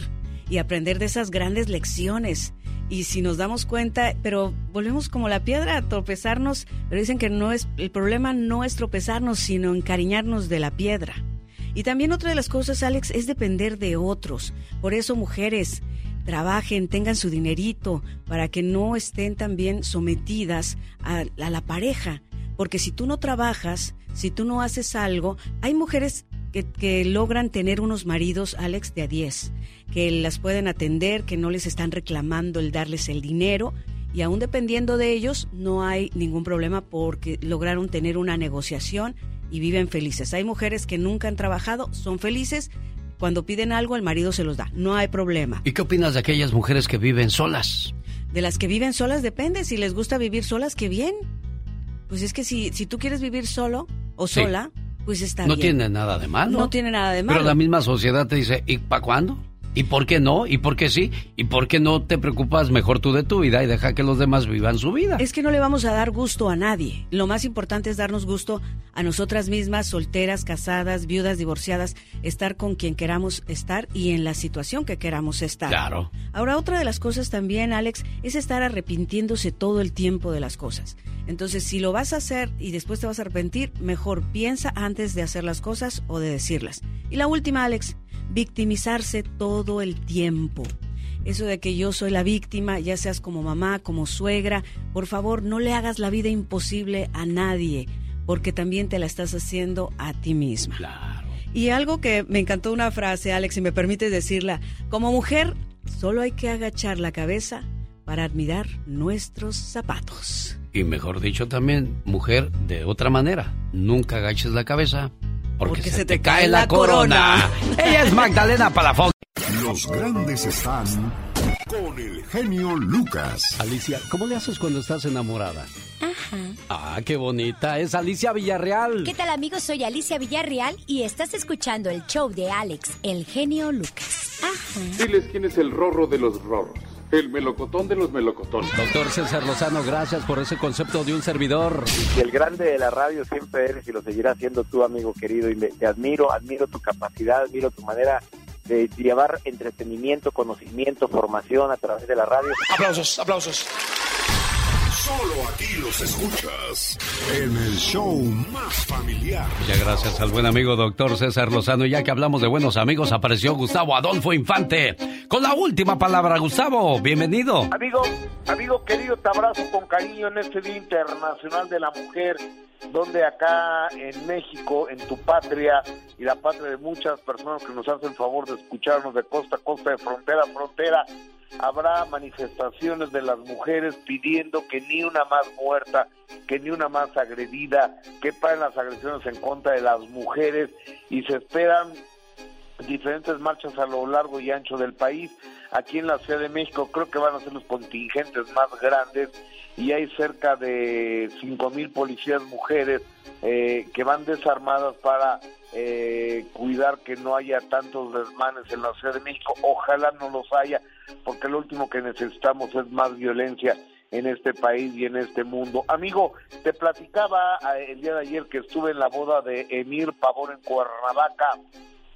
y aprender de esas grandes lecciones. Y si nos damos cuenta, pero volvemos como la piedra a tropezarnos, pero dicen que no es, el problema no es tropezarnos, sino encariñarnos de la piedra. Y también otra de las cosas, Alex, es depender de otros. Por eso, mujeres, trabajen, tengan su dinerito, para que no estén también sometidas a, a la pareja. Porque si tú no trabajas, si tú no haces algo, hay mujeres que, que logran tener unos maridos, Alex, de a 10, que las pueden atender, que no les están reclamando el darles el dinero. Y aún dependiendo de ellos, no hay ningún problema porque lograron tener una negociación y viven felices. Hay mujeres que nunca han trabajado, son felices, cuando piden algo el marido se los da, no hay problema. ¿Y qué opinas de aquellas mujeres que viven solas? De las que viven solas depende, si les gusta vivir solas, qué bien. Pues es que si, si tú quieres vivir solo o Sí. sola, pues está No bien. tiene nada de malo. No tiene nada de malo. Pero la misma sociedad te dice, ¿y para cuándo? ¿Y por qué no? ¿Y por qué sí? ¿Y por qué no te preocupas mejor tú de tu vida y deja que los demás vivan su vida? Es que no le vamos a dar gusto a nadie. Lo más importante es darnos gusto a nosotras mismas, solteras, casadas, viudas, divorciadas, estar con quien queramos estar y en la situación que queramos estar. Claro. Ahora, otra de las cosas también, Alex, es estar arrepintiéndose todo el tiempo de las cosas. Entonces, si lo vas a hacer y después te vas a arrepentir, mejor piensa antes de hacer las cosas o de decirlas. Y la última, Alex, victimizarse todo el tiempo. Eso de que yo soy la víctima, ya seas como mamá, como suegra, por favor no le hagas la vida imposible a nadie, porque también te la estás haciendo a ti misma. Y algo que me encantó una frase, Alex, si me permites decirla, como mujer solo hay que agachar la cabeza para admirar nuestros zapatos. Y mejor dicho también, mujer, de otra manera, nunca agaches la cabeza porque, se, te, cae la corona. Ella es Magdalena Palafox. Los grandes están con el genio Lucas. Alicia, ¿cómo le haces cuando estás enamorada? Ajá. Ah, qué bonita. Es Alicia Villarreal. ¿Qué tal amigos? Soy Alicia Villarreal y estás escuchando el show de Alex, el genio Lucas. Ajá. Diles quién es el rorro de los rorros. El melocotón de los melocotones. Doctor César Lozano, gracias por ese concepto de un servidor. Y el grande de la radio siempre eres y lo seguirás siendo tú, amigo querido. Y me- te admiro, admiro tu capacidad, admiro tu manera de llevar entretenimiento, conocimiento, formación a través de la radio. Aplausos, aplausos. Solo aquí los escuchas en el show más familiar. Muchas gracias al buen amigo doctor César Lozano. Ya que hablamos de buenos amigos, apareció Gustavo Adolfo Infante. Con la última palabra, Gustavo, bienvenido. Amigo, amigo querido, te abrazo con cariño en este Día Internacional de la Mujer, donde acá en México, en tu patria y la patria de muchas personas que nos hacen el favor de escucharnos de costa a costa, de frontera a frontera, habrá manifestaciones de las mujeres pidiendo que ni una más muerta, que ni una más agredida, que paren las agresiones en contra de las mujeres y se esperan diferentes marchas a lo largo y ancho del país. Aquí en la Ciudad de México creo que van a ser los contingentes más grandes y hay cerca de cinco mil policías mujeres eh, que van desarmadas para eh, cuidar que no haya tantos desmanes en la Ciudad de México. Ojalá no los haya, porque lo último que necesitamos es más violencia en este país y en este mundo. Amigo, te platicaba eh, el día de ayer que estuve en la boda de Emir Pavón en Cuernavaca,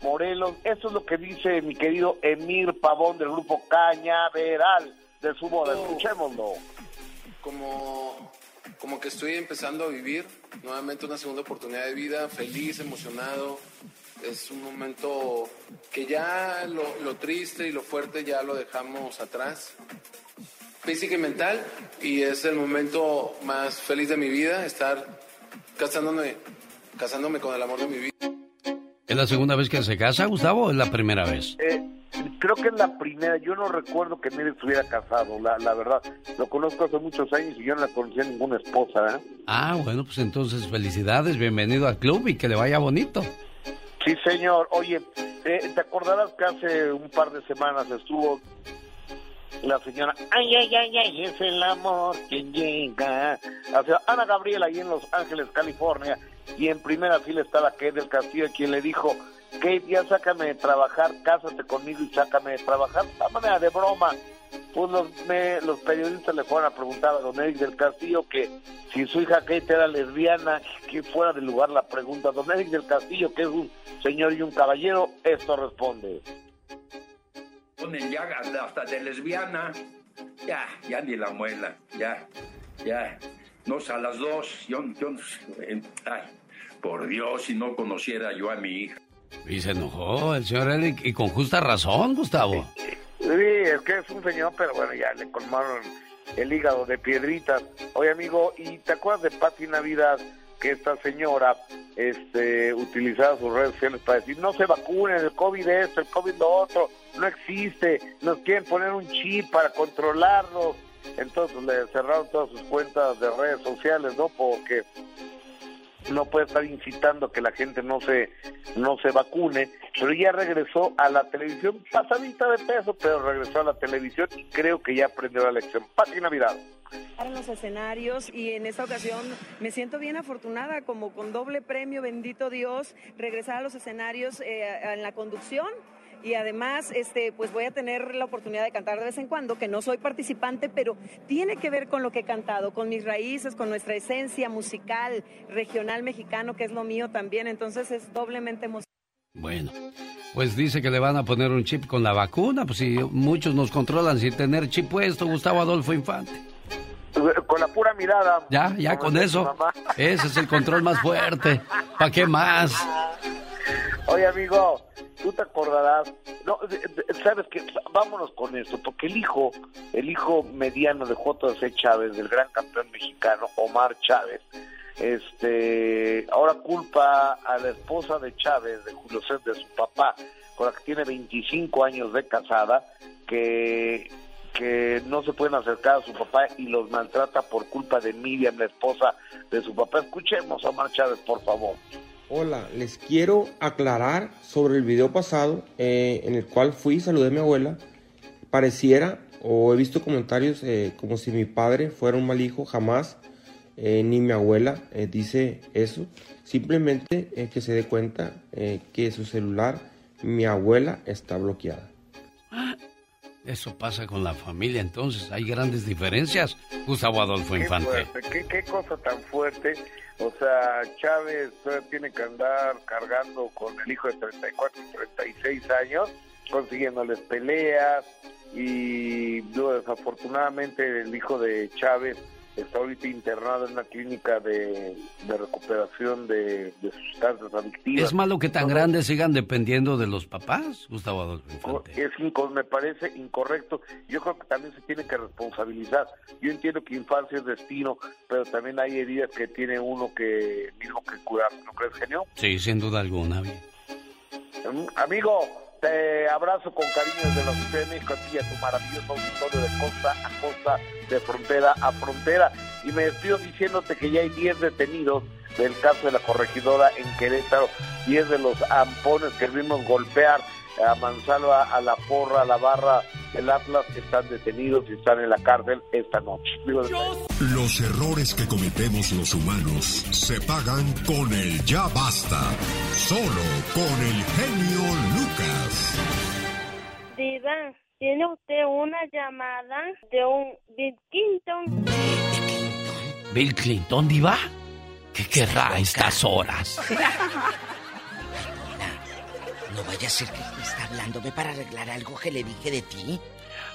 Morelos. Eso es lo que dice mi querido Emir Pavón del grupo Cañaveral de su boda. Escuchémoslo. Como, como que estoy empezando a vivir nuevamente una segunda oportunidad de vida, feliz, emocionado. Es un momento que ya lo, lo triste y lo fuerte ya lo dejamos atrás, física y mental, y es el momento más feliz de mi vida, estar casándome, casándome con el amor de mi vida. ¿Es la segunda vez que se casa, Gustavo, o es la primera vez? Eh, creo que es la primera. Yo no recuerdo que Emir estuviera casado, la, la verdad. Lo conozco hace muchos años y yo no le conocía ninguna esposa. ¿eh? Ah, bueno, pues entonces felicidades, bienvenido al club y que le vaya bonito. Sí, señor. Oye, eh, ¿te acordarás que hace un par de semanas estuvo la señora, ay, ay, ay, ay, es el amor que llega. Sea, Ana Gabriela ahí en Los Ángeles, California, y en primera fila estaba Kate del Castillo, quien le dijo, Kate, ya sácame de trabajar, cásate conmigo y sácame de trabajar. De manera de broma. Pues los, los periodistas le fueron a preguntar a don Eric del Castillo que si su hija Kate era lesbiana, que fuera de lugar la pregunta. Don Eric del Castillo, que es un señor y un caballero, esto responde. ponen ya hasta de lesbiana. Ya, ya ni la muela, ya, ya. No, a las dos, yo, yo, eh, ay, por Dios, si no conociera yo a mi hija. Y se enojó el señor Eric, y con justa razón, Gustavo. Sí, es que es un señor, pero bueno, ya le colmaron el hígado de piedritas. Oye, amigo, ¿y te acuerdas de Pati Navidad? Que esta señora este, utilizaba sus redes sociales para decir, no se vacunen, el COVID esto, el COVID lo otro, no existe, nos quieren poner un chip para controlarlo. Entonces le cerraron todas sus cuentas de redes sociales, ¿no? Porque no puede estar incitando a que la gente no se no se vacune, pero ya regresó a la televisión, pasadita de peso, pero regresó a la televisión y creo que ya aprendió la lección. Pati Navidad. en los escenarios y en esta ocasión me siento bien afortunada como con doble premio, bendito Dios, regresar a los escenarios eh, en la conducción y además este pues voy a tener la oportunidad de cantar de vez en cuando, que no soy participante, pero tiene que ver con lo que he cantado, con mis raíces, con nuestra esencia musical, regional mexicano, que es lo mío también, entonces es doblemente emocionante. Bueno, pues dice que le van a poner un chip con la vacuna, pues si muchos nos controlan sin tener chip puesto, Gustavo Adolfo Infante. Con la pura mirada. Ya, ya con eso. Ese es el control más fuerte. ¿Para qué más? Oye, amigo, tú te acordarás. No, sabes que vámonos con esto, porque el hijo, el hijo mediano de J.C. Chávez, del gran campeón mexicano Omar Chávez, este, ahora culpa a la esposa de Chávez, de Julio César, de su papá, con la que tiene 25 años de casada, que que no se pueden acercar a su papá y los maltrata por culpa de Miriam, la esposa de su papá. Escuchemos a Omar Chávez, por favor. Hola, les quiero aclarar sobre el video pasado eh, en el cual fui y saludé a mi abuela. Pareciera o he visto comentarios eh, como si mi padre fuera un mal hijo, jamás, eh, ni mi abuela eh, dice eso. Simplemente eh, que se dé cuenta eh, que su celular, mi abuela, está bloqueada. Eso pasa con la familia, entonces hay grandes diferencias. Gustavo Adolfo Qué Infante. fuerte, qué, qué cosa tan fuerte. O sea, Chávez todavía tiene que andar cargando con el hijo de 34 y 36 años, consiguiéndoles peleas. Y desafortunadamente el hijo de Chávez está ahorita internado en una clínica de, de recuperación de, de sustancias adictivas. ¿Es malo que tan grandes sigan dependiendo de los papás, Gustavo Adolfo Infante? Es me parece incorrecto. Yo creo que también se tiene que responsabilizar. Yo entiendo que infancia es destino, pero también hay heridas que tiene uno que mismo que curar. ¿No crees, genio? Sí, sin duda alguna. bien. Mm, Amigo, te abrazo con cariño desde la Ciudad de México a ti y a tu maravilloso auditorio de costa a costa, de frontera a frontera. Y me despido diciéndote que ya hay 10 detenidos del caso de la corregidora en Querétaro, 10 de los ampones que vimos golpear a Mansalva, a la porra, a la barra del Atlas, están detenidos y están en la cárcel esta noche. Digo, Los errores que cometemos los humanos se pagan con el ya basta. Solo con el genio Lucas. Diva, ¿tiene usted una llamada de un Bill Clinton? ¿Bill Clinton, diva? ¿Qué querrá a estas horas? No vaya a ser que está hablándome para arreglar algo que le dije de ti.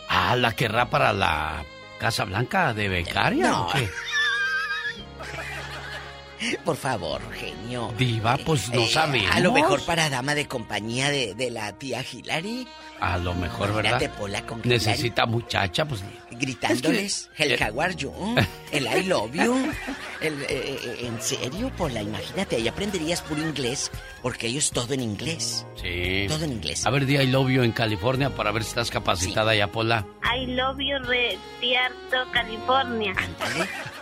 Ah, ¿la querrá para la Casa Blanca de becaria No. o qué? Por favor, genio. Diva, pues no Eh, sabemos. A lo mejor para dama de compañía de, de la tía Hillary. A lo mejor, ¿verdad? Necesita muchacha, pues... Gritándoles, Es que- el jaguar yo, el I love you. El, eh, eh, en serio, Pola, imagínate, ahí aprenderías puro inglés, porque ellos todo en inglés. Sí. Todo en inglés. A ver, di I love you en California para ver si estás capacitada ya, Pola. I love you, Retierto, California.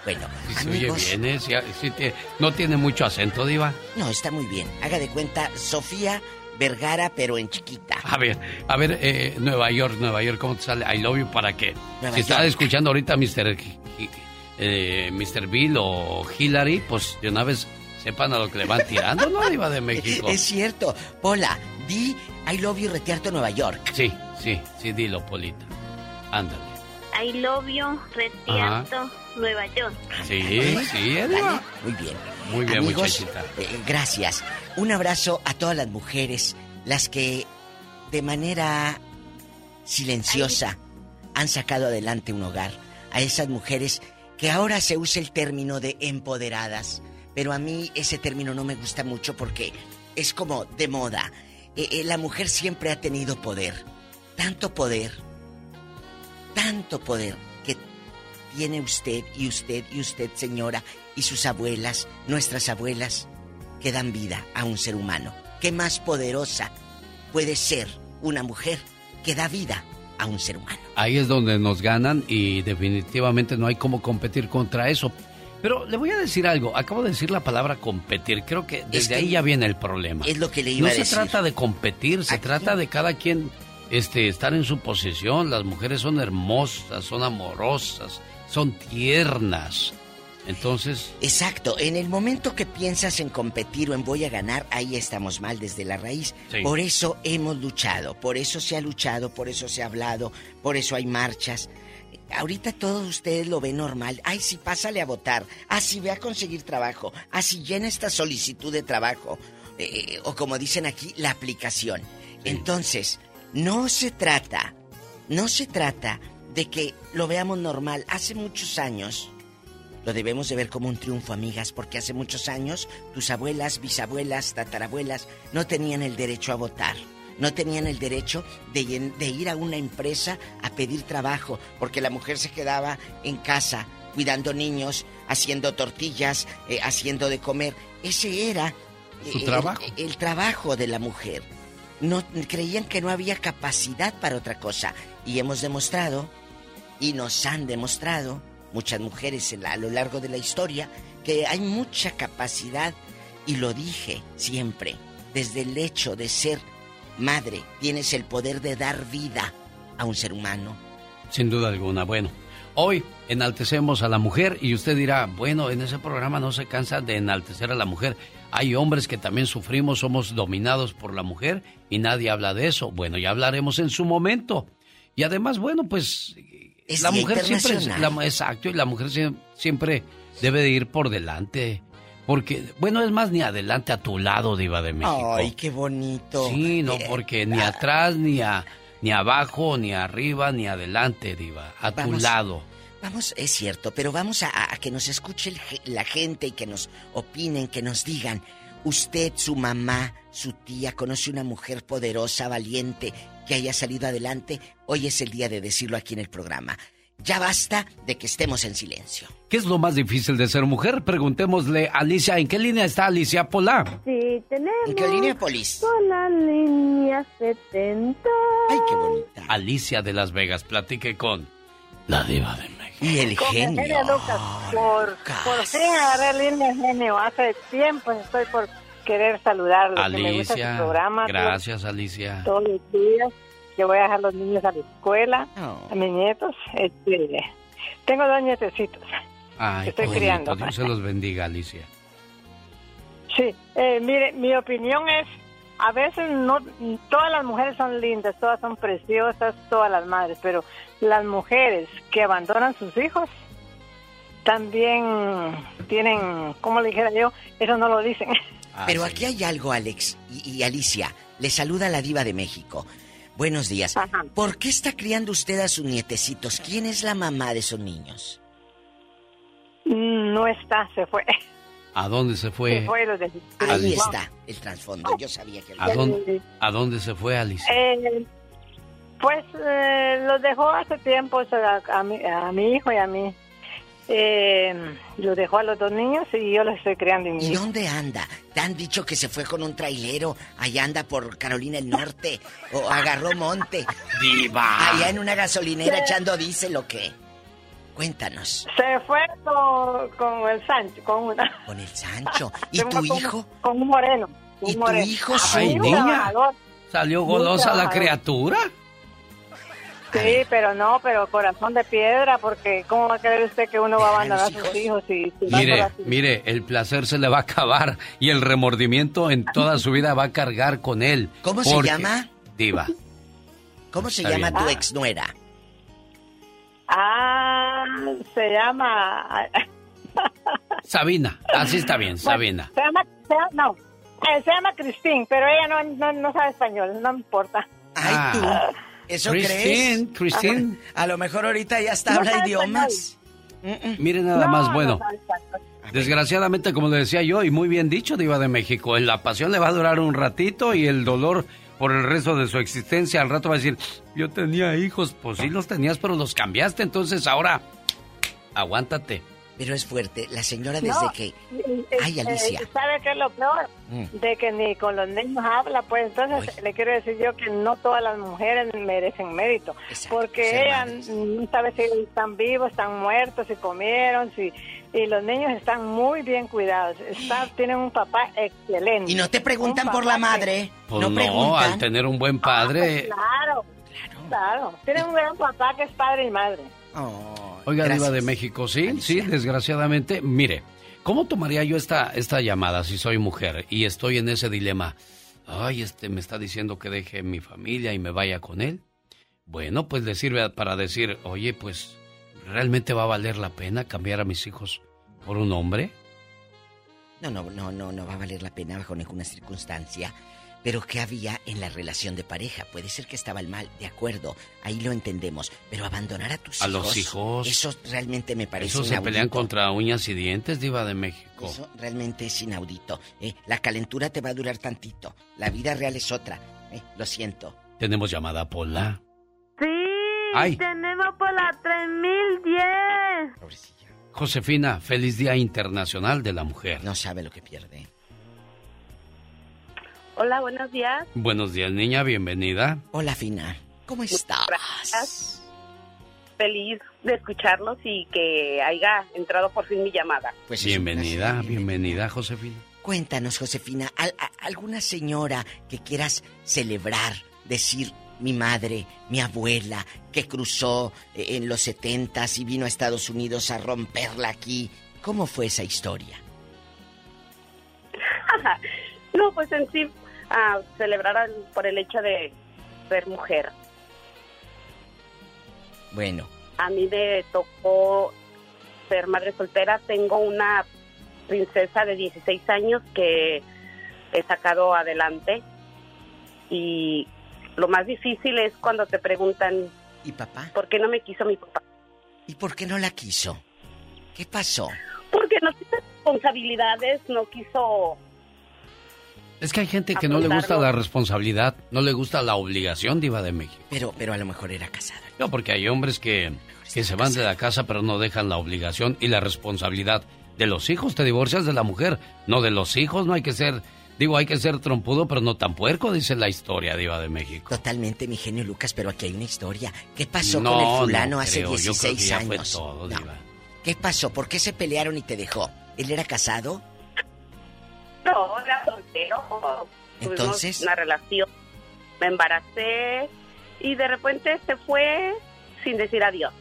Bueno, Si se oye bien, ¿eh? Sí, sí tie- no tiene mucho acento, Diva. No, está muy bien. Haga de cuenta, Sofía Vergara, pero en chiquita. A ver, a ver, eh, Nueva York, Nueva York, ¿cómo te sale? I love you para qué? Nueva si está York. escuchando ahorita Mr. Eh, Mr. Bill o Hillary, pues de una vez sepan a lo que le van tirando, ¿no? Diva de México. Es cierto. Pola, di I love you, Retierto, Nueva York. Sí, sí, sí, dilo, Polita. Ándale. I love you, Retierto, Nueva York. Sí, sí, Diva. Muy bien. Muy bien, Amigos, muchachita. eh, gracias. Un abrazo a todas las mujeres, las que de manera silenciosa han sacado adelante un hogar. A esas mujeres que ahora se usa el término de empoderadas, pero a mí ese término no me gusta mucho porque es como de moda. Eh, eh, la mujer siempre ha tenido poder, tanto poder, tanto poder tiene usted y usted y usted, señora, y sus abuelas, nuestras abuelas, que dan vida a un ser humano. ¿Qué más poderosa puede ser una mujer que da vida a un ser humano? Ahí es donde nos ganan y definitivamente no hay cómo competir contra eso. Pero le voy a decir algo. Acabo de decir la palabra competir. Creo que desde que ahí ya viene el problema. Es lo que le iba no a decir. se trata de competir, se trata de cada quien este, estar en su posición. Las mujeres son hermosas, son amorosas, son tiernas. Entonces, Exacto, en el momento que piensas en competir o en voy a ganar, ahí estamos mal desde la raíz. Sí. Por eso hemos luchado, por eso se ha luchado, por eso se ha hablado, por eso hay marchas. Ahorita todos ustedes lo ven normal. Ay, sí, pásale a votar. Ah, sí, ve a conseguir trabajo. Ah, sí, llena esta solicitud de trabajo. Eh, o como dicen aquí, la aplicación. Entonces, no se trata, no se trata de que lo veamos normal. Hace muchos años, lo debemos de ver como un triunfo, amigas, porque hace muchos años tus abuelas, bisabuelas, tatarabuelas no tenían el derecho a votar. No tenían el derecho de, ir a una empresa a pedir trabajo, porque la mujer se quedaba en casa cuidando niños, haciendo tortillas, eh, haciendo de comer. Ese era Su el- trabajo. El, el trabajo de la mujer. No creían que no había capacidad para otra cosa y hemos demostrado y nos han demostrado muchas mujeres en a lo largo de la historia que hay mucha capacidad y lo dije siempre, desde el hecho de ser madre tienes el poder de dar vida a un ser humano. sin duda alguna. Bueno, hoy enaltecemos a la mujer y usted dirá, bueno, en ese programa no se cansa de enaltecer a la mujer. Hay hombres que también sufrimos, somos dominados por la mujer y nadie habla de eso. Bueno, ya hablaremos en su momento. Y además, bueno, pues Es la mujer siempre, la- exacto, y la mujer sie- siempre debe de ir por delante. Porque, bueno, es más, ni adelante a tu lado, Diva de México. Ay, qué bonito. Sí, no, Eh, porque ni atrás, ni, a, ni abajo, ni arriba, ni adelante, Diva. A tu lado. Vamos, es cierto, pero vamos a, a que nos escuche el la gente y que nos opinen, que nos digan, usted, su mamá, su tía, conoce una mujer poderosa, valiente, que haya salido adelante. Hoy es el día de decirlo aquí en el programa. Ya basta de que estemos en silencio. ¿Qué es lo más difícil de ser mujer? Preguntémosle a Alicia. ¿En qué línea está Alicia Pola? Sí, tenemos. ¿En qué línea, Polis? Con la línea 70. Ay, qué bonita. Alicia de Las Vegas. Platique con la diva de México. Y el Con genio. Lucas, por, por fin agarré línea genio. Hace tiempo estoy por querer saludarlo. que me gusta su Alicia. programa. Gracias, Alicia. Todos los días. Que voy a dejar los niños a la escuela, Oh. a mis nietos. Este, tengo dos nietecitos. Ay, Estoy bonito. criando. Dios se los bendiga, Alicia. Sí, eh, mire, mi opinión es, a veces no, todas las mujeres son lindas, todas son preciosas, todas las madres, pero las mujeres que abandonan sus hijos también tienen, como le dijera yo, eso no lo dicen. Pero aquí hay algo, Alex y, y Alicia. Le saluda la diva de México. Buenos días. ¿Por qué está criando usted a sus nietecitos? ¿Quién es la mamá de esos niños? No está, se fue. ¿A dónde se fue? Se fue los de- Ahí está el trasfondo. Yo sabía que... ¿A dónde, ¿A dónde se fue Alicia? Eh, pues eh, los dejó hace tiempo a, mi, a mi hijo y a mí. Eh, los dejó a los dos niños y yo los estoy en mi ¿Y hijo. dónde anda? ¿Te han dicho que se fue con un trailero? Allá anda por Carolina del Norte. ¿O agarró monte? ¡Diva! Allá en una gasolinera echando diésel o qué? Cuéntanos. Se fue con, con el Sancho, con una. Con el Sancho. ¿Y tu con- hijo? Con un moreno. un ¿Y tu moreno. hijo, Ah, su- Ay, niña. ¿Salió golosa la criatura? Sí, pero no, pero corazón de piedra, porque ¿cómo va a creer usted que uno va a abandonar a sus hijos y se va Mire, mire, el placer se le va a acabar y el remordimiento en toda su vida va a cargar con él. ¿Cómo se Porque- llama? Diva. ¿Cómo se Está llama bien. tu exnuera? Ah, se llama... Sabina, así está bien, Sabina. Se llama, se llama- no, eh, se llama Cristín, pero ella no, no, no sabe español, no me importa. Ay, tú. ¿Eso Christine, crees? Christine. A lo mejor ahorita ya hasta No habla idiomas. Mire nada No, más, no bueno. Desgraciadamente, como le decía yo, y muy bien dicho, Diva de México, la pasión le va a durar un ratito y el dolor por el resto de su existencia. Al rato va a decir, yo tenía hijos, pues sí los tenías, pero los cambiaste, entonces ahora, aguántate. Pero es fuerte. La señora desde No, que... y- Ay, eh, Alicia. ¿Sabe qué es lo peor? Mm. De que ni con los niños habla, pues entonces le quiero decir yo que no todas las mujeres merecen mérito, porque ser ella no sabe si están vivos, están muertos, si comieron, si y los niños están muy bien cuidados. Está, tienen un papá excelente. ¿Y no te preguntan Un por la madre? Pues no no, preguntan. al tener un buen padre. Claro, claro. Tienen un gran papá que es padre y madre. Oiga, Gracias. Diva de México, sí, sí, desgraciadamente. Mire, ¿cómo tomaría yo esta, esta llamada si soy mujer y estoy en ese dilema? Ay, este me está diciendo que deje mi familia y me vaya con él. Bueno, pues le sirve para decir, oye, pues, ¿realmente va a valer la pena cambiar a mis hijos por un hombre? No, no, no, no, no va a valer la pena bajo ninguna circunstancia. Pero ¿qué había en la relación de pareja? Puede ser que estaba el mal, de acuerdo, ahí lo entendemos. Pero abandonar a tus A hijos. los hijos. Eso realmente me parece Eso se inaudito. pelean contra uñas y dientes, Diva de México. Eso realmente es inaudito. ¿eh? La calentura te va a durar tantito. La vida real es otra. ¿eh? Lo siento. Tenemos llamada Pola. Sí, Ay. tenemos por la 3010. Josefina, feliz Día Internacional de la Mujer. No sabe lo que pierde. Hola, buenos días. Buenos días, niña, bienvenida. Hola, Fina. ¿Cómo estás? Gracias. Feliz de escucharlos y que haya entrado por fin mi llamada. Pues bienvenida, bienvenida, Josefina. Cuéntanos, Josefina, ¿al- a- ¿alguna señora que quieras celebrar, decir mi madre, mi abuela, que cruzó eh, en los setentas y vino a Estados Unidos a romperla aquí? ¿Cómo fue esa historia? no, pues en sí, a celebrar al- por el hecho de ser mujer. Bueno, A mí me tocó ser madre soltera. Tengo una princesa de 16 años que he sacado adelante. Y lo más difícil es cuando te preguntan, ¿y papá? ¿Por qué no me quiso mi papá? ¿y por qué no la quiso? ¿Qué pasó? Porque no tiene responsabilidades, no quiso... Es que hay gente que no le gusta la responsabilidad, no le gusta la obligación, Diva de México. Pero, pero a lo mejor era casada. No, porque hay hombres que, que se van de la casa pero no dejan la obligación y la responsabilidad de los hijos. Te divorcias de la mujer, no de los hijos. No hay que ser, digo, hay que ser trompudo pero no tan puerco, dice la historia, Diva de México. Totalmente, mi genio Lucas, pero aquí hay una historia. ¿Qué pasó No, con el no fulano hace creo, yo creo que 16 ya fue años? todo, No. Diva. ¿Qué pasó? ¿Por qué se pelearon y te dejó? ¿Él era casado? No, era soltero. Tuvimos Entonces. una relación, me embaracé y de repente se fue sin decir adiós.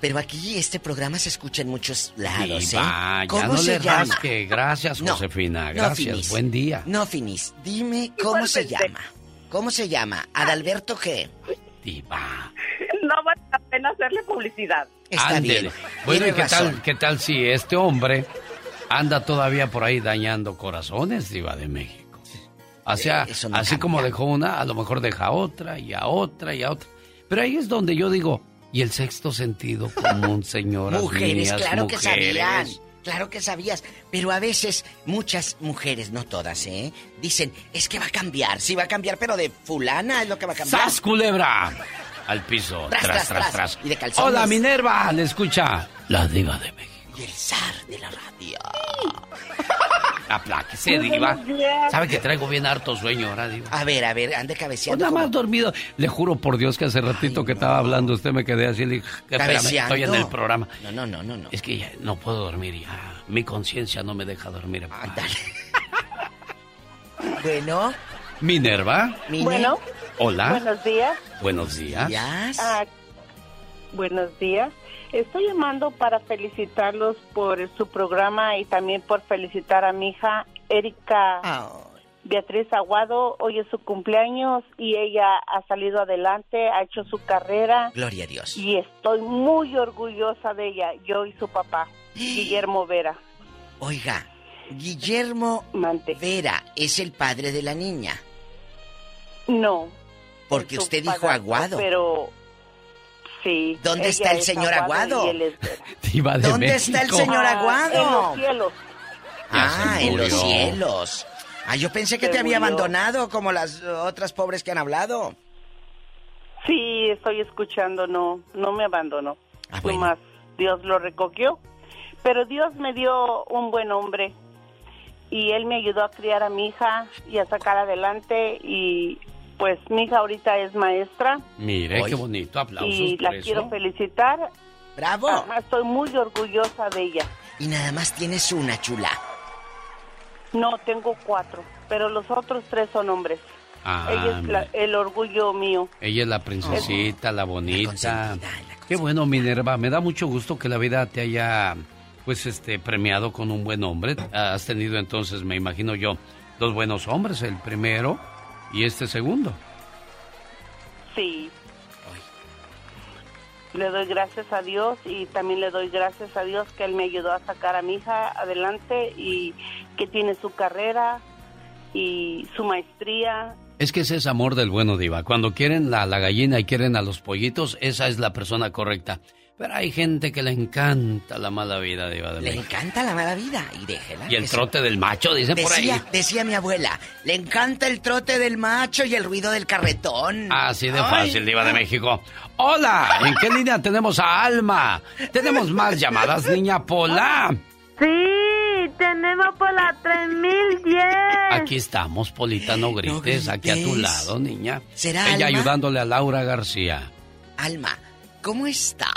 Pero aquí este programa se escucha en muchos lados, Diva, ¿eh? ya ¿Cómo no se le llama? rasque. Gracias, No, Josefina. no, Gracias. Buen día. No, Finis, dime cómo se llama. ¿Cómo se llama? ¿Adalberto qué? Diva. No vale la pena hacerle publicidad. Está Ándele. bien. Bueno, ¿y Tiene qué razón. tal, qué tal si este hombre anda todavía por ahí dañando corazones, Diva de México? O sea, Eh, no así cambia. como dejó una, a lo mejor deja otra y a otra y a otra. Pero ahí es donde yo digo, ¿y el sexto sentido común, señoras Mujeres, claro que sabían. Claro que sabías. Pero a veces, muchas mujeres, no todas, ¿eh? Dicen, es que va a cambiar. Sí, va a cambiar, pero de fulana es lo que va a cambiar. ¡Sas, culebra! Al piso, Tras, tras, tras, tras, tras. tras. Y de calzones. Hola, Minerva, le escucha la Diva de México. Y el zar de la radio. Apláquese, Diva. ¿Sabe que traigo bien harto sueño ahora, Diva? A ver, a ver, ande cabeceando. nada como- más dormido. Le juro por Dios que hace ratito que estaba hablando usted me quedé así. Le dije, espérame, Cabeceando. estoy en el programa. No, no, no, no, no. Es que ya no puedo dormir ya. Mi conciencia no me deja dormir. Bueno. Minerva. Bueno. Hola. Buenos días. Buenos días. Ah, buenos días. Estoy llamando para felicitarlos por su programa y también por felicitar a mi hija Erika Beatriz Aguado. Hoy es su cumpleaños y ella ha salido adelante, ha hecho su carrera Gloria a Dios. y estoy muy orgullosa de ella, yo y su papá, Guillermo Vera. Oiga, Guillermo Vera es el padre de la niña. No. Porque usted dijo Aguado. Pero sí. ¿Dónde está el señor Aguado? ¿Dónde está el señor Ah, Aguado? En los cielos. Ah, en los murió. cielos. Ah, yo pensé que Se te había murió. abandonado como las otras pobres que han hablado. Sí, estoy escuchando, no, no me abandonó. Ah, Nomás Dios lo recogió. Pero Dios me dio un buen hombre y él me ayudó a criar a mi hija y a sacar adelante y pues mi hija ahorita es maestra Mire, qué bonito. Aplausos y la eso. quiero felicitar. ¡Bravo! estoy muy orgullosa de ella. Y nada más tienes una, chula. No, tengo cuatro, pero los otros tres son hombres. Ah, Ella es la- el orgullo mío. Ella es la princesita, la bonita. Qué bueno, Minerva. Me da mucho gusto que la vida te haya, pues, este, premiado con un buen hombre. Has tenido entonces, me imagino yo, dos buenos hombres. El primero y este segundo. Sí. Le doy gracias a Dios y también le doy gracias a Dios que Él me ayudó a sacar a mi hija adelante y que tiene su carrera y su maestría. Es que ese es amor del bueno, Diva. Cuando quieren a la gallina y quieren a los pollitos, esa es la persona correcta. Pero hay gente que le encanta la mala vida, Diva de Le México. encanta la mala vida y déjela. Y el se- trote del macho, dicen por ahí. Decía, mi abuela, le encanta el trote del macho y el ruido del carretón. Así de Ay. fácil, Diva de México. Hola, ¿en qué línea tenemos a Alma? Tenemos más llamadas, niña Pola. Sí, tenemos por la 3010. Aquí estamos, Polita, no grites, aquí a tu lado, niña. ¿Será Ella Alma? ayudándole a Laura García. Alma, ¿cómo está?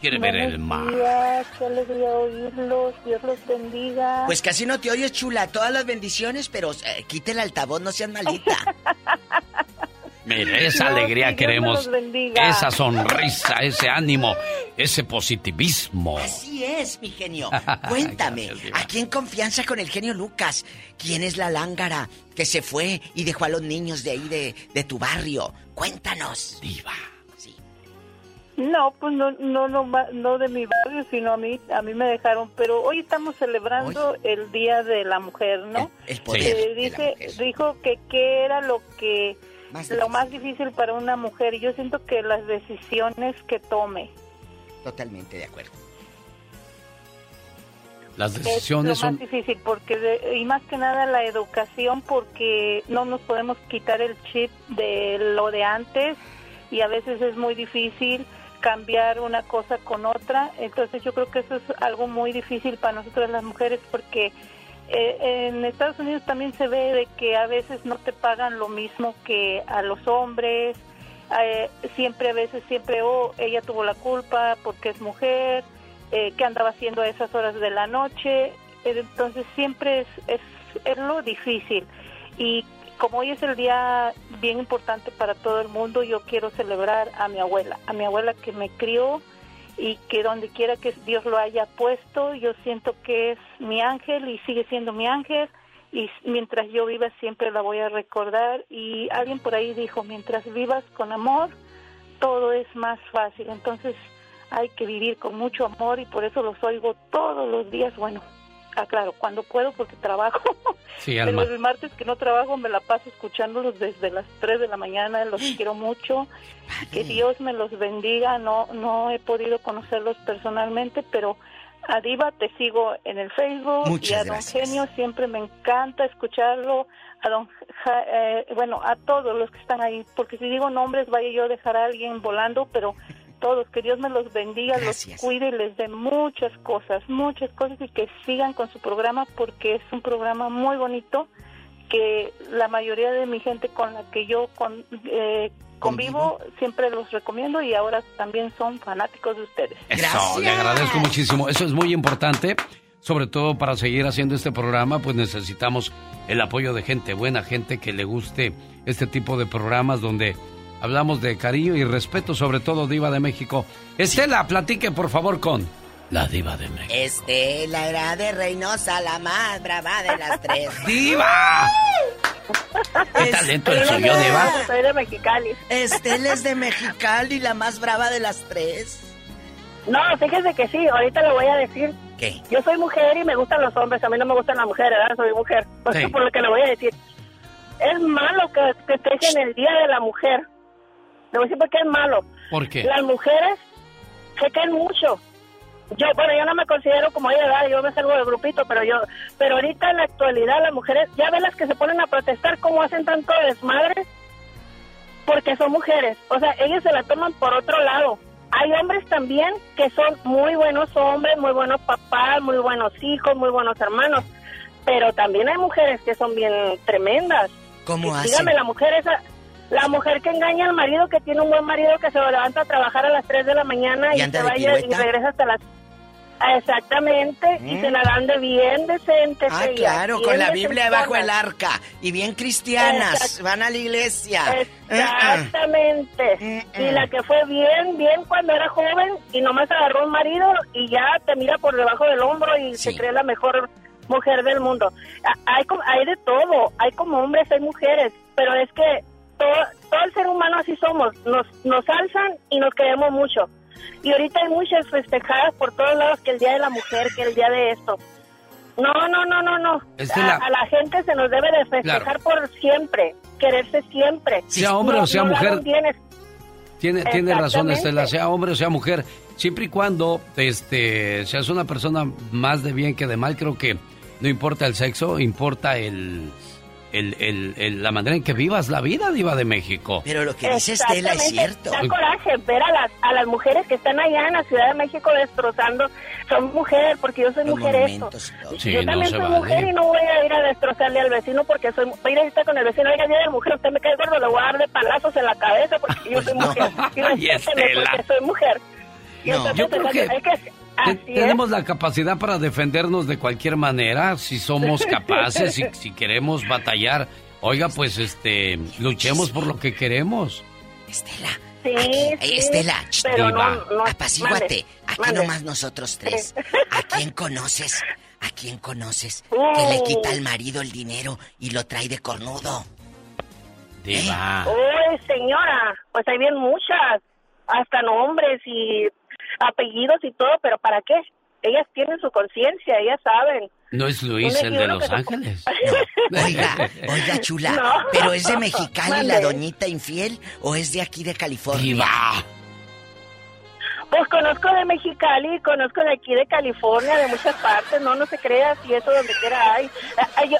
Quiere ver el mar. días, qué alegría oírlos, Dios los bendiga. Pues casi no te oyes, chula. Todas las bendiciones, pero eh, quite el altavoz, no seas maldita. Mire, esa No, alegría Dios queremos. los bendiga. Esa sonrisa, ese ánimo, ese positivismo. Así es, mi genio. Cuéntame, Gracias, aquí en confianza con el genio Lucas, ¿quién es la lángara que se fue y dejó a los niños de ahí de, de tu barrio? Cuéntanos. Diva. No, pues no, no, no, ma- no de mi barrio, sino a mí, a mí me dejaron. Pero hoy estamos celebrando el Día de la Mujer, ¿no? El Eh, de la dice, dijo que qué era lo que, Más lo más difícil para una mujer. Y yo siento que las decisiones que tome. Totalmente de acuerdo. Las Es decisiones lo son... más difícil porque de- y más que nada la educación porque no nos podemos quitar el chip de lo de antes y a veces es muy difícil cambiar una cosa con otra entonces yo creo que eso es algo muy difícil para nosotras las mujeres porque eh, en Estados Unidos también se ve de que a veces no te pagan lo mismo que a los hombres eh, siempre a veces siempre oh ella tuvo la culpa porque es mujer eh, qué andaba haciendo a esas horas de la noche. Entonces siempre es, es, es lo difícil. Y como hoy es el día bien importante para todo el mundo, yo quiero celebrar a mi abuela, a mi abuela que me crió y que donde quiera que Dios lo haya puesto, yo siento que es mi ángel y sigue siendo mi ángel y mientras yo viva siempre la voy a recordar y alguien por ahí dijo, mientras vivas con amor, todo es más fácil. Entonces hay que vivir con mucho amor y por eso los oigo todos los días. Bueno, aclaro, cuando puedo porque trabajo. Sí, Pero el martes que no trabajo me la paso escuchándolos desde las 3 de la mañana. Los quiero mucho. Que Dios me los bendiga. No, no he podido conocerlos personalmente, pero a Diva te sigo en el Facebook Muchas y a Don gracias. Genio siempre me encanta escucharlo. A Don, Ja- eh, bueno, a todos los que están ahí, porque si digo nombres vaya yo a dejar a alguien volando, pero todos, que Dios me los bendiga, los cuide y les dé muchas cosas, muchas cosas y que sigan con su programa porque es un programa muy bonito que la mayoría de mi gente con la que yo con, eh, convivo siempre los recomiendo y ahora también son fanáticos de ustedes. Eso, le agradezco muchísimo. Eso es muy importante, sobre todo para seguir haciendo este programa, pues necesitamos el apoyo de gente buena, gente que le guste este tipo de programas donde hablamos de cariño y respeto, sobre todo Diva de México. Estela, platique por favor con la Diva de México. Estela era de Reynosa, la más brava de las tres. ¡Diva! ¿Qué talento el suyo, Diva? Soy de Mexicali. Estela es de Mexicali, la más brava de las tres. No, fíjese que sí, ahorita le voy a decir. ¿Qué? Yo soy mujer y me gustan los hombres, a mí no me gustan las mujeres, ¿verdad? Soy mujer. Por, Sí. por lo que le voy a decir. Es malo que, que estés en el Día de la Mujer. Le voy a decir por qué es malo. ¿Por qué? Las mujeres se caen mucho. Yo, bueno, yo no me considero como ella, ¿verdad? yo me salgo del grupito, pero yo, pero ahorita en la actualidad las mujeres, ya ven las que se ponen a protestar, cómo hacen tanto desmadre, porque son mujeres, o sea, ellas se la toman por otro lado. Hay hombres también que son muy buenos hombres, muy buenos papás, muy buenos hijos, muy buenos hermanos, pero también hay mujeres que son bien tremendas. ¿Cómo Y hacen? Dígame, la mujer esa, la mujer que engaña al marido, que tiene un buen marido, que se levanta a trabajar a las 3 de la mañana ¿Y se vaya y regresa hasta las... Exactamente, y se la dan de bien decentes. Ah, claro, bien con la Biblia del decentonas. arca. Y bien cristianas. Exact- Van a la iglesia. Exactamente. Y la que fue bien, bien cuando era joven y nomás agarró un marido y ya te mira por debajo del hombro y se cree la mejor mujer del mundo. Hay, hay de todo, hay como hombres, hay mujeres, pero es que todo, todo el ser humano así somos, nos, nos alzan y nos queremos mucho. Y ahorita hay muchas festejadas por todos lados que el Día de la Mujer, que el Día de esto. No, no, no, no, no. Estela. A, a la gente se nos debe de festejar por siempre, quererse siempre. Sea hombre No- o sea no mujer. Tiene, tiene razón. Estela, sea hombre o sea mujer, siempre y cuando este, seas una persona más de bien que de mal, creo que no importa el sexo, importa el, el, el- el- la manera en que vivas la vida, Diva de México. Pero lo que dice Estela es cierto. Da coraje ver a las, a las mujeres que están allá en la Ciudad de México destrozando. Son mujer, porque yo soy Los mujer esto. Sí, yo no también soy vale. mujer y no voy a ir a destrozarle al vecino porque soy voy a ir a estar con el vecino. Oiga, día de mujer, usted me cae gordo, le voy a dar de palazos en la cabeza porque yo soy mujer. Y Estela. porque soy mujer. Y No, entonces, yo creo que- Es. Tenemos la capacidad para defendernos de cualquier manera, si somos capaces, si, si queremos batallar. Oiga, pues este, luchemos por lo que queremos. Estela. Sí, Eh, sí, Estela, pero diva. no, no, apacíguate. mande, Aquí mande. nomás nosotros tres. ¿A quién conoces? ¿A quién conoces? Que le quita al marido el dinero y lo trae de cornudo. Diva. Uy, señora, pues hay bien muchas, hasta nombres y apellidos y todo, pero ¿para qué? Ellas tienen su conciencia, ellas saben. No es Luis el de Los Ángeles. Oiga, oiga, chula. No. ¿Pero es de Mexicali la doñita infiel o es de aquí de California? Diva. Pues conozco de Mexicali, conozco de aquí de California, de muchas partes, no, no se crea, si eso donde quiera hay. Ah, ah, yo-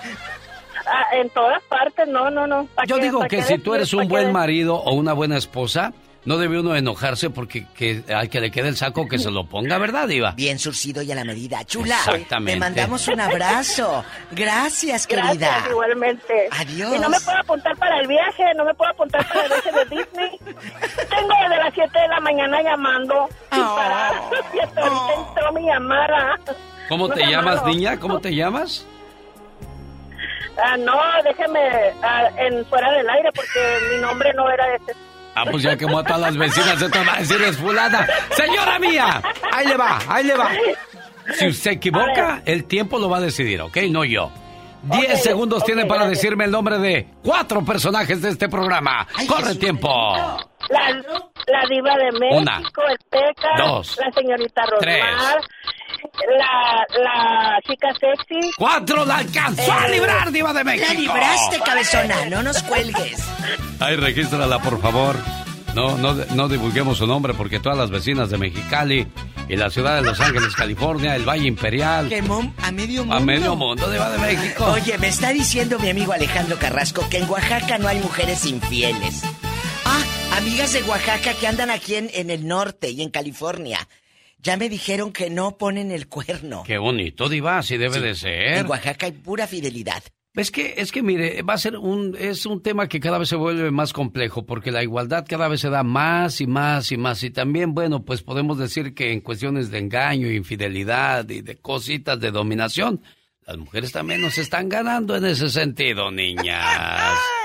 ah, en todas partes, no, no, no. ¿pa' Yo qué- digo que qué si tú eres ¿Pa' un buen marido o una buena esposa, no debe uno enojarse porque que, al que le quede el saco que se lo ponga, ¿verdad, Diva? Bien surcido y a la medida. Chula, Exactamente. te mandamos un abrazo. Gracias, querida. Gracias, igualmente. Adiós. Y no me puedo apuntar para el viaje, no me puedo apuntar para el viaje de Disney. Tengo desde las 7 de la mañana llamando sin Oh. parar. Y hasta ahorita entró mi llamada. ¿Cómo No te llamas, amado. niña? ¿Cómo te llamas? Ah, no, déjeme ah, en fuera del aire porque mi nombre no era ese. Ah, pues ya quemó a todas las vecinas, esto va a decir es fulana. Señora mía, ahí le va, ahí le va. Si se equivoca, el tiempo lo va a decidir, ¿ok? No yo. Diez segundos ok, tiene para decirme el nombre de cuatro personajes de este programa. ¡Corre tiempo! La, la diva de México, Una, el Peca, dos, la señorita tres. La, la chica sexy. ¡Cuatro la alcanzó a Eh, librar, Diva de México! La libraste, cabezona. No nos cuelgues. Ay, regístrala, por favor. No, no, no divulguemos su nombre porque todas las vecinas de Mexicali y la ciudad de Los Ángeles, California, el Valle Imperial, Quemó a medio mundo. a medio mundo, Diva de México. Oye, me está diciendo mi amigo Alejandro Carrasco que en Oaxaca no hay mujeres infieles. Ah, amigas de Oaxaca que andan aquí en, en el norte y en California. Ya me dijeron que no ponen el cuerno. Qué bonito, Diva, así debe Sí, de ser. En Oaxaca hay pura fidelidad. Es que, es que mire, va a ser un, es un tema que cada vez se vuelve más complejo, porque la igualdad cada vez se da más y más y más. Y también, bueno, pues podemos decir que en cuestiones de engaño, infidelidad y de cositas de dominación, las mujeres también nos están ganando en ese sentido, niñas.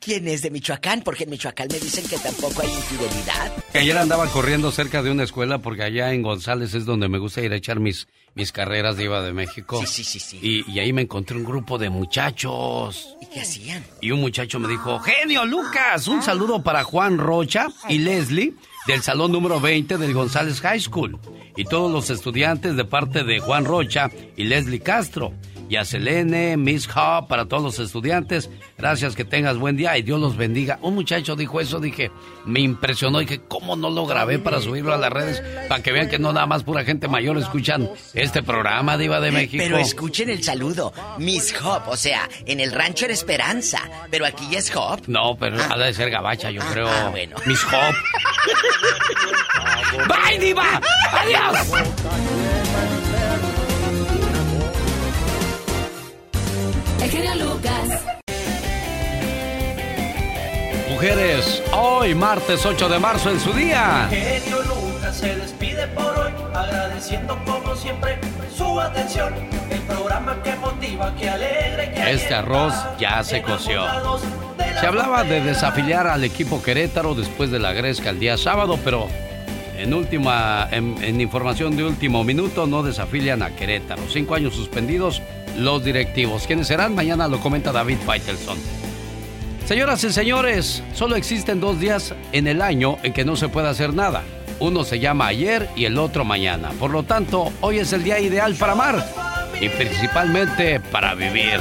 ¿Quién es de Michoacán? Porque en Michoacán me dicen que tampoco hay infidelidad. Ayer andaba corriendo cerca de una escuela porque allá en González es donde me gusta ir a echar mis, mis carreras de Iba de México. Sí, sí, sí, sí. Y, y ahí me encontré un grupo de muchachos. ¿Y qué hacían? Y un muchacho me dijo, genio Lucas, un saludo para Juan Rocha y Leslie del salón número 20 del González High School. Y todos los estudiantes de parte de Juan Rocha y Leslie Castro. Y a Selene, Miss Hub, para todos los estudiantes. Gracias, que tengas buen día y Dios los bendiga. Un muchacho dijo eso, dije, me impresionó. Dije, ¿cómo no lo grabé para subirlo a las redes? Para que vean que no nada más pura gente mayor escuchan este programa, Diva de México. Pero escuchen el saludo. Miss Hop, o sea, en el rancho era Esperanza, pero aquí ya es Hop. No, pero ha de ser gabacha, yo creo. ah, bueno. Miss Hop. ¡Bye, Diva! ¡Adiós! El genio Lucas. Mujeres, hoy martes 8 de marzo en su día. Genio Lucas se despide por hoy, agradeciendo como siempre su atención. El programa que motiva, que alegra, que Este arroz ya se coció. Se hablaba de desafiliar al equipo Querétaro después de la gresca el día sábado, pero en última, en, en información de último minuto no desafilian a Querétaro. Cinco años suspendidos los directivos. ¿Quiénes serán? Mañana lo comenta David Faitelson. Señoras y señores, solo existen dos días en el año en que no se puede hacer nada. Uno se llama ayer y el otro mañana. Por lo tanto, hoy es el día ideal para amar y principalmente para vivir.